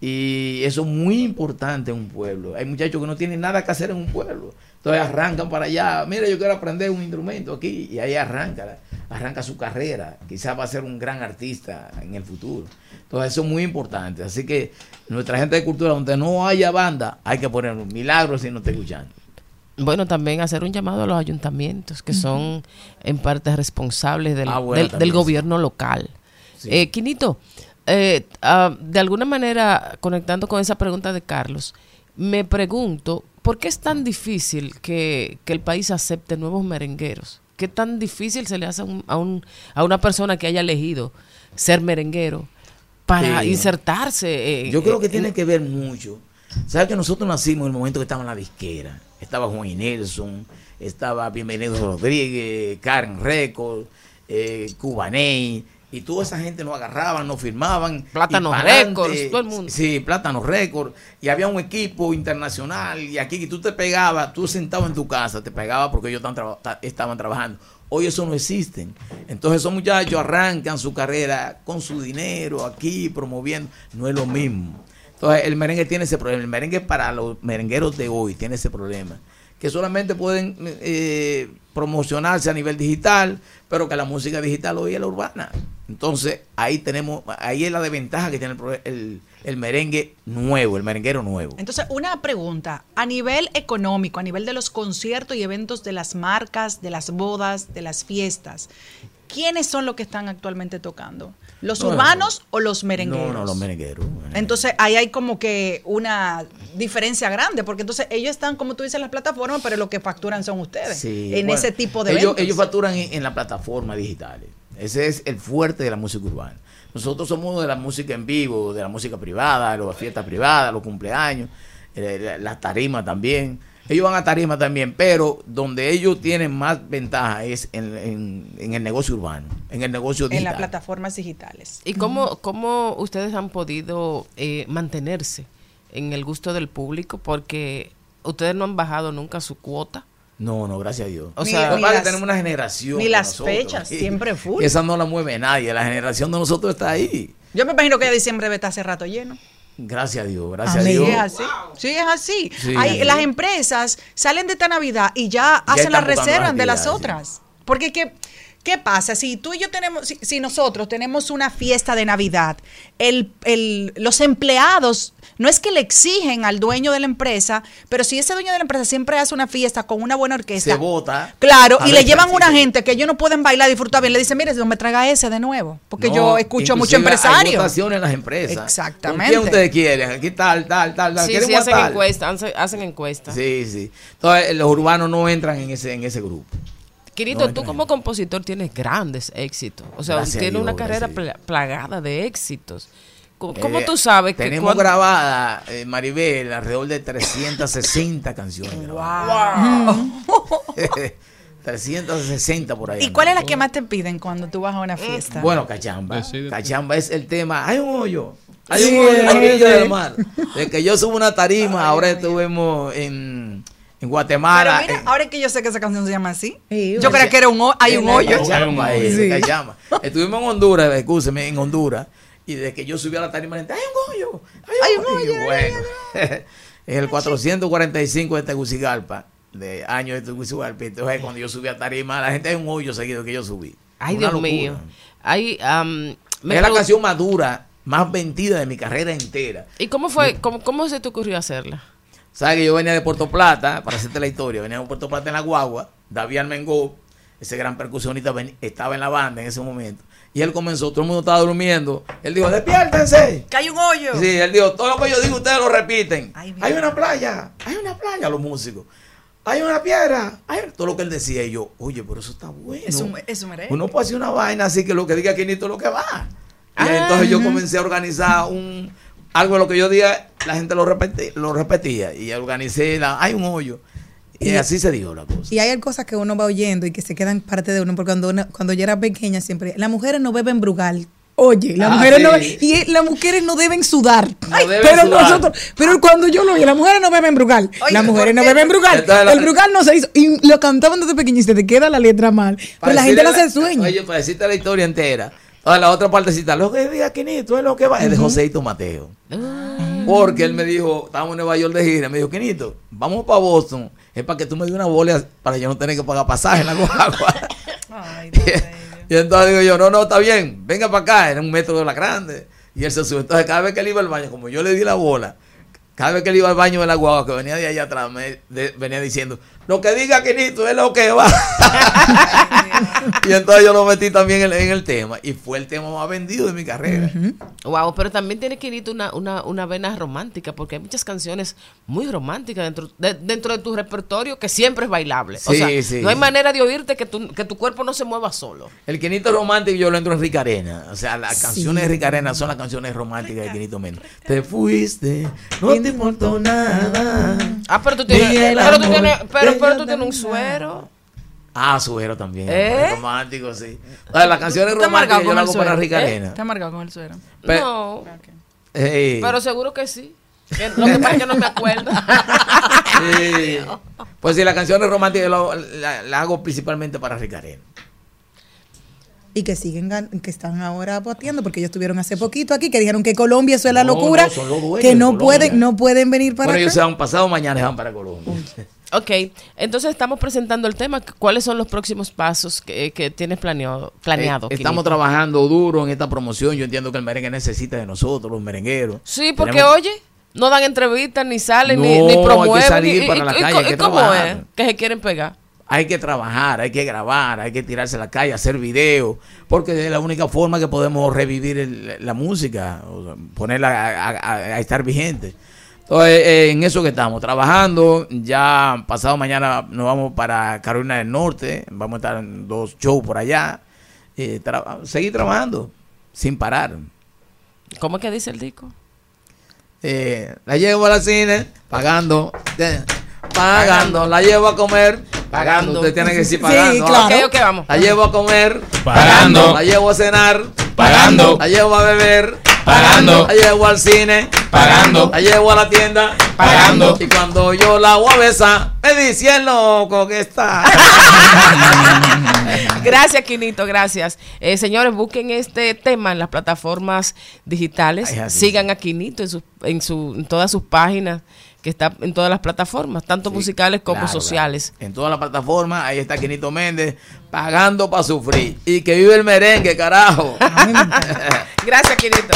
Speaker 15: Y eso es muy importante en un pueblo. Hay muchachos que no tienen nada que hacer en un pueblo. Entonces arrancan para allá, mira, yo quiero aprender un instrumento aquí, y ahí arranca, arranca su carrera, quizás va a ser un gran artista en el futuro. Entonces eso es muy importante, así que nuestra gente de cultura, donde no haya banda, hay que poner un milagro si no está escuchando.
Speaker 14: Bueno, también hacer un llamado a los ayuntamientos, que son en parte responsables del,
Speaker 15: Ah, bueno,
Speaker 14: del- del
Speaker 15: también, sí.
Speaker 14: gobierno local. Eh, Quinito, eh, ah, de alguna manera, conectando con esa pregunta de Carlos, me pregunto, ¿por qué es tan difícil que, que el país acepte nuevos merengueros? ¿Qué tan difícil se le hace a, un- a, un- a una persona que haya elegido ser merenguero para
Speaker 15: Sí.
Speaker 14: insertarse? eh,
Speaker 15: Yo creo que
Speaker 14: en-
Speaker 15: tiene que ver mucho. ¿Sabes que nosotros nacimos en el momento que estaba en la disquera? Estaba Juan y Nelson, estaba Bienvenido Rodríguez, Karen Record, eh, Cubaney, y toda esa gente nos agarraban, nos firmaban.
Speaker 14: Plátano
Speaker 15: y pa'lante.
Speaker 14: Records, todo el mundo.
Speaker 15: Sí, Plátano Record. Y había un equipo internacional, y aquí que tú te pegabas, tú sentado en tu casa, te pegabas porque ellos estaban trabajando. Hoy eso no existe. Entonces esos muchachos arrancan su carrera con su dinero aquí, promoviendo. No es lo mismo. Entonces el merengue tiene ese problema. El merengue para los merengueros de hoy tiene ese problema. Que solamente pueden eh, promocionarse a nivel digital, pero que la música digital hoy es la urbana. Entonces ahí tenemos, ahí es la desventaja que tiene el, el- el merengue nuevo, el merenguero nuevo.
Speaker 11: Entonces, una pregunta, a nivel económico, a nivel de los conciertos y eventos de las marcas, de las bodas, de las fiestas, ¿quiénes son los que están actualmente tocando? ¿Los
Speaker 15: No,
Speaker 11: urbanos o los merengueros?
Speaker 15: No, no, los merengueros.
Speaker 11: Entonces ahí hay como que una diferencia grande, porque entonces ellos están, como tú dices, en las plataformas, pero lo que facturan son ustedes
Speaker 15: Sí,
Speaker 11: en
Speaker 15: bueno,
Speaker 11: ese tipo de
Speaker 15: ellos,
Speaker 11: eventos.
Speaker 15: ellos facturan en, en las plataformas digitales. Ese es el fuerte de la música urbana. Nosotros somos de la música en vivo, de la música privada, de las fiestas privadas, los cumpleaños, eh, la- las tarimas también. Ellos van a tarimas también, pero donde ellos tienen más ventaja es en, en- en el negocio urbano, en el negocio
Speaker 11: en
Speaker 15: digital.
Speaker 11: las plataformas digitales.
Speaker 14: ¿Y cómo, cómo ustedes han podido eh, mantenerse en el gusto del público? Porque ustedes no han bajado nunca su cuota.
Speaker 15: No, no, gracias a Dios.
Speaker 14: O
Speaker 11: Ni-
Speaker 14: sea,
Speaker 11: ni las-
Speaker 15: tenemos una generación.
Speaker 11: ni las
Speaker 15: nosotros.
Speaker 11: fechas, siempre full.
Speaker 15: Esa no la mueve nadie. La generación de nosotros está ahí.
Speaker 11: Yo me imagino que ya diciembre debe estar hace rato lleno.
Speaker 15: Gracias a Dios, gracias a
Speaker 11: Sí,
Speaker 15: Dios.
Speaker 11: es así. Sí, es así.
Speaker 15: Sí.
Speaker 11: Hay- las empresas salen de esta Navidad y ya, hacen
Speaker 15: las
Speaker 11: de las otras. Porque ¿qué, ¿qué pasa? Si tú y yo tenemos, si, si nosotros tenemos una fiesta de Navidad, el, el- los empleados no es que le exigen al dueño de la empresa, pero si ese dueño de la empresa siempre hace una fiesta con una buena orquesta.
Speaker 15: Se vota.
Speaker 11: Claro, y le llevan una gente que ellos no pueden bailar y disfrutar bien. Le dicen, mire, no me traiga ese de nuevo. Porque
Speaker 15: No,
Speaker 11: yo escucho mucho
Speaker 15: inclusive Hay
Speaker 11: empresario.
Speaker 15: votaciones en las empresas.
Speaker 11: Exactamente.
Speaker 15: ¿Con quién ustedes quieren? Aquí tal, tal, tal, tal.
Speaker 14: Sí,
Speaker 15: ¿Queremos
Speaker 14: sí, hacen encuestas, hacen, hacen encuestas.
Speaker 15: Sí, sí. Entonces los urbanos no entran en ese, en ese grupo.
Speaker 14: Quirito,
Speaker 15: No,
Speaker 14: tú como compositor tienes grandes éxitos. O sea, tienes una carrera plagada de éxitos. ¿Cómo, cómo
Speaker 15: Eh,
Speaker 14: tú sabes que
Speaker 15: Tenemos
Speaker 14: cuando-
Speaker 15: grabada, eh, Maribel, alrededor de 360 canciones.
Speaker 11: Wow.
Speaker 15: 360 por ahí.
Speaker 11: ¿Y cuál es la que más te piden cuando tú vas a una fiesta?
Speaker 15: Bueno, cachamba. Cachamba es el tema. Hay un hoyo. Hay
Speaker 11: Sí,
Speaker 15: un hoyo en la orilla
Speaker 11: sí.
Speaker 15: del mar. De que yo subo una tarima, ahora estuvimos en, en Guatemala.
Speaker 11: Pero mira,
Speaker 15: en-
Speaker 11: ahora que yo sé que esa canción se llama así, yo creía que era un hay un hoyo.
Speaker 15: Cachamba, eh,
Speaker 11: Sí.
Speaker 15: Cachamba. Estuvimos en Honduras, escúcheme, en Honduras. Y desde que yo subí a la tarima, la gente, hay un hoyo. Hay un hoyo. Y bueno, en el 445 de Tegucigalpa, de años de Tegucigalpa. Entonces, cuando yo subí a tarima, la gente hay un hoyo seguido que yo subí.
Speaker 14: Ay,
Speaker 15: Una
Speaker 14: Dios
Speaker 15: locura.
Speaker 14: mío. Me
Speaker 15: es la canción más dura, más vendida de mi carrera entera.
Speaker 14: ¿Y cómo fue? Cómo, cómo se te ocurrió hacerla?
Speaker 15: ¿Sabes que yo venía de Puerto Plata, para hacerte la historia, venía de Puerto Plata en la guagua, David Almengó, ese gran percusionista, ven- estaba en la banda en ese momento. Y él comenzó, todo el mundo estaba durmiendo. Él dijo, despiértense.
Speaker 11: Que hay un hoyo.
Speaker 15: Sí, él dijo, todo lo que yo digo ustedes lo repiten. hay una playa, hay una playa, los músicos. Hay una piedra, hay todo lo que él decía. Y yo, oye, pero eso está bueno.
Speaker 11: Es un, es un.
Speaker 15: Uno puede hacer una vaina así que lo que diga Quinito es lo que va. Y
Speaker 11: Ah.
Speaker 15: entonces yo comencé a organizar un algo de lo que yo diga, la gente lo, repeti- lo repetía. Y organicé, la, hay un hoyo. Y,
Speaker 2: Y-
Speaker 15: así se dio la cosa.
Speaker 2: Y hay cosas que uno va oyendo y que se quedan parte de uno, porque cuando, cuando yo era pequeña siempre, las mujeres no beben brugal. Oye, las
Speaker 15: Ah,
Speaker 2: mujeres
Speaker 15: sí.
Speaker 2: no y eh, las mujeres no deben sudar. Ay,
Speaker 15: deben
Speaker 2: pero
Speaker 15: sudar.
Speaker 2: nosotros, pero cuando yo lo oí, las mujeres no beben brugal. las mujeres no beben brugal.
Speaker 15: La-
Speaker 2: el brugal no se hizo y lo cantaban desde pequeño y se te queda la letra mal. Pero la gente le hace sueño.
Speaker 15: Oye, para decirte la historia entera. Entonces la otra partecita, lo que diga Quinito es lo que va. Es de
Speaker 2: Ujú.
Speaker 15: Joseito Mateo. Porque él me dijo, estábamos en Nueva York de gira, me dijo, Quinito, vamos para Boston es para que tú me des una bola para yo no tener que pagar pasaje en la guagua. y entonces digo yo, no, no, está bien, venga para acá, era un metro de la grande. Y él se sube. Entonces cada vez que él iba al baño, como yo le di la bola, cada vez que él iba al baño de la guagua, que venía de allá atrás, me de- venía diciendo, lo que diga Quinito es lo que va. y entonces yo lo metí también en, en el tema. Y fue el tema más vendido de mi carrera.
Speaker 14: Wow, pero también tiene Quinito una, una, una vena romántica, porque hay muchas canciones muy románticas dentro de, dentro de tu repertorio que siempre es bailable. o
Speaker 15: Sí,
Speaker 14: sea,
Speaker 15: sí.
Speaker 14: no hay manera de oírte que tu, que tu cuerpo no se mueva solo.
Speaker 15: El Quinito romántico yo lo entro en Rica Arena. O sea, las
Speaker 14: Sí.
Speaker 15: canciones de Rica Arena son las canciones románticas de Quinito Méndez. Te fuiste, no te importó nada.
Speaker 14: Ah, pero tú tienes, pero tú tienes, pero, pero tú tienes un suero.
Speaker 15: Ah, suero también.
Speaker 11: ¿Eh?
Speaker 15: Romántico, sí. O sea, las canciones
Speaker 11: ¿Está
Speaker 15: románticas yo
Speaker 11: con
Speaker 15: las
Speaker 11: el
Speaker 15: hago para
Speaker 11: suero?
Speaker 15: Rica
Speaker 11: ¿Eh?
Speaker 15: Arena.
Speaker 11: ¿Está amargado con el suero?
Speaker 15: Pe-
Speaker 14: no. Pero seguro que sí. Lo que pasa es que no me acuerdo.
Speaker 15: Sí. Pues sí, las canciones románticas yo lo- la- las hago principalmente para Rica Arena.
Speaker 2: Y que siguen, que están ahora boteando, porque ellos estuvieron hace poquito aquí, que dijeron que Colombia eso es la
Speaker 15: No,
Speaker 2: locura,
Speaker 15: no, son los dueños
Speaker 2: que no
Speaker 15: Colombia.
Speaker 2: pueden, no pueden venir para
Speaker 15: Bueno,
Speaker 2: acá.
Speaker 15: ellos se van pasado mañana se van para Colombia.
Speaker 14: Ok, entonces estamos presentando el tema. ¿Cuáles son los próximos pasos que, que tienes planeado? planeado
Speaker 15: Eh, estamos trabajando duro en esta promoción. Yo entiendo que el merengue necesita de nosotros, los merengueros.
Speaker 14: Sí, porque
Speaker 15: Tenemos-
Speaker 14: oye, no dan entrevistas, ni salen, ni, ni
Speaker 15: hay que
Speaker 14: promueven.
Speaker 15: salir
Speaker 14: y-
Speaker 15: para
Speaker 14: y-
Speaker 15: la
Speaker 14: y-
Speaker 15: calle,
Speaker 14: y-
Speaker 15: hay que
Speaker 14: ¿y ¿Cómo
Speaker 15: trabajar.
Speaker 14: es? Que se quieren pegar.
Speaker 15: Hay que trabajar, hay que grabar, hay que tirarse a la calle, hacer videos, porque es la única forma que podemos revivir el- la música, o sea, ponerla a, a- a- a estar vigente. Entonces, eh, en eso que estamos, trabajando, ya pasado mañana nos vamos para Carolina del Norte, vamos a estar en dos shows por allá, eh, tra- seguir trabajando sin parar.
Speaker 14: ¿Cómo es que dice el disco?
Speaker 15: Eh, la llevo a la cine, pagando, pagando, la llevo a comer, pagando, usted tiene que decir
Speaker 14: Sí,
Speaker 15: pagando.
Speaker 14: claro.
Speaker 15: ¿ah?
Speaker 14: Ok, ok, vamos.
Speaker 15: La llevo a comer,
Speaker 1: Pagando.
Speaker 15: La llevo a cenar,
Speaker 1: Pagando.
Speaker 15: La llevo a beber,
Speaker 1: Pagando.
Speaker 15: La llevo al cine,
Speaker 1: Pagando.
Speaker 15: La llevo a la tienda,
Speaker 1: Pagando.
Speaker 15: Y cuando yo la voy a besar, me dice el loco que está.
Speaker 14: Gracias, Quinito, gracias. Eh, señores, busquen este tema en las plataformas digitales.
Speaker 15: Ay.
Speaker 14: Sigan a Quinito en, su, en, su, en todas sus páginas, que está en todas las plataformas, tanto musicales como
Speaker 15: Claro,
Speaker 14: sociales.
Speaker 15: En todas las plataformas, ahí está Quinito Méndez, pagando para sufrir. Y que vive el merengue, carajo.
Speaker 14: Gracias, Quinito.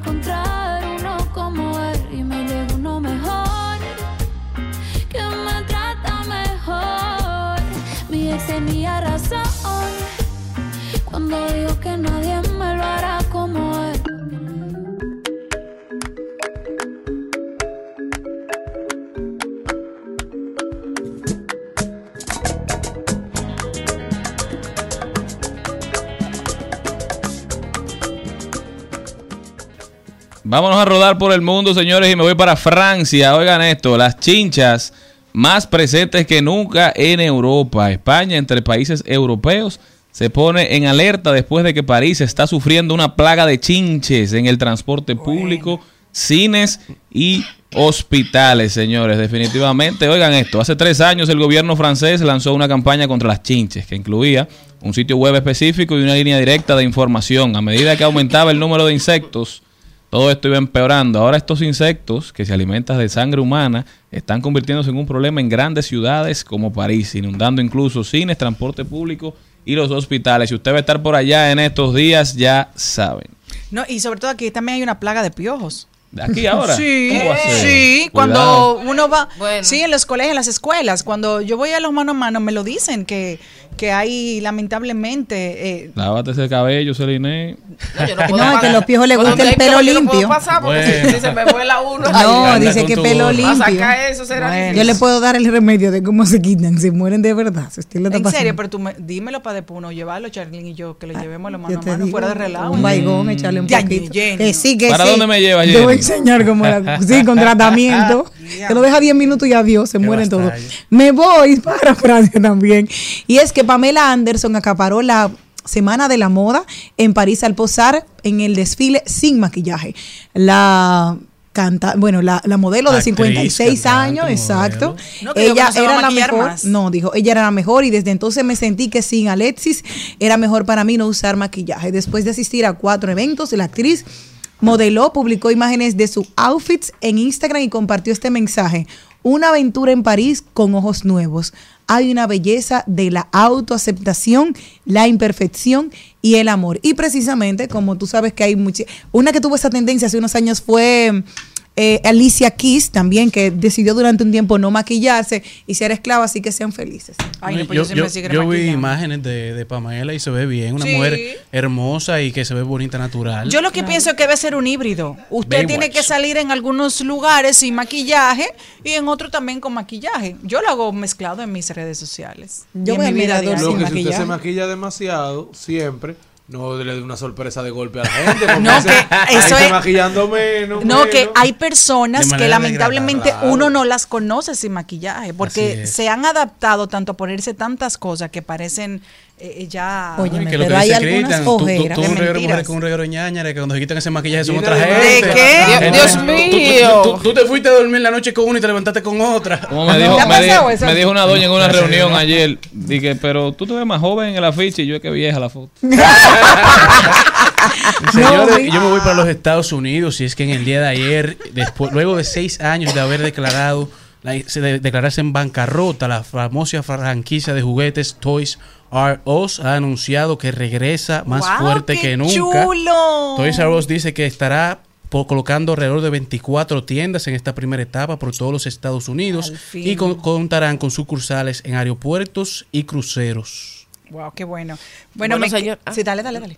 Speaker 13: Encontrar
Speaker 1: Vámonos a rodar por el mundo, señores, y me voy para Francia. Oigan esto, las chinchas más presentes que nunca en Europa. España, entre países europeos, se pone en alerta después de que París está sufriendo una plaga de chinches en el transporte público, cines y hospitales, señores. Definitivamente, oigan esto, hace tres años el gobierno francés lanzó una campaña contra las chinches que incluía un sitio web específico y una línea directa de información. A medida que aumentaba el número de insectos, todo esto iba empeorando. Ahora estos insectos que se alimentan de sangre humana están convirtiéndose en un problema en grandes ciudades como París, inundando incluso cines, transporte público y los hospitales. Si usted va a estar por allá en estos días, ya saben.
Speaker 11: No, y sobre todo aquí también hay una plaga de piojos.
Speaker 1: ¿Aquí ahora?
Speaker 11: Sí,
Speaker 1: ¿Cómo va a ser?
Speaker 11: sí,
Speaker 1: Cuidado.
Speaker 11: cuando uno va, sí, en los colegios, en las escuelas, cuando yo voy a los mano a mano, me lo dicen que, que hay lamentablemente eh,
Speaker 1: Lávate ese cabello, Celine.
Speaker 2: No, es que a los piojos les gusta el pelo
Speaker 14: yo no puedo
Speaker 2: limpio.
Speaker 14: pasar porque
Speaker 1: Bueno.
Speaker 14: si se me vuela uno.
Speaker 2: No, dice que pelo limpio.
Speaker 14: Va a sacar eso, será
Speaker 11: Bueno.
Speaker 2: Yo le puedo dar el remedio de cómo se quitan, se mueren de verdad. Si
Speaker 11: en
Speaker 2: pasando.
Speaker 11: serio, pero tú me- dímelo para después uno llevarlo, Charlene y yo, que lo llevemos lo mano a mano
Speaker 2: digo,
Speaker 11: fuera de relajo.
Speaker 2: Un baigón, echarle un
Speaker 11: Ya,
Speaker 2: poquito.
Speaker 11: Jenny,
Speaker 2: Que sí, que
Speaker 1: ¿Para
Speaker 2: sí.
Speaker 1: dónde me lleva,
Speaker 2: Te voy a
Speaker 1: Jenny?
Speaker 2: enseñar cómo la, sí, con tratamiento. Te lo deja 10 minutos y adiós, se mueren todos. Me voy para Francia también. Y es que Pamela Anderson acaparó la Semana de la Moda en París al posar en el desfile sin maquillaje. La canta, bueno, la, la modelo de
Speaker 5: Actriz,
Speaker 2: 56
Speaker 5: cantante,
Speaker 2: años,
Speaker 5: modelo.
Speaker 2: exacto.
Speaker 11: No,
Speaker 2: ella
Speaker 11: no
Speaker 2: era la mejor.
Speaker 11: más.
Speaker 2: No, dijo, ella era la mejor y desde entonces me sentí que sin Alexis era mejor para mí no usar maquillaje. Después de asistir a cuatro eventos, la actriz modeló, publicó imágenes de sus outfits en Instagram y compartió este mensaje. Una aventura en París con ojos nuevos. Hay una belleza de la autoaceptación, la imperfección y el amor. Y precisamente, como tú sabes que hay mucha... Una que tuvo esa tendencia hace unos años fue eh, Alicia Keys, también, que decidió durante un tiempo no maquillarse y ser esclava, así que sean felices.
Speaker 11: Ay, no, pues
Speaker 5: yo,
Speaker 11: yo
Speaker 5: vi imágenes de, de Pamela y se ve bien, una
Speaker 11: Sí.
Speaker 5: mujer hermosa y que se ve bonita natural.
Speaker 11: Yo lo que pienso es que debe ser un híbrido. Usted
Speaker 5: Baywatch.
Speaker 11: tiene que salir en algunos lugares sin maquillaje y en otros también con maquillaje. Yo lo hago mezclado en mis redes sociales.
Speaker 2: Yo
Speaker 11: y
Speaker 2: voy
Speaker 11: en
Speaker 2: al
Speaker 11: mi vida
Speaker 2: mirador
Speaker 11: diaria.
Speaker 16: Lo
Speaker 2: sin
Speaker 16: que si usted se maquilla demasiado, siempre, no le dé una sorpresa de golpe a la gente. porque
Speaker 11: No, que eso es-
Speaker 16: maquillando menos.
Speaker 11: No, que hay personas que lamentablemente uno no las conoce sin maquillaje, porque se han adaptado tanto a ponerse tantas cosas que parecen eh, ya...
Speaker 2: Oye,
Speaker 5: que lo
Speaker 2: pero
Speaker 5: que
Speaker 2: hay algunas
Speaker 5: Cristian, tú, tú,
Speaker 2: ojeras
Speaker 5: tú un
Speaker 11: mentiras.
Speaker 5: mujeres con un reguero de ñañara que cuando se quitan esa maquillaje son otra
Speaker 16: de
Speaker 5: gente.
Speaker 11: ¿De qué?
Speaker 14: Dios
Speaker 5: tú- tú-
Speaker 14: mío.
Speaker 5: Tú, tú te fuiste a dormir la noche con una y te levantaste con otra.
Speaker 1: Como me dijo,
Speaker 11: ¿Te ha
Speaker 1: me,
Speaker 11: pasado
Speaker 1: dijo,
Speaker 11: eso?
Speaker 1: me dijo una doña en una
Speaker 5: No,
Speaker 1: reunión
Speaker 5: no.
Speaker 1: ayer, dije, pero tú te ves más joven en el afiche y yo es que vieja la foto.
Speaker 5: Señores,
Speaker 2: No,
Speaker 5: yo me voy para los Estados Unidos y es que en el día de ayer, después, luego de seis años de haber declarado, la- se de- declararse en bancarrota, la famosa franquicia de juguetes Toys R Us ha anunciado que regresa más
Speaker 11: ¡Guau,
Speaker 5: fuerte
Speaker 11: qué
Speaker 5: que nunca.
Speaker 11: chulo!
Speaker 5: Toys R Us dice que estará colocando alrededor de 24 tiendas en esta primera etapa por todos los Estados Unidos y con- contarán con sucursales en aeropuertos y cruceros.
Speaker 11: Wow, qué bueno. Bueno,
Speaker 14: Bueno,
Speaker 11: me,
Speaker 14: señor- ah.
Speaker 11: sí, dale, dale, dale.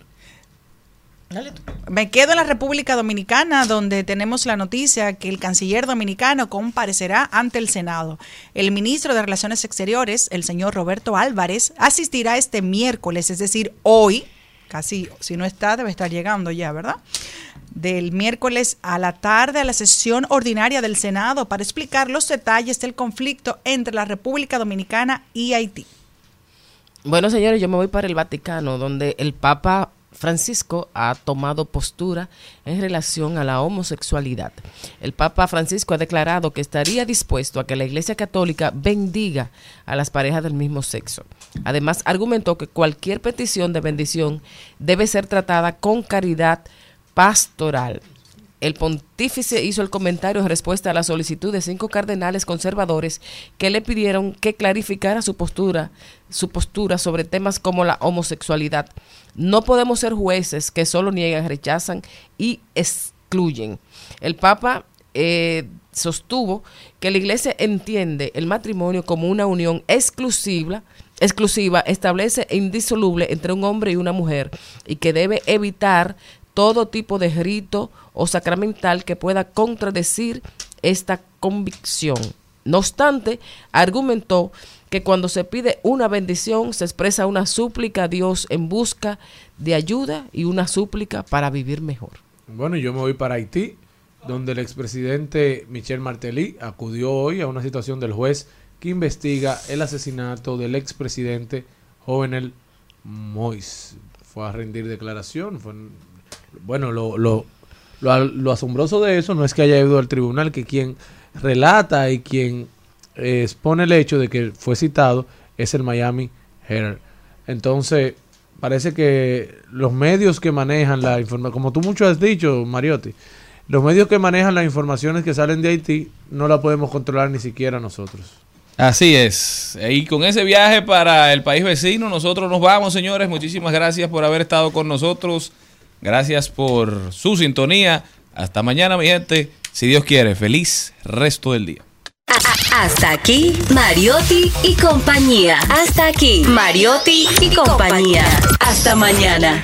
Speaker 11: Me quedo en la República Dominicana, donde tenemos la noticia que el canciller dominicano comparecerá ante el Senado. El ministro de Relaciones Exteriores, el señor Roberto Álvarez, asistirá este miércoles, es decir, hoy, casi, si no está, debe estar llegando ya, ¿verdad? Del miércoles a la tarde a la sesión ordinaria del Senado para explicar los detalles del conflicto entre la República Dominicana y Haití.
Speaker 14: Bueno, señores, yo me voy para el Vaticano, donde el Papa Francisco ha tomado postura en relación a la homosexualidad. El Papa Francisco ha declarado que estaría dispuesto a que la Iglesia Católica bendiga a las parejas del mismo sexo. Además, argumentó que cualquier petición de bendición debe ser tratada con caridad pastoral. El pontífice hizo el comentario en respuesta a la solicitud de cinco cardenales conservadores que le pidieron que clarificara su postura, su postura sobre temas como la homosexualidad. No podemos ser jueces que solo niegan, rechazan y excluyen. El Papa eh, sostuvo que la Iglesia entiende el matrimonio como una unión exclusiva, exclusiva, establece e indisoluble entre un hombre y una mujer y que debe evitar todo tipo de rito o sacramental que pueda contradecir esta convicción. No obstante, argumentó que cuando se pide una bendición se expresa una súplica a Dios en busca de ayuda y una súplica para vivir mejor.
Speaker 16: Bueno, yo me voy para Haití, donde el expresidente Michel Martelly acudió hoy a una situación del juez que investiga el asesinato del expresidente Jovenel Mois. Fue a rendir declaración. Fue, bueno, lo, lo, lo, lo asombroso de eso no es que haya ido al tribunal, que quien relata y quien expone el hecho de que fue citado es el Miami Herald. Entonces, parece que los medios que manejan la información, como tú mucho has dicho, Mariotti, los medios que manejan las informaciones que salen de Haití no la podemos controlar ni siquiera nosotros.
Speaker 1: Así es. Y con ese viaje para el país vecino, nosotros nos vamos, señores. Muchísimas gracias por haber estado con nosotros. Gracias por su sintonía. Hasta mañana, mi gente. Si Dios quiere, feliz resto del día.
Speaker 8: Hasta aquí, Mariotti y compañía. Hasta aquí, Mariotti y compañía. Hasta mañana.